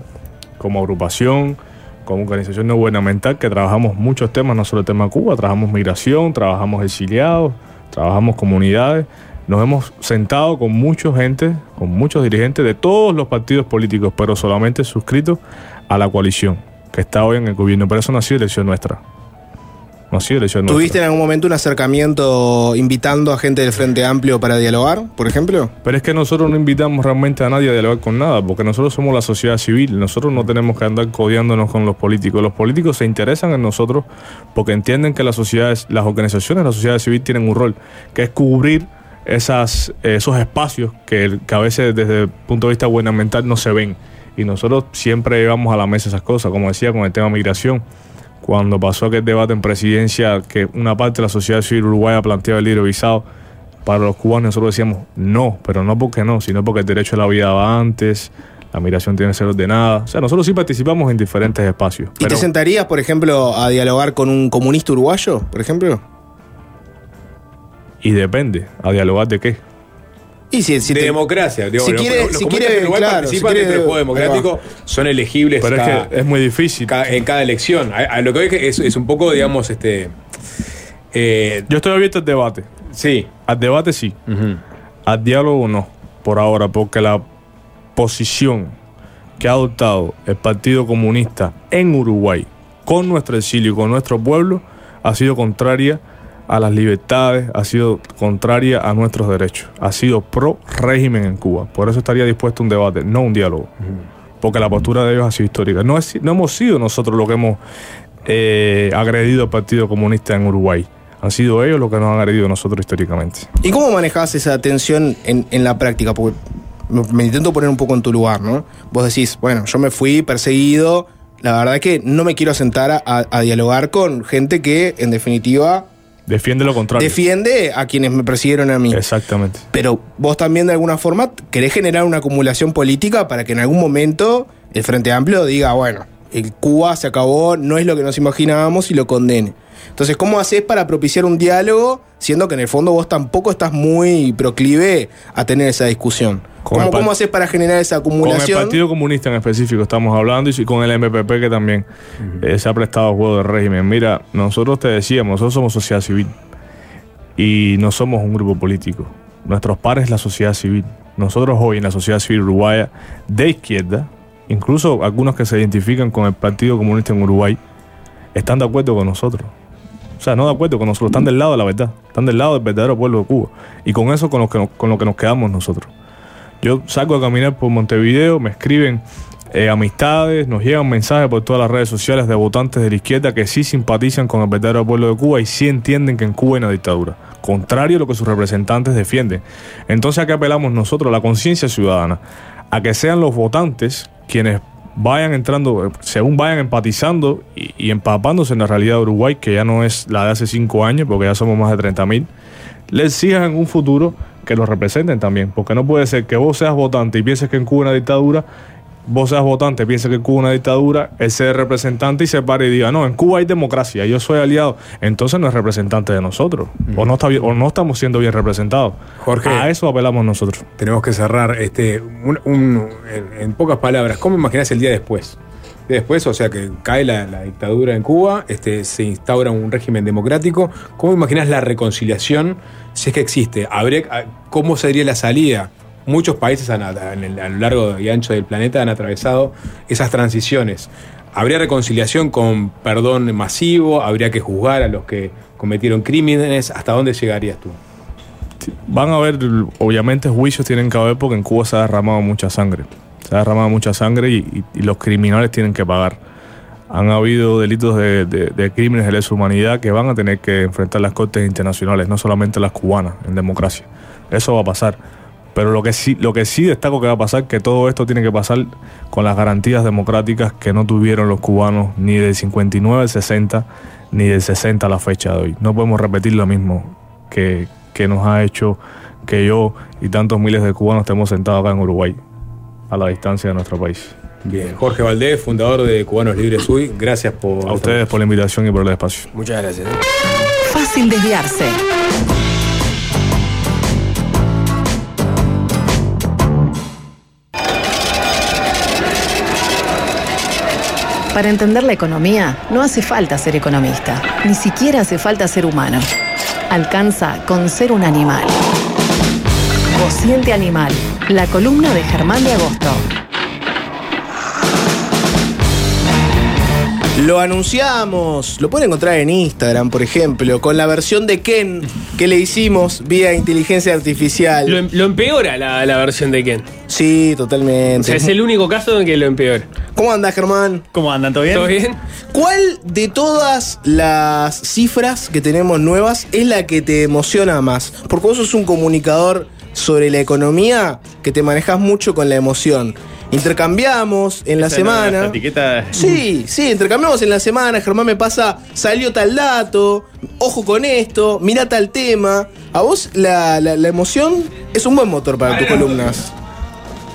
como agrupación, como organización no gubernamental, que trabajamos muchos temas, no solo el tema Cuba, trabajamos migración, trabajamos exiliados, trabajamos comunidades, nos hemos sentado con mucha gente, con muchos dirigentes de todos los partidos políticos, pero solamente suscritos a la coalición que está hoy en el gobierno. Pero eso no ha elección nuestra. No. ¿Tuviste en algún momento un acercamiento invitando a gente del Frente Amplio para dialogar, por ejemplo? Pero es que nosotros no invitamos realmente a nadie a dialogar con nada, porque nosotros somos la sociedad civil, nosotros no tenemos que andar codeándonos con los políticos. Los políticos se interesan en nosotros porque entienden que las sociedades, las organizaciones de la sociedad civil tienen un rol, que es cubrir esas, esos espacios que, que a veces desde el punto de vista gubernamental no se ven. Y nosotros siempre llevamos a la mesa esas cosas, como decía con el tema migración. Cuando pasó aquel debate en presidencia, que una parte de la sociedad civil uruguaya planteaba el libre visado, para los cubanos nosotros decíamos no, pero no porque no, sino porque el derecho a la vida va antes, la migración tiene que ser ordenada. O sea, nosotros sí participamos en diferentes espacios. ¿Y pero- te sentarías, por ejemplo, a dialogar con un comunista uruguayo, por ejemplo? Y depende, ¿a dialogar de qué? Y si, si de te- democracia. digo, si los- quiere- los si comunistas quiere, en Uruguay claro, participan si quiere- dentro del juego democrático, son elegibles Pero es cada- que es muy difícil. cada- en cada elección. A, a lo que hoy es, es un poco, digamos, este. eh, Yo estoy abierto al debate. sí. Al debate sí. Al diálogo no, por ahora, porque la posición que ha adoptado el Partido Comunista en Uruguay con nuestro exilio y con nuestro pueblo ha sido contraria a las libertades, ha sido contraria a nuestros derechos, ha sido pro régimen en Cuba. Por eso estaría dispuesto a un debate, no un diálogo. Porque la postura de ellos ha sido histórica. No, es- no hemos sido nosotros los que hemos eh, agredido al Partido Comunista en Uruguay. Han sido ellos los que nos han agredido a nosotros históricamente. ¿Y cómo manejás esa tensión en, en la práctica? Porque me, me intento poner un poco en tu lugar, ¿no? Vos decís, bueno, yo me fui perseguido, la verdad es que no me quiero sentar a, a dialogar con gente que, en definitiva, Defiende lo contrario. defiende a quienes me persiguieron a mí. Exactamente. Pero vos también de alguna forma querés generar una acumulación política para que en algún momento el Frente Amplio diga, bueno, el Cuba se acabó, no es lo que nos imaginábamos y lo condene. Entonces, ¿cómo haces para propiciar un diálogo, siendo que en el fondo vos tampoco estás muy proclive a tener esa discusión? Con ¿Cómo, haces para generar esa Con el acumulación? Partido Comunista en específico estamos hablando y con el MPP que también eh, se ha prestado a juego de régimen. Mira, nosotros te decíamos, nosotros somos sociedad civil y no somos un grupo político. Nuestros pares es la sociedad civil. Nosotros hoy en la sociedad civil uruguaya de izquierda, incluso algunos que se identifican con el Partido Comunista en Uruguay, están de acuerdo con nosotros. Sea, no de acuerdo con nosotros, están del lado de la verdad, están del lado del verdadero pueblo de Cuba. Y con eso con lo que nos, con lo que nos quedamos nosotros. Yo salgo a caminar por Montevideo, me escriben eh, amistades, nos llegan mensajes por todas las redes sociales de votantes de la izquierda que sí simpatizan con el verdadero pueblo de Cuba y sí entienden que en Cuba hay una dictadura, contrario a lo que sus representantes defienden. Entonces, ¿a qué apelamos nosotros? La conciencia ciudadana, a que sean los votantes quienes vayan entrando, eh, según vayan empatizando y, empapándose en la realidad de Uruguay, que ya no es la de hace cinco años, porque ya somos más de 30 mil, le exijan un futuro que los representen también, porque no puede ser que vos seas votante y pienses que en Cuba una dictadura, vos seas votante y pienses que Cuba hay una dictadura, él sea representante y se pare y diga, no, en Cuba hay democracia, yo soy aliado, entonces no es representante de nosotros, o, no está bien, o no estamos siendo bien representados. Jorge. A eso apelamos nosotros. Tenemos que cerrar este un- un- en, en pocas palabras. ¿Cómo imaginás el día después? Después, o sea, que cae la, la dictadura en Cuba, este, se instaura un régimen democrático. ¿Cómo imaginás la reconciliación si es que existe? ¿Habría, a- ¿Cómo sería la salida? Muchos países han- a lo largo y ancho del planeta han atravesado esas transiciones. ¿Habría reconciliación con perdón masivo? ¿Habría que juzgar a los que cometieron crímenes? ¿Hasta dónde llegarías tú? Van a haber, obviamente, juicios tienen que haber porque en Cuba se ha derramado mucha sangre. Se ha derramado mucha sangre y, los criminales tienen que pagar. Han habido delitos de, de- de crímenes de lesa humanidad que van a tener que enfrentar las cortes internacionales, no solamente las cubanas en democracia. Eso va a pasar. Pero lo que sí, lo que sí destaco que va a pasar que todo esto tiene que pasar con las garantías democráticas que no tuvieron los cubanos ni del 59 al 60 ni del 60 a la fecha de hoy. No podemos repetir lo mismo que, que nos ha hecho que yo y tantos miles de cubanos estemos sentados acá en Uruguay, a la distancia de nuestro país. Bien, Jorge Valdés, fundador de Cubanos Libres Uy, gracias por... A ustedes por la invitación y por el espacio. Muchas gracias. Fácil desviarse. Para entender la economía no hace falta ser economista, ni siquiera hace falta ser humano. Alcanza con ser un animal. Cociente Animal, la columna de Germán de Agosto. Lo anunciamos, lo pueden encontrar en Instagram, por ejemplo, con la versión de Ken que le hicimos vía inteligencia artificial. Lo, em- lo empeora la, la versión de Ken. Sí, totalmente. O sea, es el único caso en que lo empeora. ¿Cómo anda, Germán? ¿Cómo andan? ¿Todo bien? ¿Todo bien? ¿Cuál de todas las cifras que tenemos nuevas es la que te emociona más? Porque vos sos un comunicador sobre la economía que te manejas mucho con la emoción. Intercambiamos en la semana. la etiqueta. Sí, sí, intercambiamos en la semana. Germán me pasa, salió tal dato, ojo con esto, mira tal tema. A vos la, la- la emoción es un buen motor para tus columnas.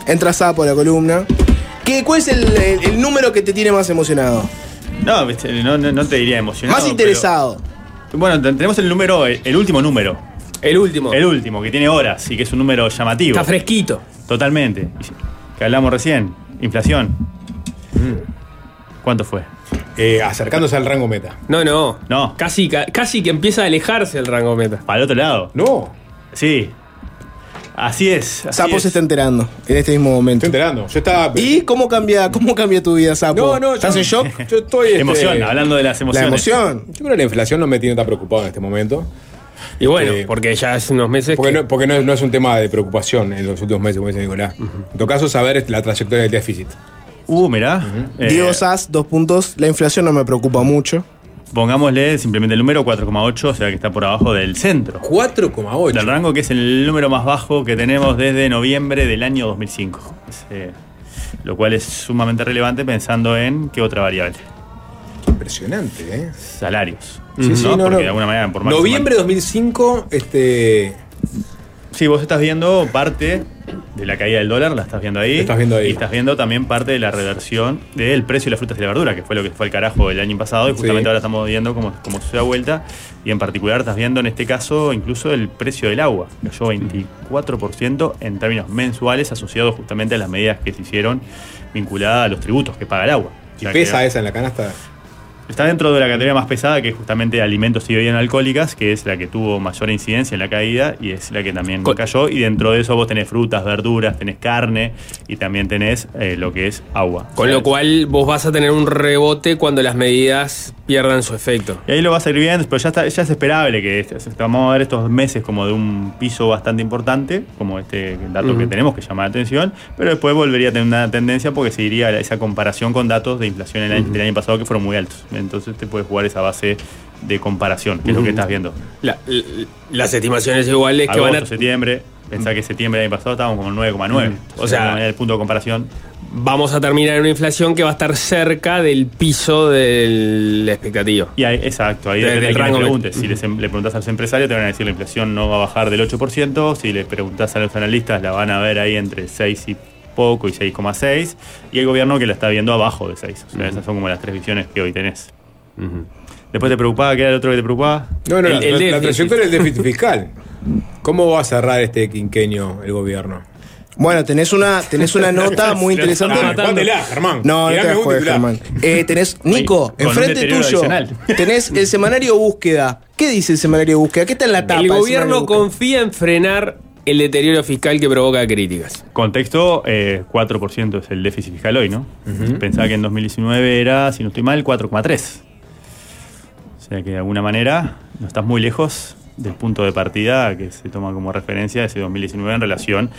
Entras a por la columna. ¿Qué, ¿Cuál es el, el- el número que te tiene más emocionado? No, viste, no, no, te diría emocionado. más interesado. pero- bueno, ten- tenemos el número, el último número. El último. El último, que tiene horas y que es un número llamativo. Está fresquito. Totalmente. Que hablamos recién. Inflación. ¿Cuánto fue? Eh, acercándose al rango meta. No, no. No. Casi, ca- casi que empieza a alejarse el rango meta. Para el otro lado. No. Sí. Así es. así Sapo es. se está enterando en este mismo momento. Estoy enterando. Yo estaba. ¿Y cómo cambia, cómo cambia tu vida, Sapo? No, no, ¿Estás yo- en shock? Yo estoy. este, Emoción, hablando de las La emociones. emoción. Yo creo que la inflación no me tiene tan preocupado en este momento. Y bueno, Eh, porque ya hace unos meses. Porque, que- no, porque no, es- no es un tema de preocupación en los últimos meses, como dice Nicolás. En todo caso, saber la trayectoria del déficit. Uh, mirá. Eh, Diego Sass, dos puntos. La inflación no me preocupa mucho. Pongámosle simplemente el número 4,8, o sea que está por abajo del centro. 4,8. Del rango que es el número más bajo que tenemos desde noviembre del año 2005. Es, eh, lo cual es sumamente relevante pensando en qué otra variable. Impresionante, ¿eh? Salarios. Sí, sí, no, Porque no. de alguna manera, por más Noviembre de 2005, este. Sí, vos estás viendo parte de la caída del dólar, la estás viendo ahí. Estás viendo ahí. Y estás viendo también parte de la reversión del precio de las frutas y la verdura, que fue lo que fue el carajo el año pasado. Y justamente Sí. ahora estamos viendo cómo, cómo se da vuelta. Y en particular estás viendo en este caso incluso el precio del agua. Cayó 24% en términos mensuales asociados justamente a las medidas que se hicieron vinculadas a los tributos que paga el agua. O ¿Y sea, pesa que- esa en la canasta? Está dentro de la categoría más pesada, que es justamente alimentos y bebidas alcohólicas, que es la que tuvo mayor incidencia en la caída y es la que también Co- cayó. Y dentro de eso vos tenés frutas, verduras, tenés carne y también tenés eh, lo que es agua. Con lo cual vos vas a tener un rebote cuando las medidas pierdan su efecto. Y ahí lo vas a ir viendo, pero ya, está, ya es esperable que este- vamos a ver estos meses como de un piso bastante importante, como este dato que tenemos que llama la atención, pero después volvería a tener una tendencia porque seguiría esa comparación con datos de inflación año- del año pasado que fueron muy altos. Entonces te puedes jugar esa base de comparación, que es lo que estás viendo. La- las estimaciones iguales que van a. septiembre, pensá que septiembre del año pasado estábamos como en 9,9. O sea, el punto de comparación. Vamos a terminar en una inflación que va a estar cerca del piso del expectativo. Y ahí, exacto, ahí depende de quién le preguntes. Si les- le preguntas a los empresarios, te van a decir la inflación no va a bajar del 8%. Si le preguntas a los analistas, la van a ver ahí entre 6 y poco y 6,6. Y el gobierno que la está viendo abajo de 6. O sea, esas son como las tres visiones que hoy tenés. Después te preocupaba, ¿qué era el otro que te preocupaba? No, no, El- la, el la- trayectoria del déficit fiscal. ¿Cómo va a cerrar este quinquenio el gobierno? Bueno, tenés una, tenés una nota (laughs) muy interesante. Ah, jugátela, Germán. No, no te juegues. Germán. Eh, tenés, (laughs) Nico, enfrente tuyo, adicional. tenés el semanario búsqueda. ¿Qué dice el semanario búsqueda? ¿Qué está en la tapa? El gobierno confía en frenar el deterioro fiscal que provoca críticas. Contexto, eh, 4% es el déficit fiscal hoy, ¿no? Pensaba que en 2019 era, si no estoy mal, 4,3. O sea que de alguna manera no estás muy lejos del punto de partida que se toma como referencia ese 2019 en relación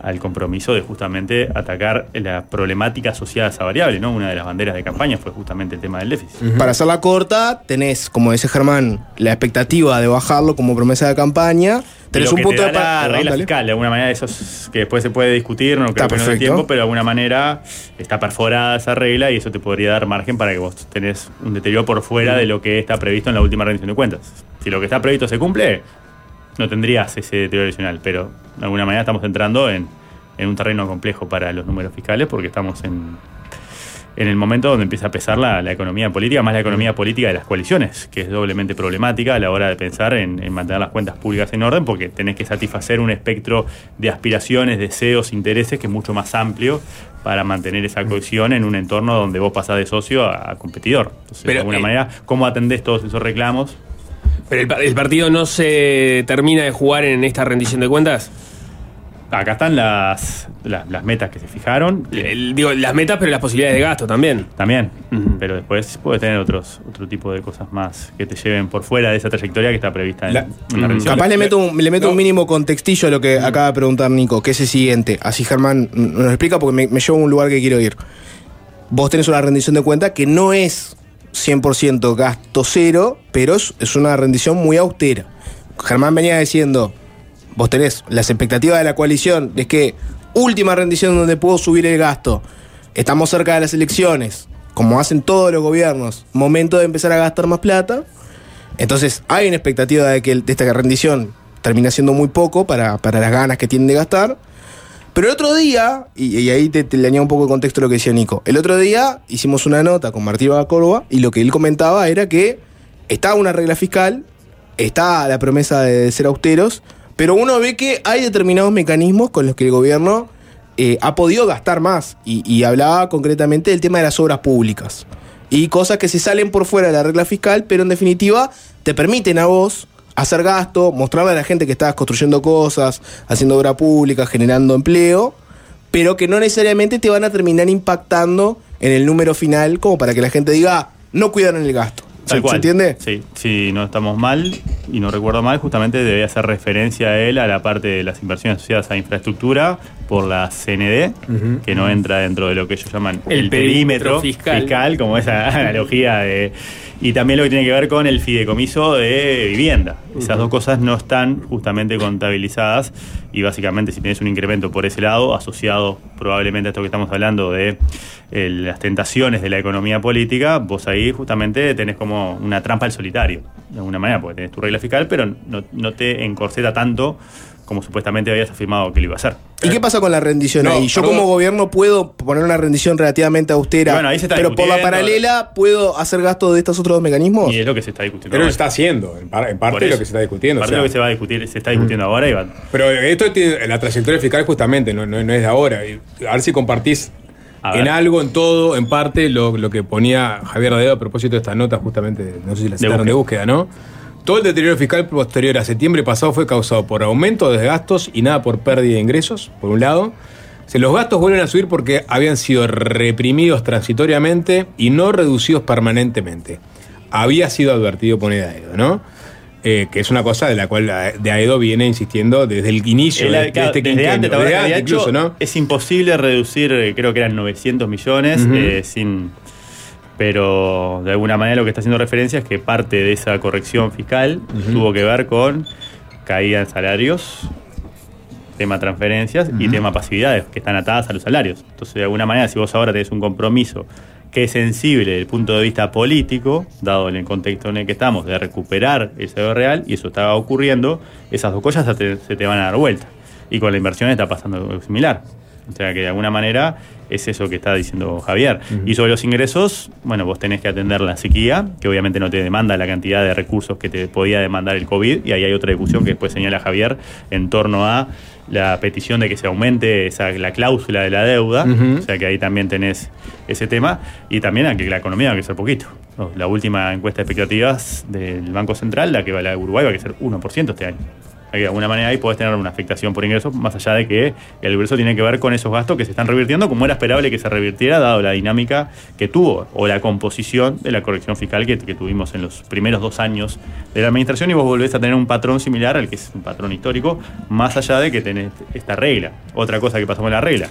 al compromiso de justamente atacar la problemática asociada a esa variable, ¿no? Una de las banderas de campaña fue justamente el tema del déficit. Para hacerla corta, tenés, como dice Germán, la expectativa de bajarlo como promesa de campaña. Tenés lo un que punto te de da la partida. regla fiscal, de alguna manera, eso es que después se puede discutir, no creo Está que no perfecto. tiempo, pero de alguna manera está perforada esa regla y eso te podría dar margen para que vos tenés un deterioro por fuera de lo que está previsto en la última rendición de cuentas. Si lo que está previsto se cumple, no tendrías ese deterioro adicional, pero de alguna manera estamos entrando en, en un terreno complejo para los números fiscales porque estamos en, en el momento donde empieza a pesar la, la economía política, más la economía política de las coaliciones, que es doblemente problemática a la hora de pensar en, en mantener las cuentas públicas en orden, porque tenés que satisfacer un espectro de aspiraciones, deseos, intereses que es mucho más amplio para mantener esa cohesión en un entorno donde vos pasás de socio a, competidor. Entonces, Pero, de alguna eh, manera, ¿cómo atendés todos esos reclamos? Pero el, pa- el partido no se termina de jugar en esta rendición de cuentas. Acá están las, las, las metas que se fijaron. El- digo, las metas, pero las posibilidades de gasto también. También, pero después puedes tener otros otro tipo de cosas más que te lleven por fuera de esa trayectoria que está prevista en La- en la, Mm. rendición. Capaz le meto, un, le meto No. un mínimo contextillo a lo que acaba de preguntar Nico, que es el siguiente. Así Germán nos explica porque me, me lleva a un lugar que quiero ir. Vos tenés una rendición de cuenta que no es 100% gasto cero, pero es, una rendición muy austera. Germán venía diciendo, vos tenés las expectativas de la coalición, es que última rendición donde puedo subir el gasto, estamos cerca de las elecciones, como hacen todos los gobiernos, momento de empezar a gastar más plata. Entonces hay una expectativa de que de esta rendición termina siendo muy poco para, para las ganas que tienen de gastar. Pero el otro día, y, ahí te, le añado un poco de contexto lo que decía Nico, el otro día hicimos una nota con Martín Córdoba y lo que él comentaba era que estaba una regla fiscal está la promesa de ser austeros, pero uno ve que hay determinados mecanismos con los que el gobierno eh, ha podido gastar más. Y, y hablaba concretamente del tema de las obras públicas. Y cosas que se salen por fuera de la regla fiscal, pero en definitiva te permiten a vos hacer gasto, mostrarle a la gente que estás construyendo cosas, haciendo obra pública, generando empleo, pero que no necesariamente te van a terminar impactando en el número final como para que la gente diga, "Ah, no cuidaron el gasto. ¿Se, Tal cual. se entiende? Sí, si no estamos mal y no recuerdo mal, justamente debía hacer referencia a él a la parte de las inversiones asociadas a infraestructura por la CND, que no entra dentro de lo que ellos llaman El el, perímetro perímetro, fiscal. fiscal. como esa (laughs) analogía de... Y también lo que tiene que ver con el fideicomiso de vivienda. Esas dos cosas no están justamente contabilizadas y básicamente si tienes un incremento por ese lado, asociado probablemente a esto que estamos hablando de eh, las tentaciones de la economía política, vos ahí justamente tenés como una trampa al solitario, de alguna manera, porque tenés tu regla fiscal, pero no, no te encorseta tanto como supuestamente habías afirmado que lo iba a hacer. ¿Y qué pasa con la rendición No, ahí? Yo perdón. como gobierno puedo poner una rendición relativamente austera, Bueno, ahí se está pero por la paralela puedo hacer gasto de estos otros mecanismos. Y es lo que se está discutiendo. Pero lo está haciendo, en, par- en parte es lo que se está discutiendo. Parte o sea. lo que se va a discutir, se está discutiendo ahora y va, Pero esto tiene la trayectoria fiscal justamente, no, no- no es de ahora. A ver si compartís en algo, en todo, en parte, lo, lo que ponía Javier Radeo a propósito de esta nota, justamente, no sé si la citaron de búsqueda, ¿no? Todo el deterioro fiscal posterior a septiembre pasado fue causado por aumento de gastos y nada por pérdida de ingresos, por un lado. Los gastos vuelven a subir porque habían sido reprimidos transitoriamente y no reducidos permanentemente. Había sido advertido por Aedo, ¿no? Eh, que es una cosa de la cual de Aedo viene insistiendo desde el inicio El- de, de claro, este desde antes, ¿te acuerdas desde antes incluso, ¿no? Es imposible reducir, eh, creo que eran 900 millones, eh, sin. Pero de alguna manera lo que está haciendo referencia es que parte de esa corrección fiscal tuvo que ver con caída en salarios, tema transferencias y tema pasividades que están atadas a los salarios. Entonces, de alguna manera, si vos ahora tenés un compromiso que es sensible desde el punto de vista político, dado en el contexto en el que estamos, de recuperar el salario real, y eso estaba ocurriendo, esas dos cosas se te, se te van a dar vuelta. Y con la inversión está pasando algo similar. O sea que de alguna manera es eso que está diciendo Javier. Y sobre los ingresos, bueno, vos tenés que atender la sequía, que obviamente no te demanda la cantidad de recursos que te podía demandar el COVID, y ahí hay otra discusión que después señala Javier en torno a la petición de que se aumente esa, la cláusula de la deuda, o sea que ahí también tenés ese tema, y también a que la economía va a crecer poquito. No, La última encuesta de expectativas del Banco Central, la que va la de Uruguay, va a crecer 1% este año. De alguna manera ahí podés tener una afectación por ingresos, más allá de que el ingreso tiene que ver con esos gastos que se están revirtiendo, como era esperable que se revirtiera, dado la dinámica que tuvo, o la composición de la corrección fiscal que, que tuvimos en los primeros dos años de la administración, y vos volvés a tener un patrón similar al que es un patrón histórico, más allá de que tenés esta regla. Otra cosa que pasó con la regla.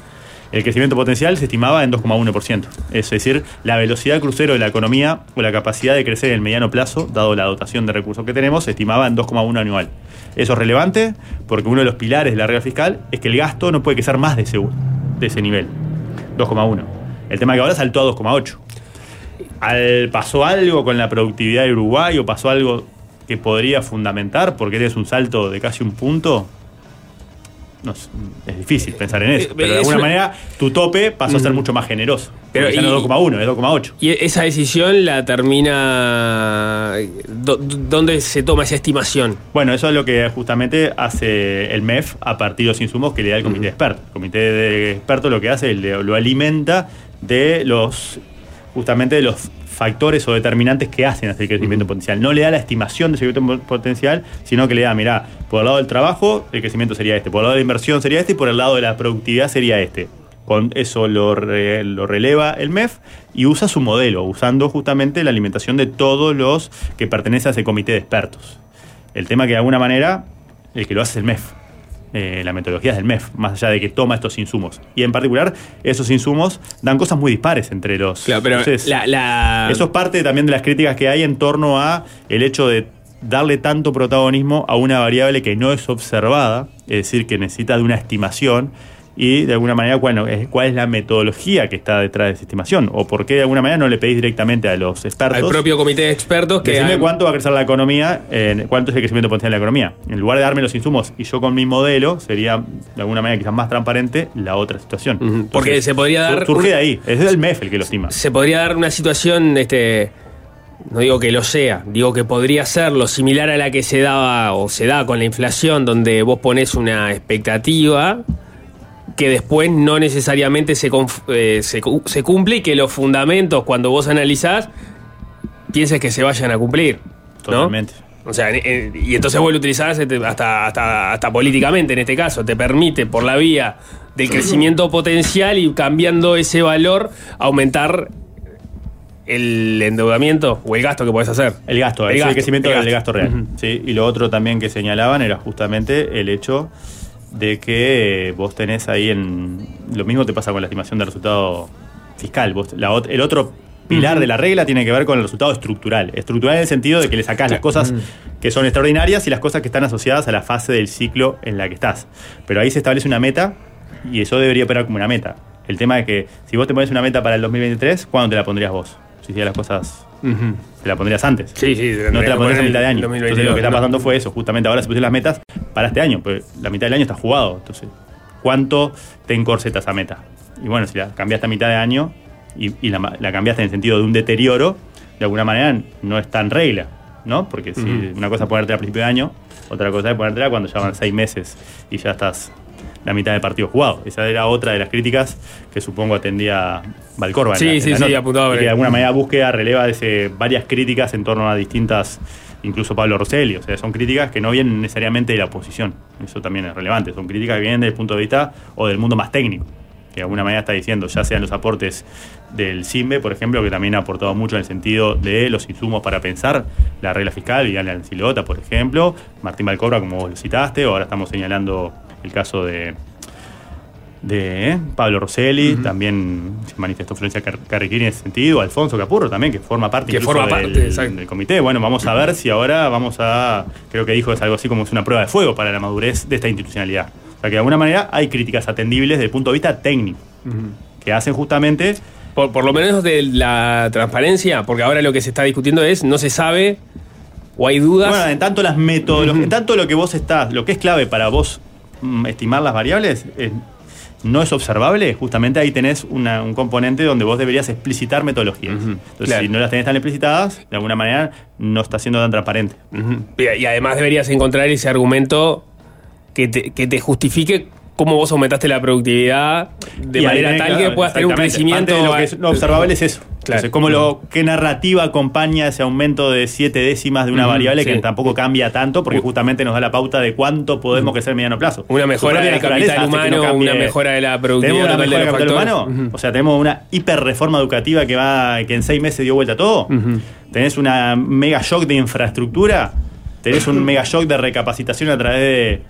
El crecimiento potencial se estimaba en 2,1%. Es decir, la velocidad crucero de la economía o la capacidad de crecer en el mediano plazo, dado la dotación de recursos que tenemos, se estimaba en 2,1 anual. Eso es relevante porque uno de los pilares de la regla fiscal es que el gasto no puede crecer más de ese, de ese nivel, 2,1. El tema que ahora saltó a 2,8. Al, ¿Pasó algo con la productividad de Uruguay o pasó algo que podría fundamentar porque tienes un salto de casi un punto? No es difícil pensar en eso. Eh, Pero de alguna una- manera tu tope pasó a ser Ujú. mucho más generoso. Pero ya no es 2,1, es 2,8. Y esa decisión la termina. ¿Dónde se toma esa estimación? Bueno, eso es lo que justamente hace el MEF a partir de los insumos que le da el comité de expertos. El comité de expertos lo que hace es lo alimenta de los justamente de los factores o determinantes que hacen hacer el crecimiento potencial. No le da la estimación de ese crecimiento potencial, sino que le da, mirá, por el lado del trabajo el crecimiento sería este, por el lado de la inversión sería este y por el lado de la productividad sería este. Con eso lo, re- lo releva el MEF y usa su modelo, usando justamente la alimentación de todos los que pertenecen a ese comité de expertos. El tema que de alguna manera el que lo hace es el MEF. Eh, la metodología es del MEF, más allá de que toma estos insumos. Y en particular, esos insumos dan cosas muy dispares entre los. Claro, pero Entonces, la- la- Eso es parte también de las críticas que hay en torno a el hecho de darle tanto protagonismo a una variable que no es observada, es decir, que necesita de una estimación y de alguna manera bueno, cuál es la metodología que está detrás de esa estimación o por qué de alguna manera no le pedís directamente a los expertos Al propio comité de expertos que. Decime cuánto va a crecer la economía, eh, cuánto es el crecimiento potencial de la economía. En lugar de darme los insumos y yo con mi modelo, sería de alguna manera quizás más transparente la otra situación. Entonces, porque se podría dar Surge de ahí, es el MEF el que lo estima. se podría dar una situación este no digo que lo sea, digo que podría serlo, similar a la que se daba o se da con la inflación, donde vos pones una expectativa que después no necesariamente se, eh, se, cu- se cumple y que los fundamentos, cuando vos analizás, pienses que se vayan a cumplir. ¿no? Totalmente. O sea, y entonces vos lo utilizás este, hasta, hasta, hasta políticamente en este caso. Te permite, por la vía del crecimiento potencial y cambiando ese valor, aumentar el endeudamiento o el gasto que podés hacer. El gasto, El es gasto, el crecimiento el del gasto. gasto real. ¿sí? Y lo otro también que señalaban era justamente el hecho de que eh, vos tenés ahí en. Lo mismo te pasa con la estimación de resultado fiscal. Vos, la el otro pilar de la regla tiene que ver con el resultado estructural. Estructural en el sentido de que le sacás las cosas que son extraordinarias y las cosas que están asociadas a la fase del ciclo en la que estás. Pero ahí se establece una meta y eso debería operar como una meta. El tema es que si vos te pones una meta para el 2023, ¿cuándo te la pondrías vos? Si hicieras las cosas te la pondrías antes. Sí, sí. No te la pondrías a mitad de año. 2022, Entonces lo que está ¿no? pasando fue eso. Justamente ahora se pusieron las metas para este año. Pues la mitad del año está jugado. Entonces, ¿cuánto te encorseta esa meta? Y bueno, si la cambiaste a mitad de año y, y la, cambiaste en el sentido de un deterioro, de alguna manera no está en regla. ¿No? Porque si una cosa es ponértela a principio de año, otra cosa es ponértela cuando ya van seis meses y ya estás la mitad del partido jugado. Esa era otra de las críticas que supongo atendía Valcorba. en Sí, en sí, la sí, nota. apuntaba Y que de alguna manera búsqueda releva ese- varias críticas en torno a distintas, incluso Pablo Rosselli. O sea, son críticas que no vienen necesariamente de la oposición. Eso también es relevante. Son críticas que vienen desde el punto de vista o del mundo más técnico. Que de alguna manera está diciendo, ya sean los aportes del CIMBE, por ejemplo, que también ha aportado mucho en el sentido de los insumos para pensar la regla fiscal, y Alan Silota, por ejemplo, Martín Valcobra, como vos lo citaste, o ahora estamos señalando el caso de, de eh, Pablo Rosselli, también se manifestó Florencia Car- Carriquini en ese sentido, Alfonso Capurro también, que forma parte, Que forma del, parte, del comité. Bueno, vamos a ver si ahora vamos a, creo que dijo es algo así como es una prueba de fuego para la madurez de esta institucionalidad. O sea que de alguna manera hay críticas atendibles desde el punto de vista técnico, que hacen justamente... Por, por lo menos de la transparencia, porque ahora lo que se está discutiendo es, no se sabe o hay dudas. Bueno, en tanto las metodologías, en tanto lo que vos estás, lo que es clave para vos estimar las variables, es- no es observable, justamente ahí tenés una- un componente donde vos deberías explicitar metodologías. Entonces, claro. si no las tenés tan explicitadas, de alguna manera no está siendo tan transparente. Y y además deberías encontrar ese argumento que te, que te justifique cómo vos aumentaste la productividad de Y manera tal que puedas tener un crecimiento. de lo que es no observable es eso. Claro. Entonces, ¿cómo lo, ¿qué narrativa acompaña ese aumento de siete décimas de una variable sí. que tampoco cambia tanto? Porque justamente nos da la pauta de cuánto podemos crecer a mediano plazo. Una mejora del capital no humano, cambie. una mejora de la productividad Tenemos una mejora del capital humano. O sea, tenemos una hiperreforma educativa que va que en seis meses dio vuelta a todo. Tenés una mega shock de infraestructura. Tenés un (laughs) mega shock de recapacitación a través de,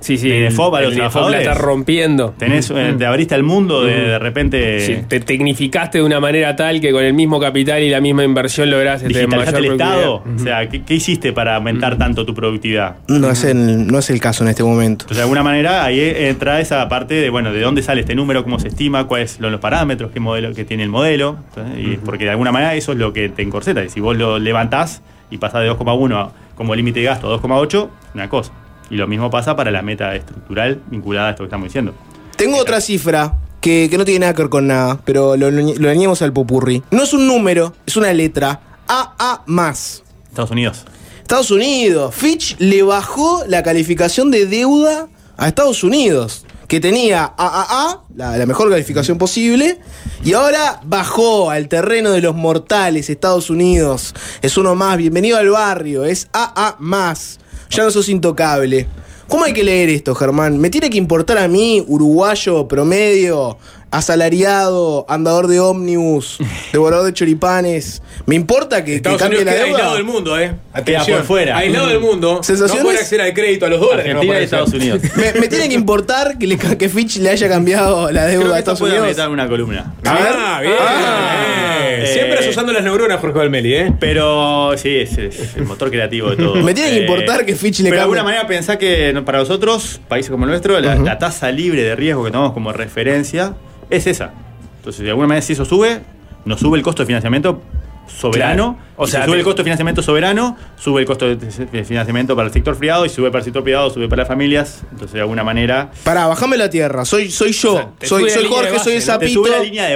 Sí, sí. de Defop a los el Defop la trabajadores. está rompiendo. Tenés, eh, te abriste al mundo de, de repente. Sí, te tecnificaste de una manera tal que con el mismo capital y la misma inversión lográs este, digitalizaste el mayor Estado. O sea, ¿qué, qué hiciste para aumentar tanto tu productividad? No es, el, no es el caso en este momento. Entonces, de alguna manera, ahí entra esa parte de, bueno, de dónde sale este número, cómo se estima, cuáles son los parámetros, qué modelo que tiene el modelo. Entonces, y Porque de alguna manera eso es lo que te encorseta. Y si vos lo levantás y pasás de 2,1 a- como límite de gasto a 2,8, una cosa. Y lo mismo pasa para la meta estructural vinculada a esto que estamos diciendo. Tengo otra cifra que, que no tiene nada que ver con nada, pero lo, lo añadimos al popurri. No es un número, es una letra. AA más. Estados Unidos. Estados Unidos. Fitch le bajó la calificación de deuda a Estados Unidos, que tenía AAA, la, la mejor calificación posible, y ahora bajó al terreno de los mortales Estados Unidos. Es uno más, bienvenido al barrio, es AA más. Ya no sos intocable. ¿Cómo hay que leer esto, Germán? ¿Me tiene que importar a mí, uruguayo, promedio, asalariado, andador de ómnibus, (laughs) devorador de choripanes? ¿Me importa que, que cambie Unidos la queda deuda? aislado del mundo, ¿eh? Atención. por fuera. Aislado del mundo. ¿Sensaciones? No puede acceder al crédito a los dólares. Argentina no y Estados Unidos. Me, me tiene que importar que, le- que Fitch le haya cambiado la Creo deuda que a Estados Unidos. una columna. Ah, bien. Eh, Siempre usando las neuronas, Jorge Valmeli, ¿eh? Pero sí, es, es el motor creativo de todo. (laughs) Me tiene que Eh, importar que Fitch le Pero de cambie. alguna manera pensá que para nosotros, países como el nuestro, la, la tasa libre de riesgo que tomamos como referencia es esa. Entonces, de alguna manera, si eso sube, nos sube el costo de financiamiento soberano. Claro. O sea, sea, sube te- el costo de financiamiento soberano, sube el costo de financiamiento para el sector privado y sube para el sector privado, sube para las familias. Entonces, de alguna manera. Pará, bajame la tierra. Soy, soy yo. soy soy Jorge, base, soy el sapito.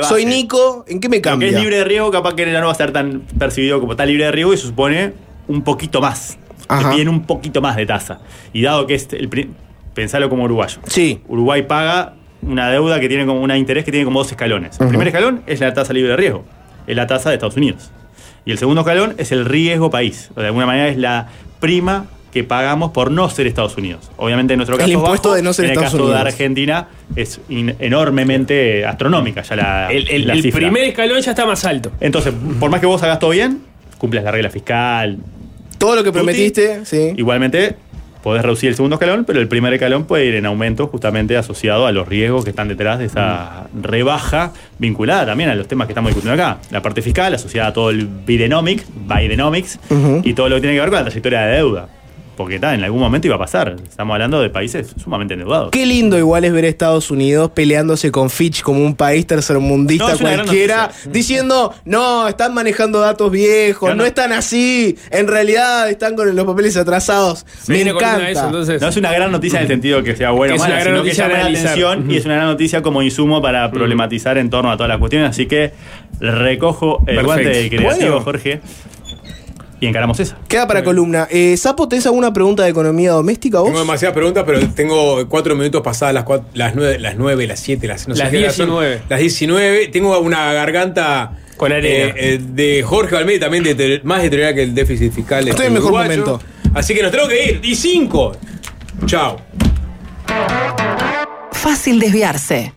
Soy Nico. ¿En qué me Lo que cambia? es libre de riesgo, capaz que ya no va a estar tan percibido como tal libre de riesgo y se supone un poquito más. Ajá. Te piden un poquito más de tasa. Y dado que es el pri- pensalo como uruguayo. Sí. Uruguay paga una deuda que tiene como un interés que tiene como dos escalones. El primer escalón es la tasa libre de riesgo, es la tasa de Estados Unidos. Y el segundo escalón es el riesgo país. O de alguna manera es la prima que pagamos por no ser Estados Unidos. Obviamente en nuestro El caso impuesto bajo, de no ser en Estados el caso Unidos. de Argentina es in- enormemente astronómica ya la, El, el- la el cifra. primer escalón ya está más alto. Entonces, por más que vos hagas todo bien, cumplas la regla fiscal. Todo lo que prometiste, sí. Igualmente, podés reducir el segundo escalón, pero el primer escalón puede ir en aumento justamente asociado a los riesgos que están detrás de esa rebaja vinculada también a los temas que estamos discutiendo acá. La parte fiscal asociada a todo el Bidenomic, Bidenomics, Ujú. y todo lo que tiene que ver con la trayectoria de deuda. Porque tal, en algún momento iba a pasar. Estamos hablando de países sumamente endeudados. Qué lindo igual es ver a Estados Unidos peleándose con Fitch como un país tercermundista No, cualquiera, noticia. diciendo, no, están manejando datos viejos, no están así, en realidad están con los papeles atrasados. Me encanta. eso, entonces. No es una gran noticia en el sentido que sea buena o Es una mala, gran sino que noticia llama la atención y es una gran noticia como insumo para problematizar en torno a todas las cuestiones. Así que recojo el Perfecto. guante creativo, Bueno. Jorge, y encaramos esa. Queda para columna. Eh, Sapo, ¿tenés alguna pregunta de economía doméstica vos? Tengo demasiadas preguntas, pero tengo cuatro minutos pasadas las, cuatro, las, nueve, las nueve, las siete, las, no sé Las qué son. 19. Las 19. Tengo una garganta Con arena. eh, eh, de Jorge Valmedi también de más deteriorada que el déficit fiscal. Estoy este, en mejor uruguayo. momento. Así que nos tenemos que ir. Y cinco. Chao. Fácil desviarse.